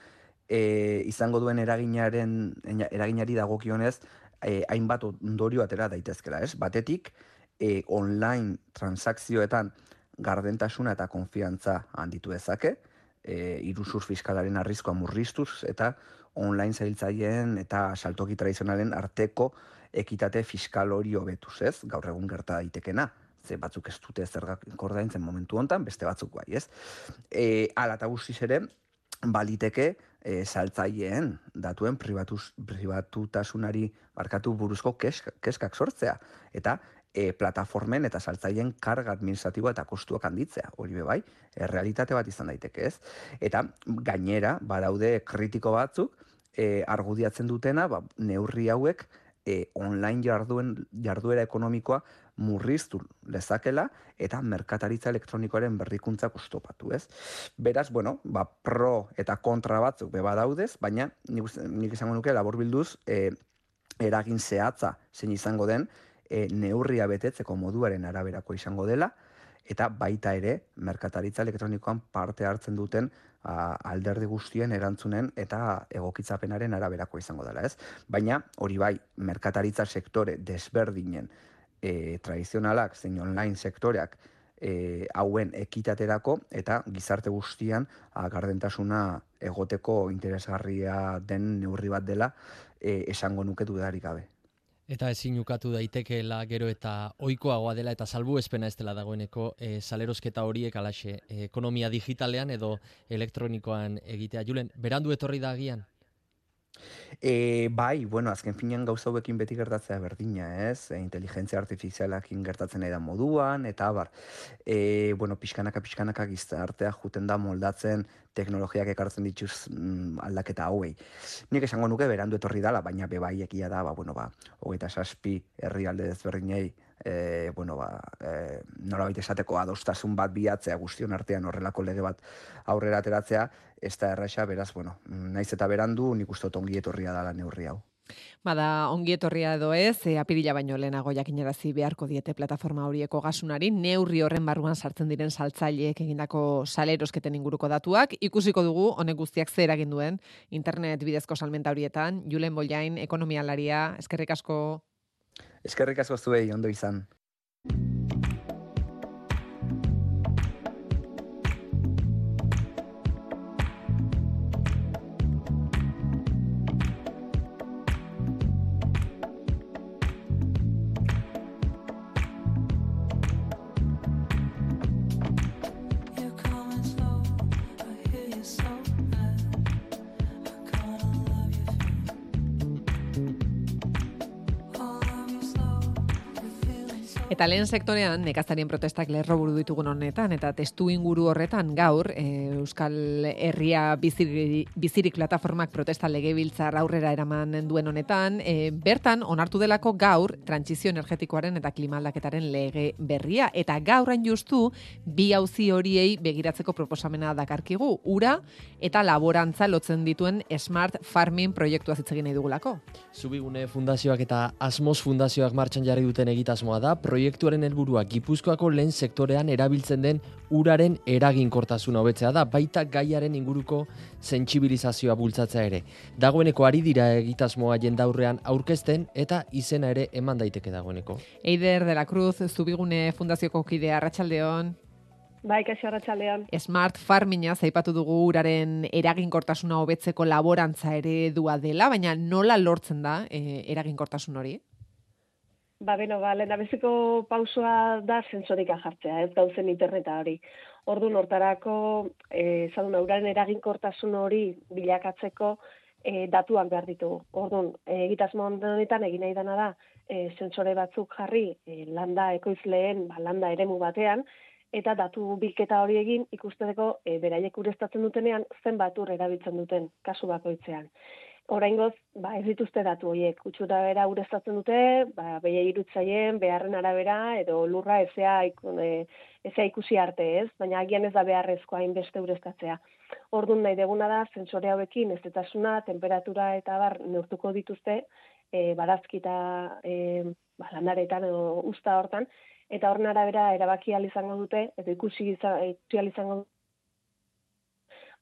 e, izango duen eraginaren, eraginari dagokionez, e, hainbat ondorio atera daitezkela, ez? Batetik, e, online transakzioetan gardentasuna eta konfiantza handitu dezake, e, iruzur fiskalaren arriskoa murriztuz, eta online zailtzaileen eta saltoki tradizionalen arteko ekitate fiskal hori hobetuz, ez? Gaur egun gerta daitekena ze batzuk ez dute zergak kordaintzen momentu hontan, beste batzuk bai, ez? E, ala eta guztiz ere, baliteke e, saltzaileen datuen pribatuz, pribatutasunari barkatu buruzko kesk, keskak sortzea. Eta e, plataformen eta saltzaileen karga administratiboa eta kostuak handitzea, hori be bai, e, realitate bat izan daiteke ez. Eta gainera, badaude kritiko batzuk, e, argudiatzen dutena, ba, neurri hauek, e, online jarduen, jarduera ekonomikoa murriztu lezakela eta merkataritza elektronikoaren berrikuntza kostopatu, ez? Beraz, bueno, ba, pro eta kontra batzuk beba daudez, baina nik, nik izango nuke labor bilduz e, eragin zehatza zein izango den e, neurria betetzeko moduaren araberako izango dela, eta baita ere merkataritza elektronikoan parte hartzen duten a, alderdi guztien erantzunen eta egokitzapenaren araberako izango dela, ez? Baina hori bai, merkataritza sektore desberdinen e, tradizionalak zein online sektoreak e, hauen ekitaterako eta gizarte guztian a, gardentasuna egoteko interesgarria den neurri bat dela e, esango nuke dudarik gabe. Eta ezin ukatu daitekeela gero eta ohikoagoa dela eta salbu espena ez dela dagoeneko e, salerosketa horiek alaxe e, ekonomia digitalean edo elektronikoan egitea. Julen, berandu etorri da agian? E, bai, bueno, azken finean gauza hauekin beti gertatzea berdina, ez? E, inteligentzia artifizialakin gertatzen da moduan, eta bar, e, bueno, pixkanaka, pixkanaka gizartea juten da moldatzen teknologiak ekartzen dituz mm, aldaketa hauei. Nik esango nuke berandu etorri dala, baina bebai egia da, ba, bueno, ba, hogeita saspi herri alde dezberdinei e, bueno, ba, e, nola esateko adostasun bat biatzea guztion artean horrelako lege bat aurrera ateratzea, ez da erraixa, beraz, bueno, naiz eta berandu, nik uste ongi etorria dala neurri hau. Bada, ongi etorria edo ez, e, apirila baino lehenago jakinerazi beharko diete plataforma horieko gasunari, neurri horren barruan sartzen diren saltzaileek egindako salerosketen inguruko datuak, ikusiko dugu, honek guztiak zer egin duen, internet bidezko salmenta horietan, Julen Bollain, ekonomialaria, eskerrik asko Eskerrik asko zuei, ondo izan. Eta lehen sektorean, nekazarien protestak lerro buru ditugun honetan, eta testu inguru horretan gaur, e, Euskal Herria bizirik, bizirik plataformak protesta legebiltzar aurrera eraman duen honetan, e, bertan, onartu delako gaur, trantzizio energetikoaren eta klimaldaketaren lege berria, eta gaurain justu, bi hauzi horiei begiratzeko proposamena dakarkigu, ura eta laborantza lotzen dituen Smart Farming proiektua zitzegin nahi dugulako. Zubigune fundazioak eta Asmos fundazioak martxan jarri duten egitasmoa da, proiektuaren helburua Gipuzkoako lehen sektorean erabiltzen den uraren eraginkortasuna hobetzea da, baita gaiaren inguruko sentsibilizazioa bultzatzea ere. Dagoeneko ari dira egitasmoa jendaurrean aurkezten eta izena ere eman daiteke dagoeneko. Eider de la Cruz, Zubigune Fundazioko kidea, Arratxaldeon. Bai, kasi arratsaldean. Smart farminga zaipatu dugu uraren eraginkortasuna hobetzeko laborantza eredua dela, baina nola lortzen da e, eraginkortasun hori? Ba, beno, ba, lehen abeziko pausoa da sensorika jartzea, ez gauzen interneta hori. Ordu nortarako, e, zadun, auraren eraginkortasun hori bilakatzeko e, datuak behar ditugu. Orduan, egitasmo honetan egin nahi dana da, e, sensore batzuk jarri e, landa ekoizleen, ba, landa eremu batean, eta datu bilketa hori egin ikusteko e, beraiek urestatzen dutenean zenbat ur erabiltzen duten kasu bakoitzean. Oraingoz, ba, ez dituzte datu horiek, utxura bera ureztatzen dute, ba, beia irutzaien, beharren arabera, edo lurra ezea, e, ezea ikusi arte ez, baina agian ez da beharrezkoa hainbeste ureztatzea. Ordun nahi deguna da, sensore hauekin, ez temperatura eta bar neurtuko dituzte, e, barazkita e, ba, landaretan edo usta hortan, eta horren arabera erabaki ahal izango dute, eta ikusi izango dute,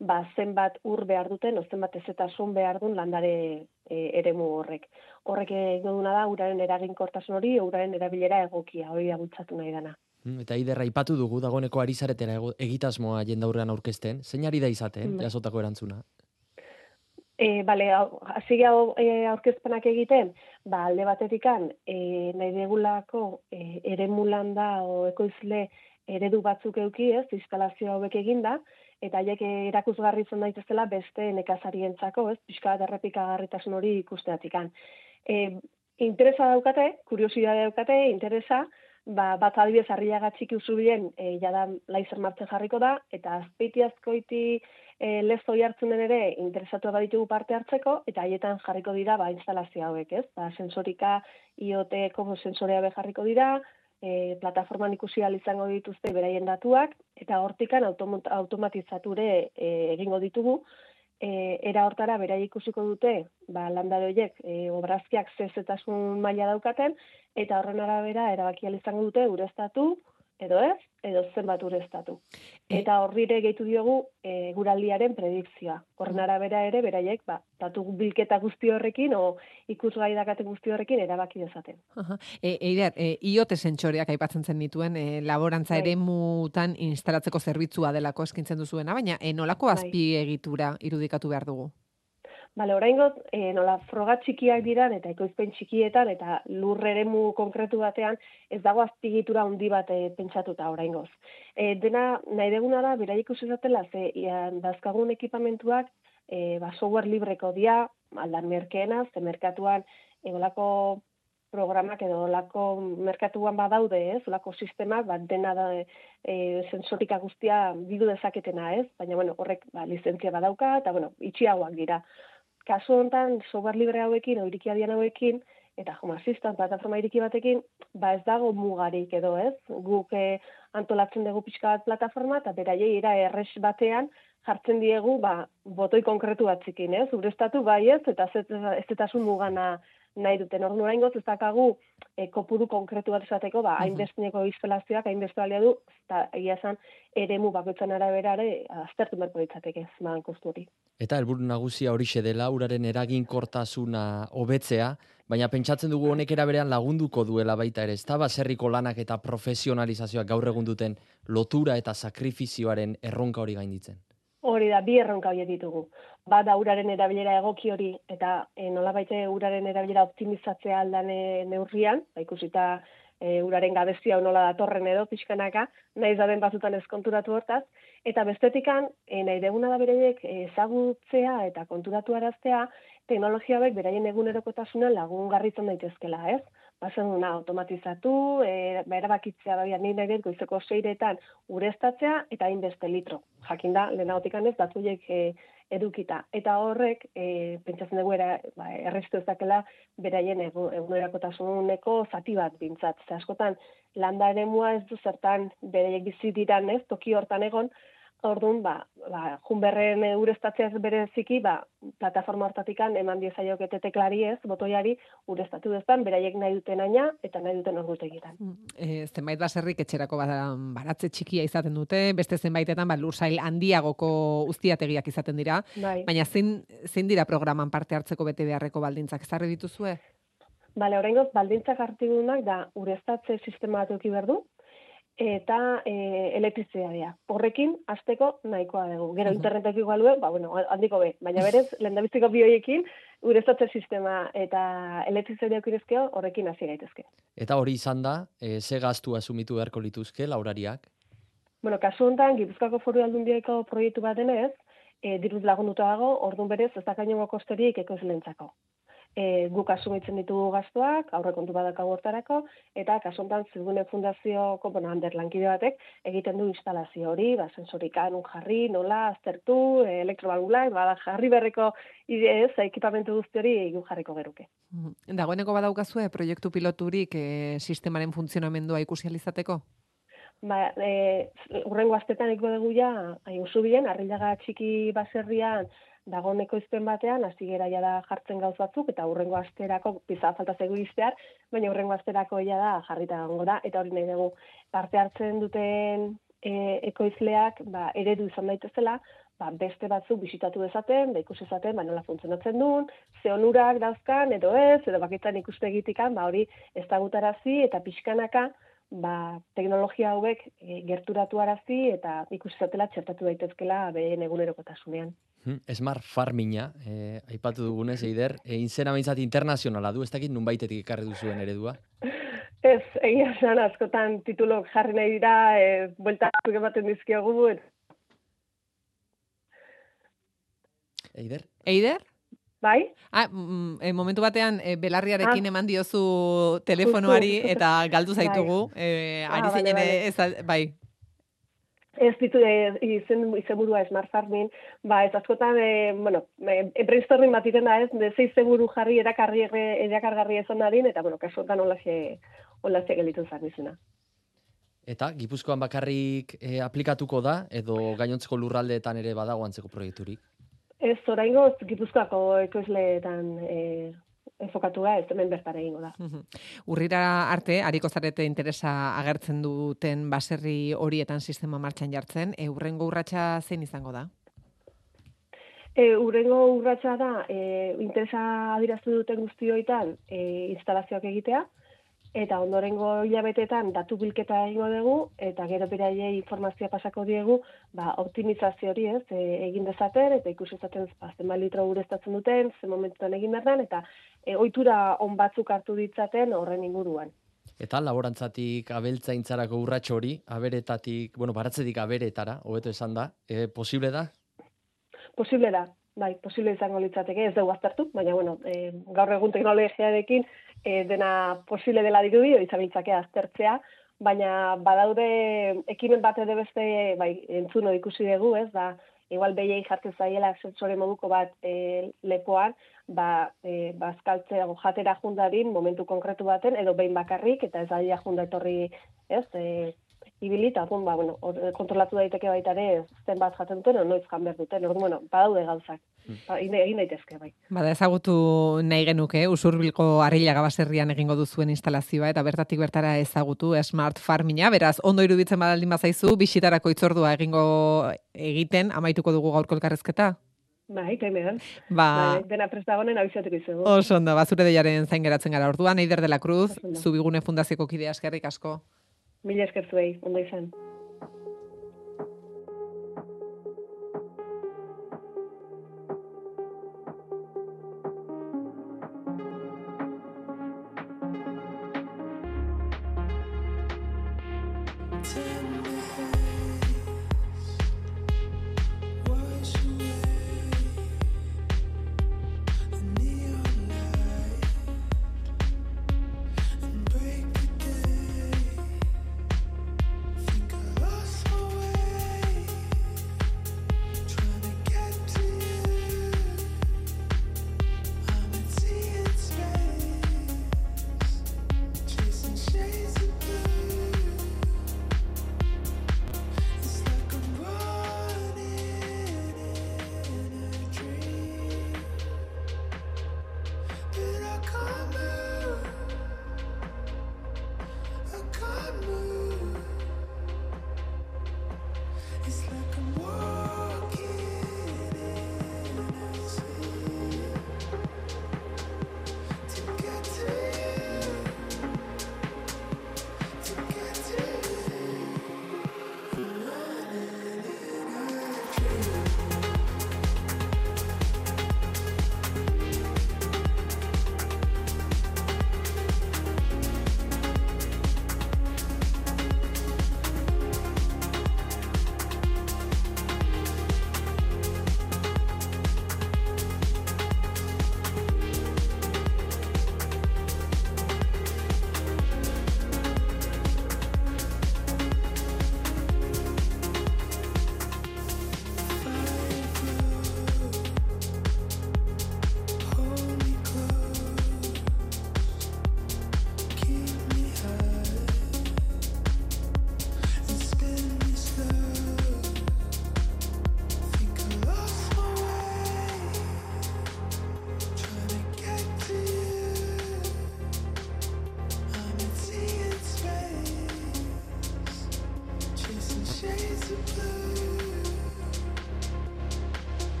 ba, zenbat ur behar duten, o zenbat ezetasun behar duen landare e, eremu horrek. Horrek egingo duna da, uraren eraginkortasun hori, uraren erabilera egokia, hori da bultzatu nahi dana. Mm, Eta iderra aipatu dugu dagoeneko ari zaretera ego- egitasmoa jendaurrean aurkezten. Zein ari da izaten, Bai. jasotako erantzuna? E, bale, hasi gau e, aurkezpenak egiten, ba, alde batetikan, e, nahi degulako e, eremu landa o ekoizle eredu batzuk euki ez, instalazio hauek eginda, eta haiek erakusgarri izan daitezela beste nekazarientzako, ez, pixka errepikagarritasun hori ikusteatikan. E, interesa daukate, kuriosidade daukate, interesa, ba, bat adibidez arriaga txiki usubilen e, jada laizer martzen jarriko da, eta azpeitiazkoiti e, lezo jartzunen ere interesatu baditugu parte hartzeko, eta haietan jarriko dira ba, instalazio hauek, ez? Ba, sensorika IoT-ko sensorea jarriko dira, e, plataforman ikusi izango dituzte beraien datuak, eta hortikan automatizature e, egingo ditugu, e, era hortara berai ikusiko dute, ba, landare horiek e, obrazkiak zezetasun maila daukaten, eta horren arabera erabaki izango dute ureztatu, edo ez, edo zenbat ureztatu. Eta horrire gehitu diogu e, guraldiaren predikzioa. Horren arabera ere, beraiek, ba, datu bilketa guzti horrekin, o ikusgai dakaten guzti horrekin erabaki dezaten. Aha. E, Eider, e, IoT sentsoreak aipatzen zen dituen, e, laborantza Bai. ere mutan instalatzeko zerbitzua delako eskintzen duzuena, baina e, nolako Bai. azpiegitura irudikatu behar dugu? Bale, oraingoz, e, nola froga txikiak diran eta ekoizpen txikietan eta lur eremu konkretu batean ez dago azpigitura handi bat e, pentsatuta oraingoz. E, dena nahi deguna da beraiek ikusi zatela ze ia, dazkagun ekipamentuak e, ba, software libreko dia, aldan merkeena, ze merkatuan e, olako programak edo olako merkatuan badaude, ez? Olako sistemak, bat dena da e, sensorika guztia bidu dezaketena, ez? Baina, bueno, horrek ba, lizentzia badauka, eta, bueno, itxiagoak dira. Kasu honetan, software libre hauekin, o irikiadian hauekin, eta Home Assistant plataforma iriki batekin, ba ez dago mugarik edo, ez? Guk eh, antolatzen dugu pixka bat plataforma, eta beraiei era erres batean jartzen diegu, ba, botoi konkretu batzikin, ez? Urestatu bai ez, eta ez ez etasun mugana nahi duten. Ordu oraingoz ez dakagu e, kopuru konkretu bat esateko, ba, hainbestineko instalazioak, hainbeste balia du, eta egia esan, eremu bakoitzan arabera ere aztertu beharko ditzateke ez kostu hori. Eta helburu nagusia horixe dela uraren eraginkortasuna hobetzea, baina pentsatzen dugu honek era berean lagunduko duela baita ere. Ezta baserriko lanak eta profesionalizazioak gaur egun duten lotura eta sakrifizioaren erronka hori gainditzen. Hori da, bi erronka horiek ditugu. Bada uraren erabilera egoki hori, eta e, nolabait uraren erabilera optimizatzea aldan neurrian, ba, ikusita e, uraren gabezia nola datorren edo pixkanaka, nahi zaben batzutan ezkonturatu hortaz, eta bestetikan, e, nahi deguna da bereiek ezagutzea eta konturatu araztea, teknologia hauek beraien egunerokotasuna lagungarritzen daitezkela, ez? Bazen duna automatizatu, e, ba, erabakitzea da ni nahi dut goizeko seiretan ureztatzea eta hainbeste litro. Jakinda, lehenagotikan ez, datu horiek e, edukita. Eta horrek, e, pentsatzen dugu era, ba, errestu ezakela beraien egu- egunerokotasuneko zati bat bintzat. Ze askotan, landa eremua ez du zertan beraiek bizi diran ez, toki hortan egon, Orduan, ba, ba, junberren ureztatzeaz bereziki, ba, plataforma hortatikan eman diezaiokete teklari ez, botoiari ureztatu dezan, beraiek nahi duten aina eta nahi duten ordutegitan. E, zenbait baserrik etxerako bada- baratze txikia izaten dute, beste zenbaitetan ba, lursail handiagoko uztiategiak izaten dira, Bai. baina zein, zein dira programan parte hartzeko bete beharreko baldintzak ezarri dituzue? Bale, oraingoz baldintzak artigunak da ureztatze sistema bat eduki behar du, eta e, elektrizitatea. Horrekin hasteko nahikoa dugu. Gero internetek igual duen, ba, bueno, handiko be. Baina berez, lehendabiziko bioiekin, ureztatze sistema eta elektrizitatea ukirezkeo, horrekin hasi gaitezke. Eta hori izan da, e, ze gastu asumitu beharko lituzke laurariak? Bueno, kasu honetan, Gipuzkoako foru aldundiako proiektu bat denez, e, diruz lagunduta dago, orduan berez ez dakaino kosterik ekoizlentzako. E, guk asumitzen ditugu gastuak, aurrekontu badakagu hortarako, eta kasu honetan Zigune Fundazioko, bueno, Ander lankide batek, egiten du instalazio hori, ba, sensorika nun jarri, nola, aztertu, e, elektrobalgulak, bada jarri berreko ideez, ekipamentu guzti hori guk jarriko geruke. Mhm. Dagoeneko badaukazue proiektu piloturik e, sistemaren funtzionamendua ikusi ahal izateko? Ba, e, urrengo astetan iko dugu ja, ai, usubien, arrilaga txiki baserrian, dagoeneko izpen batean, hasi gera ja da jartzen gauz batzuk, eta hurrengo asterako, pizza falta zegu iztear, baina hurrengo asterako ja da jarrita gongo da, eta hori nahi dugu parte hartzen duten e, ekoizleak, ba, eredu izan daitezela, ba, beste batzuk bisitatu dezaten, da ikusi dezaten, ba, nola funtzionatzen duen, ze onurak dauzkan, edo ez, edo bakitan ikustegitikan, ba, hori ez eta pixkanaka, ba, teknologia hauek e, gerturatu arazi eta ikusizatela txertatu daitezkela behen egunerokotasunean. Hmm, Smart Farminga, eh, aipatu dugunez, eider, egin zena behintzat internazionala du, ez dakit nun baitetik ikarri duzuen eredua? Ez, egia esan askotan titulok jarri nahi dira, e, buelta ematen dizkiogu. Eider? Eider? Bai? Ah, mm, e, momentu batean e, belarriarekin Ah. eman diozu telefonoari eta galdu Bai. zaitugu. E, Ah, ari bale, zinen, bale. ez, al- bai. Ez ditu e, izen, izenburua Smart Farming, ba ez askotan, e, bueno, e, brainstorming bat iten da ez, de ze izenburu jarri erakarri, erakargarri ezan dadin, eta bueno, kasuetan holaxe, holaxe gelitu zan izena. Eta, Gipuzkoan bakarrik eh, aplikatuko da, edo gainontzeko lurraldeetan ere badago antzeko proiekturik? Ez, oraingo Gipuzkoako ekoizleetan e, enfokatu da, ez hemen bertara egingo da. Urrira arte, hariko zarete interesa agertzen duten baserri horietan sistema martxan jartzen, e, urrengo urratsa zein izango da? E, urrengo urratsa da, e, interesa adiraztu duten guztioitan e, instalazioak egitea, eta ondorengo hilabetetan datu bilketa egingo dugu, eta gero beraiei informazioa pasako diegu, ba, optimizazio hori ez, e, egin dezaten, eta ikusi dezaten ba, zenbat litro ureztatzen duten, zen momentuan egin behar den, eta e, ohitura on batzuk hartu ditzaten horren inguruan. Eta laborantzatik abeltzaintzarako urratxo hori, aberetatik, bueno, baratzetik aberetara, hobeto esan da, e, posible da? Posible da, bai, posible izango litzateke, ez dugu aztertu, baina bueno, e, gaur egun teknologiarekin e, dena posible dela dirudi, izabiltzake aztertzea, baina badaude ekimen bat edo beste bai, entzuno ikusi dugu, ez, ba, igual behiei jartzen zaiela sensore moduko bat e, lepoan, ba, e, bazkaltzea jatera jundadin momentu konkretu baten, edo behin bakarrik, eta ez daia junda etorri, ez, e, ibilita, orduan, ba, bueno, hor, kontrolatu daiteke baita ere, zenbat jaten duten, noiz jan behar duten, orduan, bueno, badaude gauzak. Ba, egin daitezke, bai. Bada ezagutu nahi genuke, usurbilko harrilaga baserrian egingo duzuen instalazioa, eta bertatik bertara ezagutu Smart Farminga, beraz, ondo iruditzen badaldin bazaizu, bisitarako itzordua egingo egiten, amaituko dugu gaurko elkarrezketa? Bai, kaimean. Ba, Bai, dena prestagonen abizatuko izugu. oso ondo, bazure deiaren zain geratzen gara orduan, Eider de la Cruz. Zubigune Fundazioko kidea eskerrik asko. Mila esker zuei, ondo izan.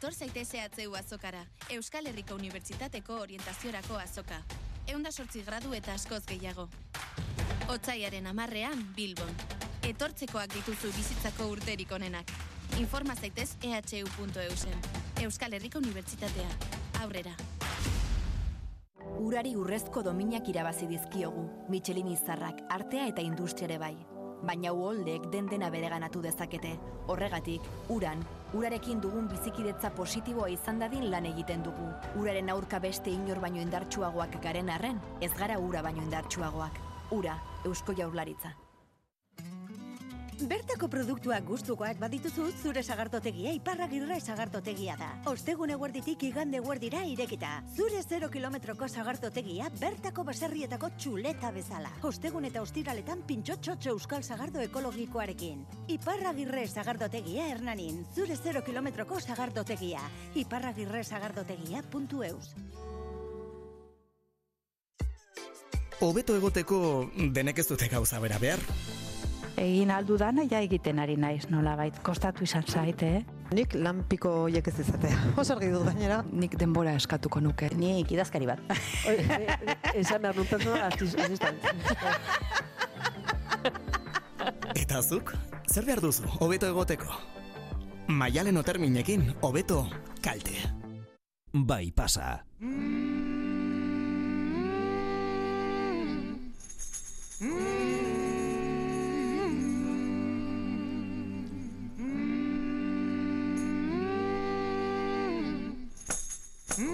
Etor zaite zehatzeu azokara, Euskal Herriko Unibertsitateko orientaziorako azoka. Eunda sortzi gradu eta askoz gehiago. Otsaiaren amarrean, Bilbon. Etortzekoak dituzu bizitzako urterik onenak. Informa zaitez ehu.eusen. Euskal Herriko Unibertsitatea. Aurrera. Urari urrezko dominak irabazi dizkiogu, Michelin izarrak, artea eta industriare bai. Baina uholdek den dena bereganatu dezakete. Horregatik, uran, urarekin dugun bizikidetza positiboa izan dadin lan egiten dugu. Uraren aurka beste inor baino indartsuagoak garen arren, ez gara ura baino indartsuagoak. Ura, Eusko Jaurlaritza. Bertako produktuak gustukoak badituzu zure sagardotegia iparragirra sagardotegia da. Ostegun eguerditik igande eguerdira irekita. Zure 0 kilometroko sagardotegia bertako baserrietako txuleta bezala. Ostegun eta ostiraletan pintxotxotxo euskal sagardo ekologikoarekin. Iparragirre sagardotegia hernanin. Zure 0 kilometroko sagardotegia. Iparragirre sagardotegia.eus. Hobeto egoteko denek ez dute gauza bera behar. Egin aldu dana ja egiten ari naiz nolabait kostatu izan zaite eh? Nik lan piko hoiek ez izatea. Oso argi dut gainera. Nik denbora eskatuko nuke. Nik idazkari bat. Esan behar persona asistant. Eta zuk, zer behar duzu, hobeto egoteko? Maialen oterminekin, hobeto kalte. Bai pasa. Just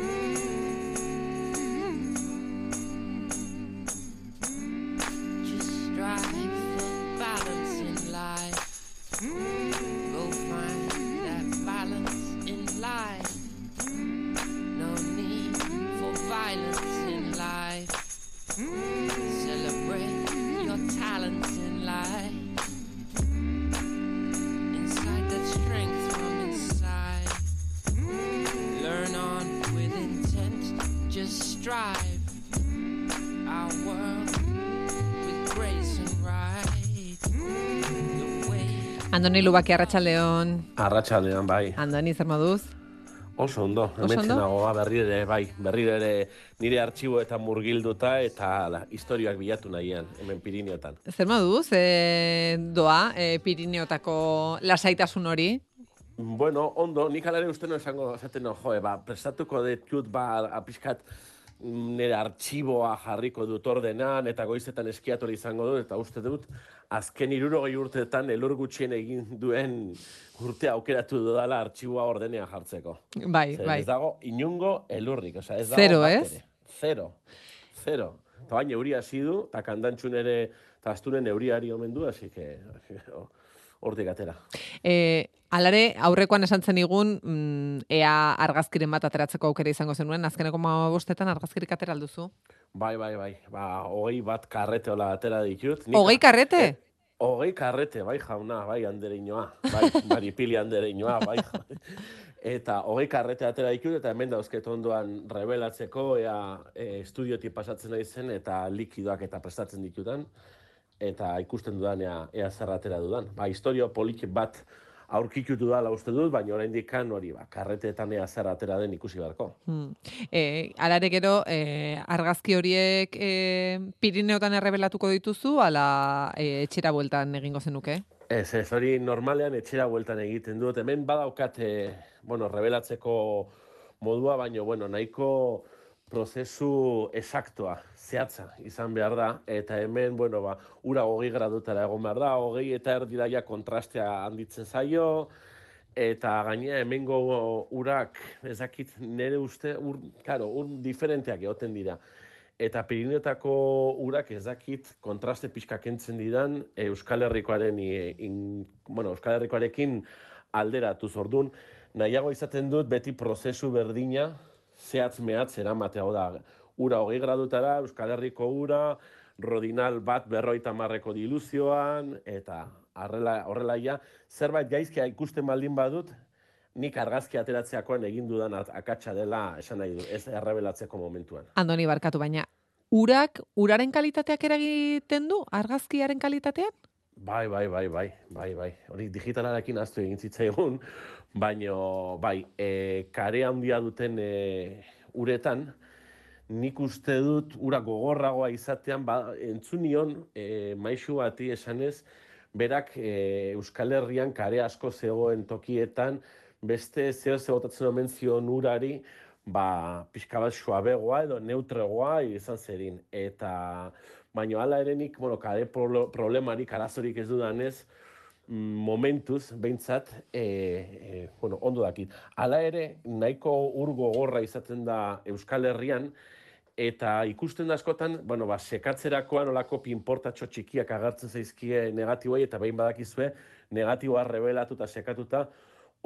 strive for balance in life. Go strive. Our world with grace and right. Andoni Lubaki Arratsaldeon. Arratxaldean, bai. Andoni, zer moduz? Oso ondo, hemen nagoa berri ere, bai, berri ere nire artxiboetan murgilduta eta la, historioak bilatu nahian, hemen Pirineotan. Zer moduz, e, doa, e, Pirineotako lasaitasun hori? Bueno, ondo, nik alare uste no esango, esaten no, joe, ba, prestatuko detut, ba, apiskat, nire artxiboa jarriko dut ordenan, eta goizetan eskiatori izango dut, eta uste dut, azken irurogei urteetan elur gutxien egin duen urtea aukeratu dudala artxiboa ordenean jartzeko. Bai, Zer, bai. Ez dago inungo elurrik, osea, ez dago Zero, ez? Zero, zero. Eta baina euria hasi du, eta kandantxun ere, eta asturen euriari omen du, hasi que, hortik atera. E, alare, aurrekoan esan zen igun, mm, ea argazkiren bat ateratzeko aukera izango zenuen, azkeneko bostetan argazkirik atera alduzu. Bai, bai, bai. Ba, hogei bat karrete hola atera ditut. Nik- Hogei karrete? Eh, hogei karrete, bai jauna, bai andereinoa. Bai, maripili andereinoa, bai. Eta hogei karrete atera ditut, eta hemen dauzket ondoan rebelatzeko, ea e, estudiotik pasatzen nahi zen, eta likidoak eta prestatzen ditudan, eta ikusten dudan ea, ea zer atera dudan. Ba, historio polik bat aurkitutu dala uste dut, baina oraindik kan hori, ba, karreteetan ea zer atera den ikusi beharko. Hmm. E, alare gero, e, argazki horiek e, Pirineotan errebelatuko dituzu, ala e, etxera bueltan egingo zenuke? Ez, ez, hori normalean etxera bueltan egiten dut. Hemen badaukat, e, bueno, revelatzeko modua, baina, bueno, nahiko prozesu esaktoa, zehatza izan behar da, eta hemen, bueno, ba, ura hogei gradutara egon behar da, hogei eta erdira ja kontrastea handitzen zaio, eta gainea hemengo urak, ez dakit, nire uste, ur, karo, ur diferenteak egoten dira. Eta Pirineotako urak ez dakit kontraste pixka kentzen didan Euskal Herrikoaren i- in, bueno, Euskal Herrikoarekin alderatu zordun. Nahiago izaten dut beti prozesu berdina zehatz mehatz eramatea hau da. Ura hogei gradutara, Euskal Herriko ura, rodinal bat berroita marreko diluzioan, eta horrela, horrela ja, zerbait gaizkia ikusten baldin badut, nik argazki ateratzeakoan egin dudan at- akatsa dela esan nahi du, ez errebelatzeko momentuan. Andoni barkatu, baina urak, uraren kalitateak eragiten du argazkiaren kalitatean? Bai, bai, bai, bai, bai, bai. Hori digitalarekin aztu egin zitzaigun, baino, bai, e, kare handia duten e, uretan, nik uste dut ura gogorragoa izatean, ba, entzunion e, maixu bati esanez, berak e, Euskal Herrian kare asko zegoen tokietan, beste zer zegotatzen omen zion urari, ba, pixka bat suabegoa edo neutregoa izan zerin. Eta, baino hala erenik, bueno, prolo- problemarik, arazorik ez dudanez, mm, momentuz, behintzat, e, e, bueno, ondo dakit. Hala ere, nahiko ur gogorra izaten da Euskal Herrian, eta ikusten da askotan, bueno, ba, sekatzerakoan olako pinportatxo txikiak agertzen zaizkie negatiboei, eta behin badakizue, negatiboa rebelatu eta sekatuta,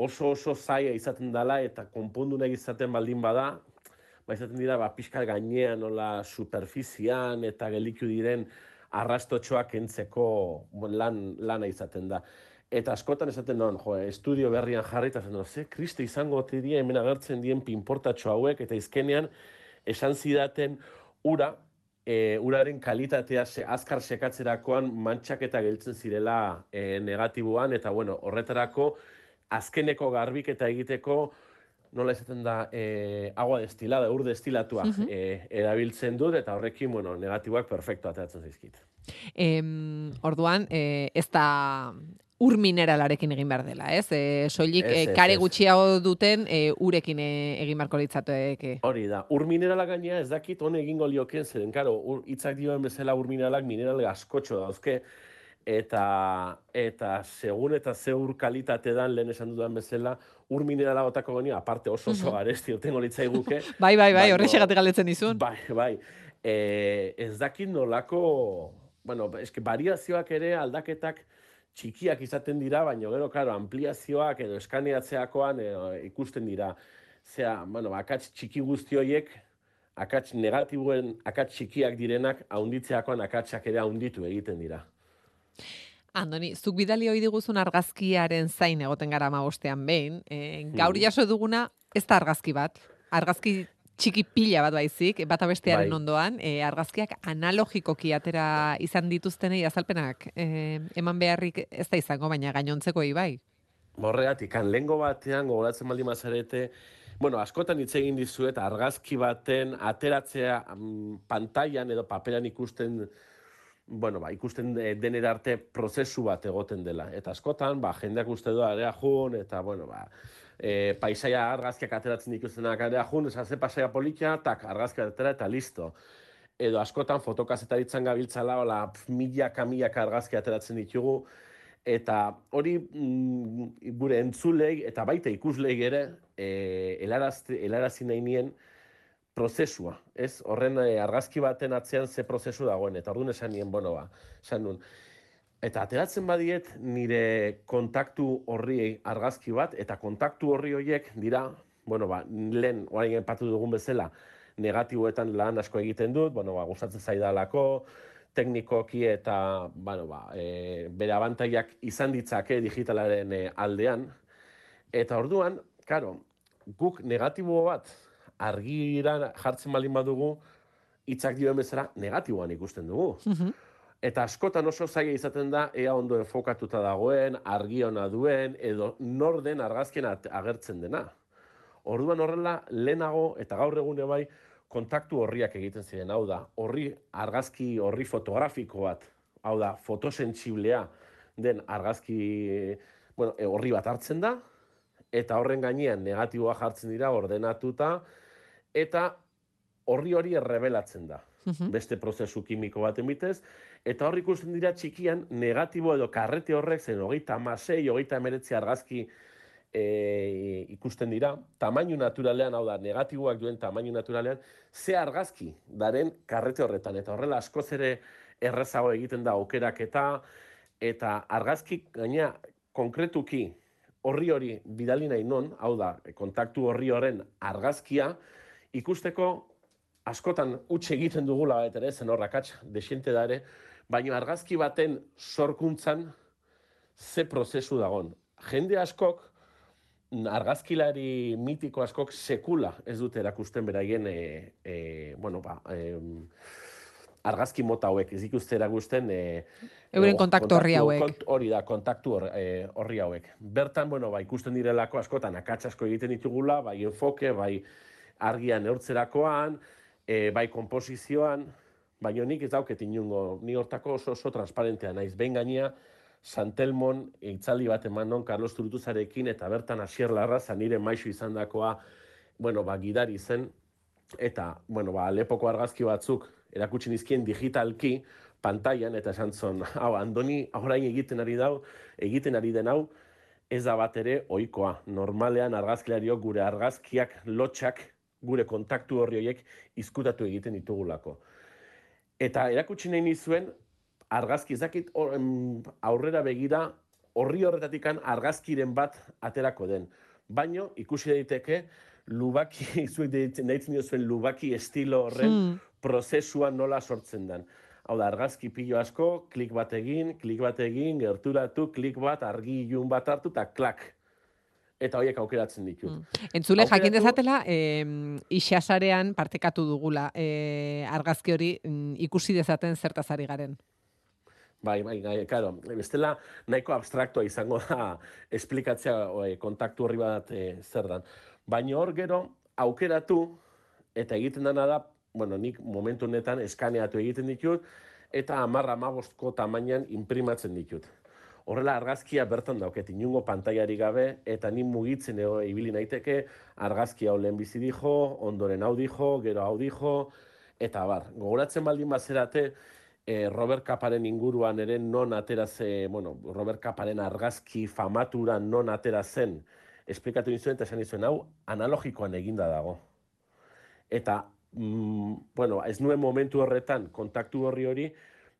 oso oso zaila izaten dela, eta konpondu nahi izaten baldin bada, ba, izaten dira, ba, pixka gainean, nola, superfizian, eta geliku diren arrastotxoak entzeko lan, lana izaten da. Eta askotan esaten non, jo, estudio berrian jarri, eta non, ze, kriste izango ote dira hemen agertzen dien pinportatxo hauek, eta izkenean, esan zidaten ura, e, uraren kalitatea se, azkar sekatzerakoan mantxak eta geltzen zirela e, negatiboan, eta bueno, horretarako azkeneko garbiketa egiteko nola esaten da, e, agua destilada, ur destilatua Mhm. e, erabiltzen dut, eta horrekin, bueno, negatiboak perfecto ateratzen zaizkit. Em, orduan, e, ez da ur mineralarekin egin behar dela, ez? E, soilik Ez, ez, kare gutxiago duten e, urekin e, egin beharko litzateke. Hori da, ur minerala gainea ez dakit hone egingo lioken, zeren, karo, hitzak dioen bezala ur mineralak mineral askotxo dauzke, eta eta segun eta ze ur kalitate dan lehen esan dudan bezala, ur minerala botako genio, aparte oso oso Mhm. garesti otengo litzaiguke. Bai, bai, bai, horrexegatik galdetzen dizun. Bai, bai. E, ez dakit nolako, bueno, eske variazioak ere aldaketak txikiak izaten dira, baina gero, karo, ampliazioak edo eskaneatzeakoan e, ikusten dira. Zea, bueno, akats txiki guzti horiek, akats negatiboen, akats txikiak direnak, haunditzeakoan akatsak ere haunditu egiten dira. Andoni, zuk bidali hoi diguzun argazkiaren zain egoten gara magostean behin, e, gaur Mhm. jaso duguna ez da argazki bat, argazki txiki pila bat baizik, bata bestearen Bai. ondoan, e, argazkiak analogikoki atera izan dituztenei azalpenak e, eman beharrik ez da izango, baina gainontzeko bai. Horregatik, kan, lehengo batean gogoratzen baldin mazarete, bueno, askotan hitz egin dizuet argazki baten ateratzea mm, pantailan edo paperan ikusten bueno, ba, ikusten de- denera arte prozesu bat egoten dela. Eta askotan, ba, jendeak uste du area jun, eta, bueno, ba, e, paisaia argazkiak ateratzen dituztenak area jun, esan ze paisaia politia, tak, argazkia atera eta listo. Edo askotan fotokazetaritza gabiltzala, hola, pf, milaka, milaka argazki ateratzen ditugu, eta hori mm, gure entzulei eta baita ikuslei ere e, helarazi nahi nien prozesua, ez? Horren e, argazki baten atzean ze prozesu dagoen, eta orduan esan nien, bueno, ba, esan nun. Eta ateratzen badiet nire kontaktu horri argazki bat, eta kontaktu horri horiek dira, bueno, ba, lehen, orain empatu dugun bezala, negatiboetan lan asko egiten dut, bueno, ba, gustatzen zaidalako, teknikoki eta, bueno, ba, e, bere abantaiak izan ditzake digitalaren e, aldean. Eta orduan, karo, guk negatibo bat argira jartzen baldin badugu, hitzak dioen bezala negatiboan ikusten dugu. Eta askotan oso zaila izaten da, ea ondo enfokatuta dagoen, argi ona duen, edo nor den argazkien at- agertzen dena. Orduan horrela, lehenago eta gaur egune bai, kontaktu horriak egiten ziren, hau da, horri argazki horri fotografiko bat, hau da, fotosentsiblea den argazki, bueno, e, horri bat hartzen da, eta horren gainean negatiboa jartzen dira ordenatuta, eta horri hori errebelatzen da. Beste prozesu kimiko baten bitez, eta hor ikusten dira txikian negatibo edo karrete horrek zen hogeita amasei, hogeita emeretzi argazki e, ikusten dira, tamainu naturalean, hau da, negatiboak duen tamainu naturalean, ze argazki daren karrete horretan, eta horrela askoz ere errezago egiten da aukeraketa, eta argazki gaina konkretuki horri hori bidali nahi non, hau da, kontaktu horri horren argazkia, ikusteko askotan utxe egiten dugula bat ere, zen horrak desiente da ere, baina argazki baten sorkuntzan ze prozesu dagon. Jende askok, argazkilari mitiko askok sekula ez dute erakusten beraien, e, e, bueno, ba, em, argazki mota hauek, ez ikuste eragusten... E, Euren kontaktu horri hauek. Kont, hori da, kontaktu e, horri hauek. Bertan, bueno, ba, ikusten direlako askotan, akats asko egiten ditugula, bai enfoke, bai argian neurtzerakoan, e, bai komposizioan, baina nik ez dauket inungo, ni hortako oso oso transparentea naiz. Behin gainea, Santelmon itzaldi bat eman non Carlos Turutuzarekin eta bertan Asier Larraza nire maisu izandakoa, bueno, ba, gidari zen, eta, bueno, ba, Alepoko argazki batzuk erakutsi nizkien digitalki, pantailan, eta esan zon, hau, Andoni, orain egiten ari dau, egiten ari den hau, ez da bat ere ohikoa. Normalean argazkilariok gure argazkiak lotxak gure kontaktu horri horiek izkutatu egiten ditugulako. Eta erakutsi nahi nizuen, argazki ez dakit hor- em, aurrera begira horri horretatikan argazkiren bat aterako den. Baino ikusi daiteke lubaki, zuek deitzen diozuen lubaki estilo horren Hmm. prozesua nola sortzen den. Hau da, argazki pilo asko, klik bat egin, klik bat egin, gerturatu, klik bat, argi ilun bat hartu, eta klak. Eta horiek aukeratzen ditut. Entzule, jakin Aukeratu- dezatela, eh, isasarean partekatu dugula eh, argazki hori mm, ikusi dezaten zertaz ari garen. Bai, bai, bai, karo. Bestela nahiko abstraktua izango da esplikatzea e, kontaktu horri bat e, zer dan. Baina hor gero aukeratu eta egiten dena da, bueno, nik momentu honetan eskaneatu egiten ditut eta amarra amabostko tamainan imprimatzen ditut. Horrela argazkia bertan dauket, inungo pantailari gabe, eta ni mugitzen ego ibili naiteke, argazki hau lehen dijo, ondoren hau dijo, gero hau dijo, eta bar. Gogoratzen baldin bazerate, e, Robert Kaparen inguruan ere non atera ze, bueno, Robert Kaparen argazki famatura non atera zen, esplikatu nizuen eta esan nizuen hau analogikoan eginda dago. Eta, mm, bueno, ez nuen momentu horretan kontaktu horri hori,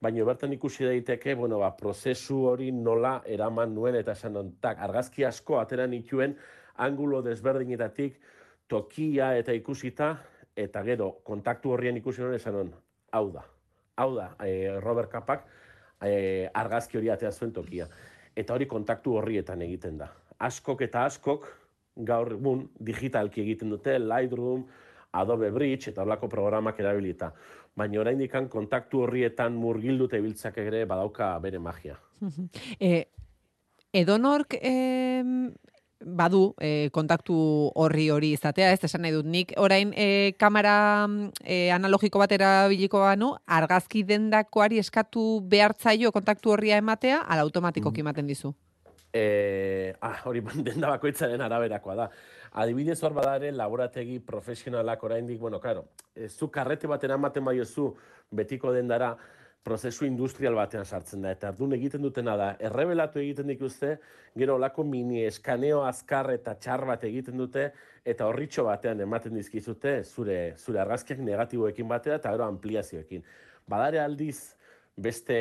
baina bertan ikusi daiteke, bueno, ba, prozesu hori nola eraman nuen eta esan non, tak, argazki asko atera nituen, angulo desberdinetatik, tokia eta ikusita, eta gero, kontaktu horrien ikusi nuen esan non, hau da, hau da, e, Robert Kapak e, argazki hori atea zuen tokia. Eta hori kontaktu horrietan egiten da. Askok eta askok gaur egun digitalki egiten dute, Lightroom, Adobe Bridge eta horlako programak erabilita. Baina oraindik kontaktu horrietan murgilduta ibiltzak ere badauka bere magia. E, edonork em, badu e, kontaktu horri hori izatea, ez esan nahi dut nik orain e, kamera e, analogiko bat erabiliko banu, argazki dendakoari eskatu behartzaio kontaktu horria ematea, ala automatikoki ematen dizu. E, ah, hori denda bakoitzaren araberakoa da. Adibidez hor badare laborategi profesionalak oraindik, bueno, claro, e, zu karrete baten ematen baiozu betiko dendara, prozesu industrial batean sartzen da. Eta ardun egiten dutena da, errebelatu egiten dituzte, gero olako mini eskaneo azkar eta txar bat egiten dute, eta horritxo batean ematen dizkizute zure, zure argazkiak negatiboekin batera eta gero ampliazioekin. Badare aldiz beste,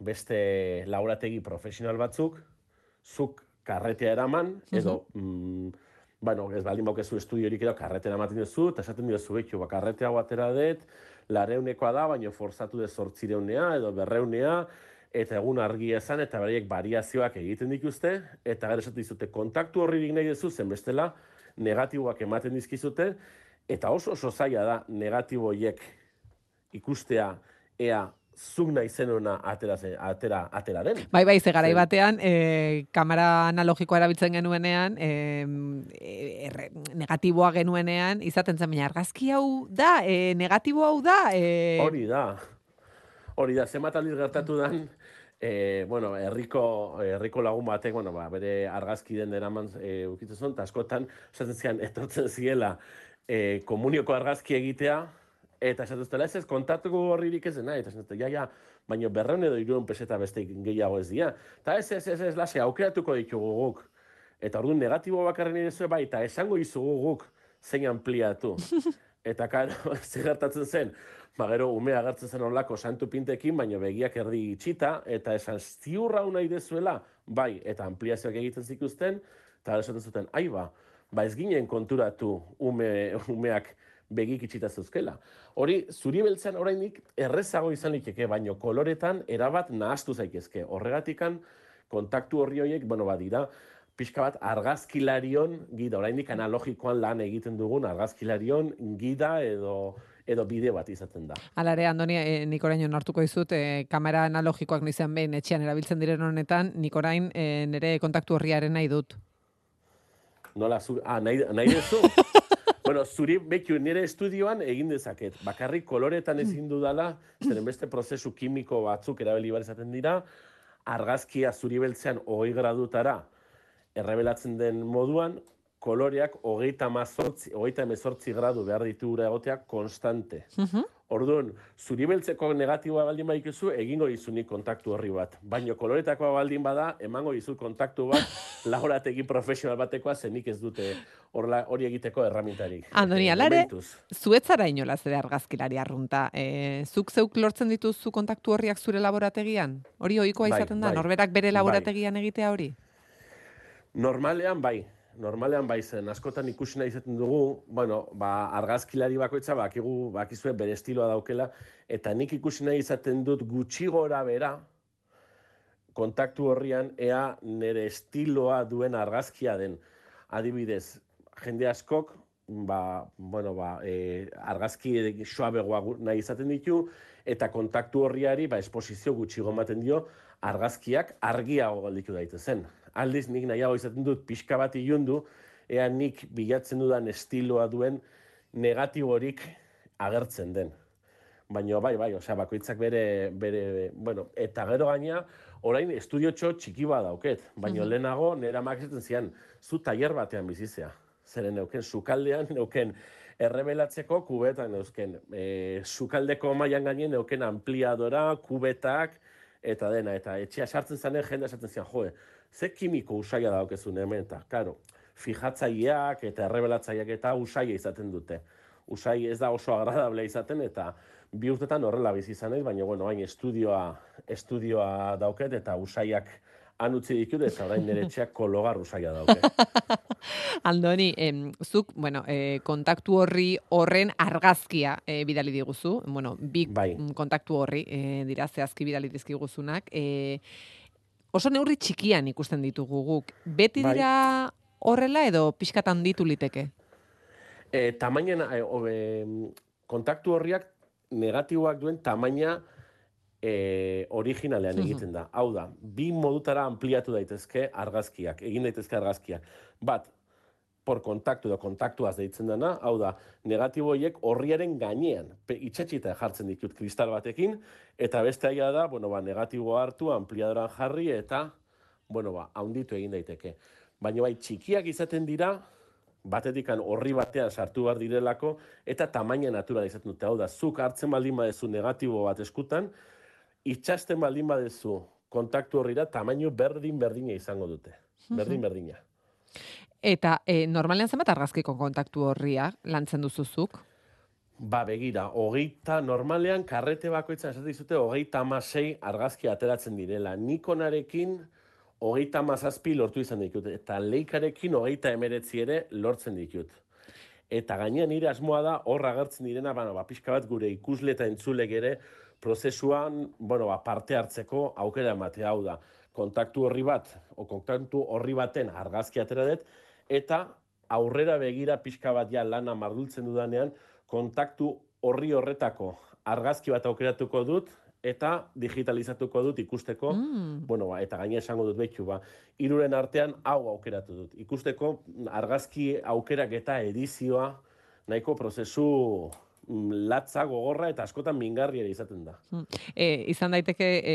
beste laborategi profesional batzuk, zuk karretea eraman, edo, mm, bueno, ez baldin baukezu estudiorik edo karretera ematen duzu, eta esaten diozu, betxu, ba, karrete hau atera dut, lareunekoa da, baina forzatu dut zortzireunea edo berreunea, eta egun argia esan, eta beraiek variazioak egiten dituzte, eta gero esaten dizute, kontaktu horririk nahi duzu, zen bestela, negatiboak ematen dizkizute, eta oso oso zaila da negatibo horiek ikustea, ea, zuk nahi zenuna atera, zen- atera, atera den. Bai, bai, ze garai batean, e, kamera analogikoa erabiltzen genuenean, e, erre, negatiboa genuenean, izaten zen, baina argazki hau da, e, negatibo hau da, e, Hori da. Hori da, zenbat aldiz gertatu dan, e, bueno, herriko, herriko lagun batek, bueno, ba, bere argazki den deraman e, ukitzen zuen, eta askotan, esaten zian, etortzen ziela, e, komunioko argazki egitea, eta esaten zutela, ez ez, kontatuko horririk ez dena, eta zutela, ja, ja, baina berreun edo iruen peseta beste gehiago ez dira. Eta ez, ez, ez, ez, lase, aukeratuko ditugu guk. Eta orduan negatibo bakarren ere bai, eta esango izugu guk zein ampliatu. Eta karo, zer gertatzen zen, ba gero ume agertzen zen olako santu pintekin, baina begiak erdi itxita, eta esan ziurra nahi dezuela, bai, eta ampliazioak egiten zituzten, eta esaten zuten, ai ba, ba ez ginen konturatu ume, umeak begik itxita zeuzkela. Hori, zuri beltzen oraindik errezago izan liteke, baino koloretan erabat nahastu zaitezke. Horregatikan, kontaktu horri horiek, bueno, badira, pixka bat argazkilarion gida, oraindik analogikoan lan egiten dugun argazkilarion gida edo edo bideo bat izaten da. Hala ere, Andoni, e, nik orain onartuko dizut, e, kamera analogikoak nizan behin etxean erabiltzen diren honetan, nik orain e, nire kontaktu horriaren nahi dut. Nola, zu, ah, nahi, nahi duzu? bueno, zuri bekiu nire estudioan egin dezaket. Bakarrik koloretan ezin dudala, zeren beste prozesu kimiko batzuk erabili bar izaten dira, argazkia zuri beltzean hogei gradutara errebelatzen den moduan, koloreak hogeita mazortzi, hogeita emezortzi gradu behar ditu egotea konstante. Orduan, zuri beltzeko negatiboa baldin badikuzu, egingo dizunik kontaktu horri bat. Baina koloretakoa baldin bada, emango dizu kontaktu bat, laborategi profesional batekoa, zenik ez dute horla- hori egiteko erramintarik. Andoni, Eh, alare, zuetzara inolaz ere argazkilari arrunta. E, zuk zeuk lortzen dituzu kontaktu horriak zure laborategian? Hori ohikoa Bai, izaten da, bai. norberak bere Bai. laborategian egitea hori? Normalean bai, normalean bai zen, askotan ikusi nahi izaten dugu, bueno, ba, argazkilari bakoitza bakigu, bakizue bere estiloa daukela, eta nik ikusi nahi izaten dut gutxi gora bera, kontaktu horrian, ea nire estiloa duen argazkia den. Adibidez, jende askok, ba, bueno, ba, e, argazki suabegoa gu- nahi izaten ditu, eta kontaktu horriari, ba, esposizio gutxi ematen dio, argazkiak argiago galditu daitezen. Aldiz, nik nahiago izaten dut pixka bat ilundu, ea nik bilatzen dudan estiloa duen negatiborik agertzen den. Baina bai, bai, osea, bakoitzak bere, bere, bueno, eta gero gaina, orain estudiotxo txiki bat dauket, baina Mhm. lehenago nera makizaten zian, zu tailer batean bizizea. Zeren neuken, sukaldean neuken errebelatzeko kubetan neuzken, e, sukaldeko mailan gainen neuken ampliadora, kubetak, eta dena, eta etxea sartzen zanen jende esaten zian, joe, ze kimiko usaia daukezun hemen, eta, karo, fijatzaileak eta errebelatzaileak eta usaia izaten dute. Usai ez da oso agradablea izaten, eta bi urtetan horrela bizi izan naiz, baina, bueno, hain estudioa, estudioa dauket, eta usaiak han utzi ditut, eta orain nire etxeak kologar usaia dauke. Andoni, em, zuk, bueno, e, kontaktu horri horren argazkia e, bidali diguzu, bueno, bi Bai. kontaktu horri e, dira zehazki bidali dizkiguzunak. E, oso neurri txikian ikusten ditugu guk. Beti Bai. dira horrela edo pixkat handitu liteke? E, tamainen, e, obe, kontaktu horriak negatiboak duen tamaina e, originalean egiten da. Hau da, bi modutara ampliatu daitezke argazkiak, egin daitezke argazkiak. Bat, por kontaktu edo kontaktuaz deitzen dena, hau da, negatibo horiek horriaren gainean, pe, itxatxita jartzen ditut kristal batekin, eta beste aia da, bueno, ba, negatibo hartu, ampliadoran jarri, eta, bueno, ba, haunditu egin daiteke. Baina bai, txikiak izaten dira, batetikan horri batean sartu behar direlako, eta tamaina natural izaten dute. Hau da, zuk hartzen baldin badezu negatibo bat eskutan, itxasten baldin badezu kontaktu horrira, tamainu berdin-berdina izango dute. Berdin-berdina. Eta e, normalean zenbat argazkiko kontaktu horria lantzen duzuzuk? Ba, begira, hogeita, normalean, karrete bakoitzan esaten dizute, hogeita amasei argazki ateratzen direla. Nikonarekin, hogeita amazazpi lortu izan ditut, eta leikarekin hogeita emeretzi ere lortzen ditut. Eta gainean nire asmoa da, hor agertzen direna, bueno, ba, pixka bat gure ikusle eta entzulek ere, prozesuan, bueno, ba, parte hartzeko aukera ematea hau da. Kontaktu horri bat, o kontaktu horri baten argazki atera dut, eta aurrera begira pixka bat ja lana mardultzen dudanean, kontaktu horri horretako argazki bat aukeratuko dut, eta digitalizatuko dut ikusteko, Mm. bueno, ba, eta gaina esango dut betxu, ba, iruren artean hau aukeratu dut. Ikusteko argazki aukerak eta edizioa nahiko prozesu latza, gogorra eta askotan mingarri ere izaten da. Mm. E, izan daiteke e,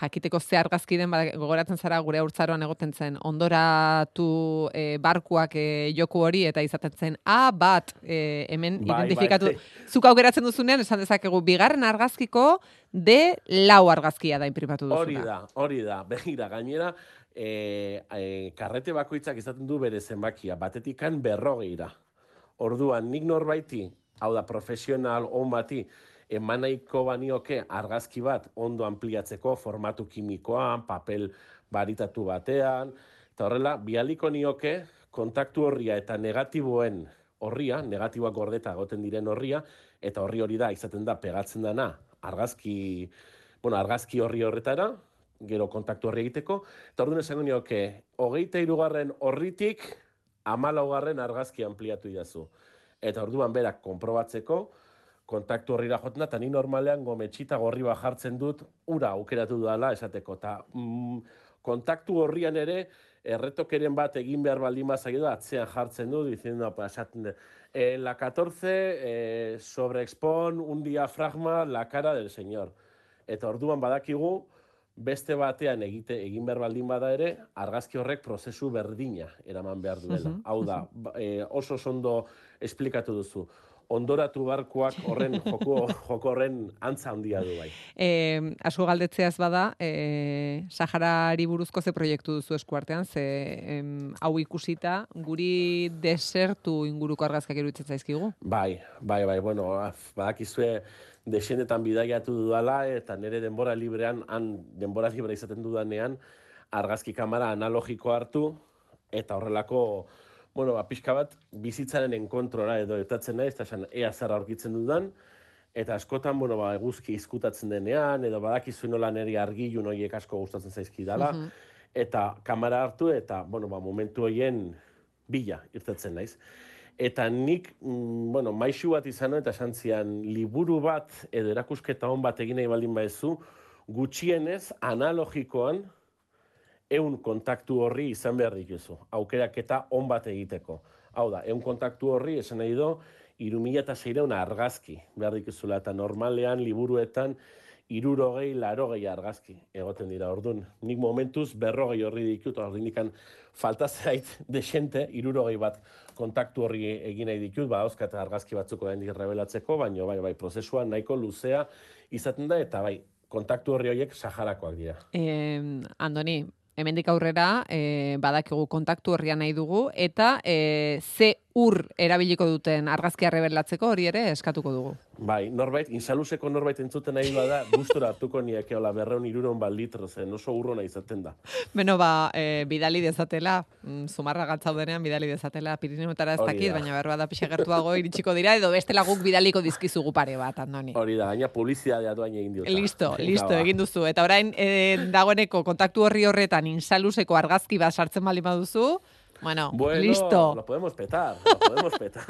jakiteko ze argazki den bada- gogoratzen zara gure urtzaroan egoten zen ondoratu e, barkuak e, joku hori eta izaten zen A bat e, hemen Bai, identifikatu bai. zuk aukeratzen duzunean esan dezakegu bigarren argazkiko D lau argazkia da imprimatu duzuna. Hori da, hori da. Begira, gainera, e, e, karrete bakoitzak izaten du bere zenbakia, batetikan berrogeira. Orduan, nik norbaiti, hau da, profesional on bati, eman nahiko banioke argazki bat ondo ampliatzeko formatu kimikoan, papel baritatu batean, eta horrela, bialiko nioke kontaktu horria eta negatiboen horria, negatiboak gordeta egoten diren horria, eta horri hori da, izaten da, pegatzen dana, argazki, bueno, argazki horri horretara, gero kontaktu horri egiteko, eta orduan esango nioke, hogeita irugarren horritik, amalaugarren argazki ampliatu idazu. Eta orduan berak konprobatzeko, kontaktu horrira joten da, eta ni normalean gometxita gorri bat jartzen dut, ura aukeratu dudala esateko. Eta mm, kontaktu horrian ere, erretokeren bat egin behar baldin bazaio da, atzean jartzen du, diciendo, pues, esaten dut, en la 14 eh, sobreexpon un diafragma la cara del señor. Eta orduan badakigu, beste batean egite egin behar baldin bada ere, argazki horrek prozesu berdina eraman behar duela. Mhm, Hau da, eh, oso oso ondo esplikatu duzu. Ondoratu barkoak horren joko, joko horren antza handia du bai. E, asko galdetzeaz bada, e, Saharari buruzko ze proiektu duzu eskuartean, ze em, hau ikusita, guri desertu inguruko argazkak iruditzen zaizkigu. Bai, bai, bai, bueno, badakizue desendetan bidaiatu dudala eta nire denbora librean, han denbora libre izaten dudanean, argazki kamera analogiko hartu eta horrelako, bueno, ba, pixka bat bizitzaren enkontrora edo etatzen naiz, eta esan ea zer aurkitzen dudan, eta askotan, bueno, ba, eguzki izkutatzen denean, edo badakizu nola niri argilun horiek asko gustatzen zaizkidala, Mhm. eta kamera hartu, eta, bueno, ba, momentu horien bila irtetzen naiz. Eta nik, mm, bueno, maixu bat izan eta esan zian, liburu bat edo erakusketa hon bat egin nahi baldin baezu, gutxienez analogikoan eun kontaktu horri izan behar dituzu. Aukeraketa on bat egiteko. Hau da, eun kontaktu horri esan nahi do, irumila eta zeireun argazki behar dituzula. Eta normalean, liburuetan, irurogei, larogei argazki egoten dira. Orduan, nik momentuz berrogei horri ditut, orduan indikan falta zait desente, irurogei bat kontaktu horri egin nahi ditut, ba, eta argazki batzuk oraindik revelatzeko, baina bai, bai, prozesua nahiko luzea izaten da, eta bai, kontaktu horri horiek Saharakoak dira. E, Andoni, hemendik aurrera e, badakigu kontaktu horria nahi dugu, eta e, ze ur erabiliko duten argazkia rebelatzeko hori ere eskatuko dugu. Bai, norbait, insaluzeko norbait entzuten nahi bada, gustora hartuko niake, hola, berreun iruron bat litro, zen oso urrona izaten da. Beno, ba, e, bidali dezatela, mm, zumarra gatzaudenean bidali dezatela Pirineotara ez dakit, da. baina behar bada pixa gertuago iritsiko dira, edo bestela guk bidaliko dizkizugu pare bat, Andoni. Hori da, gaina publizidadea doain egin diota. Listo, Venga, listo, ba. egin duzu. Eta orain, e, dagoeneko kontaktu horri horretan insaluseko argazki bat sartzen bali baduzu, bueno, Bueno, listo. lo podemos petar, lo podemos petar.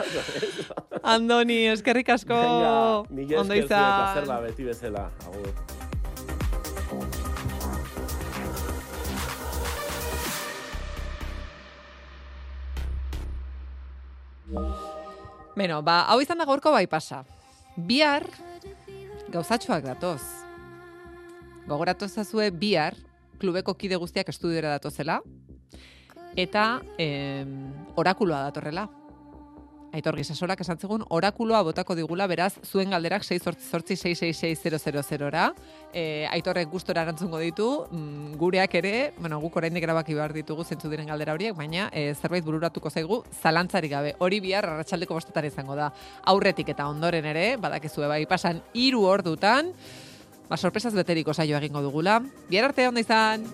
Andoni, eskerrik asko. Venga, mila Ondo izan. placer ba, beti bezala. Agur. Beno, ba, hau izan da gaurko bai pasa. Bihar, gauzatxoak datoz. Gogoratu ezazue bihar, klubeko kide guztiak estudiora datozela, eta em, orakuloa datorrela. Aitor Gisasolak esan zegun, orakuloa botako digula, beraz, zuen galderak 6 ra E, aitorrek gustora erantzungo ditu, mm, gureak ere, bueno, guk oraindik erabaki behar ditugu zentzu diren galdera horiek, baina e, zerbait bururatuko zaigu zalantzarik gabe. Hori bihar arratsaldeko bostetan izango da. Aurretik eta ondoren ere, badakizue bai pasan hiru ordutan, ba sorpresaz beteriko saio egingo dugula. Bihar arte ondo izan.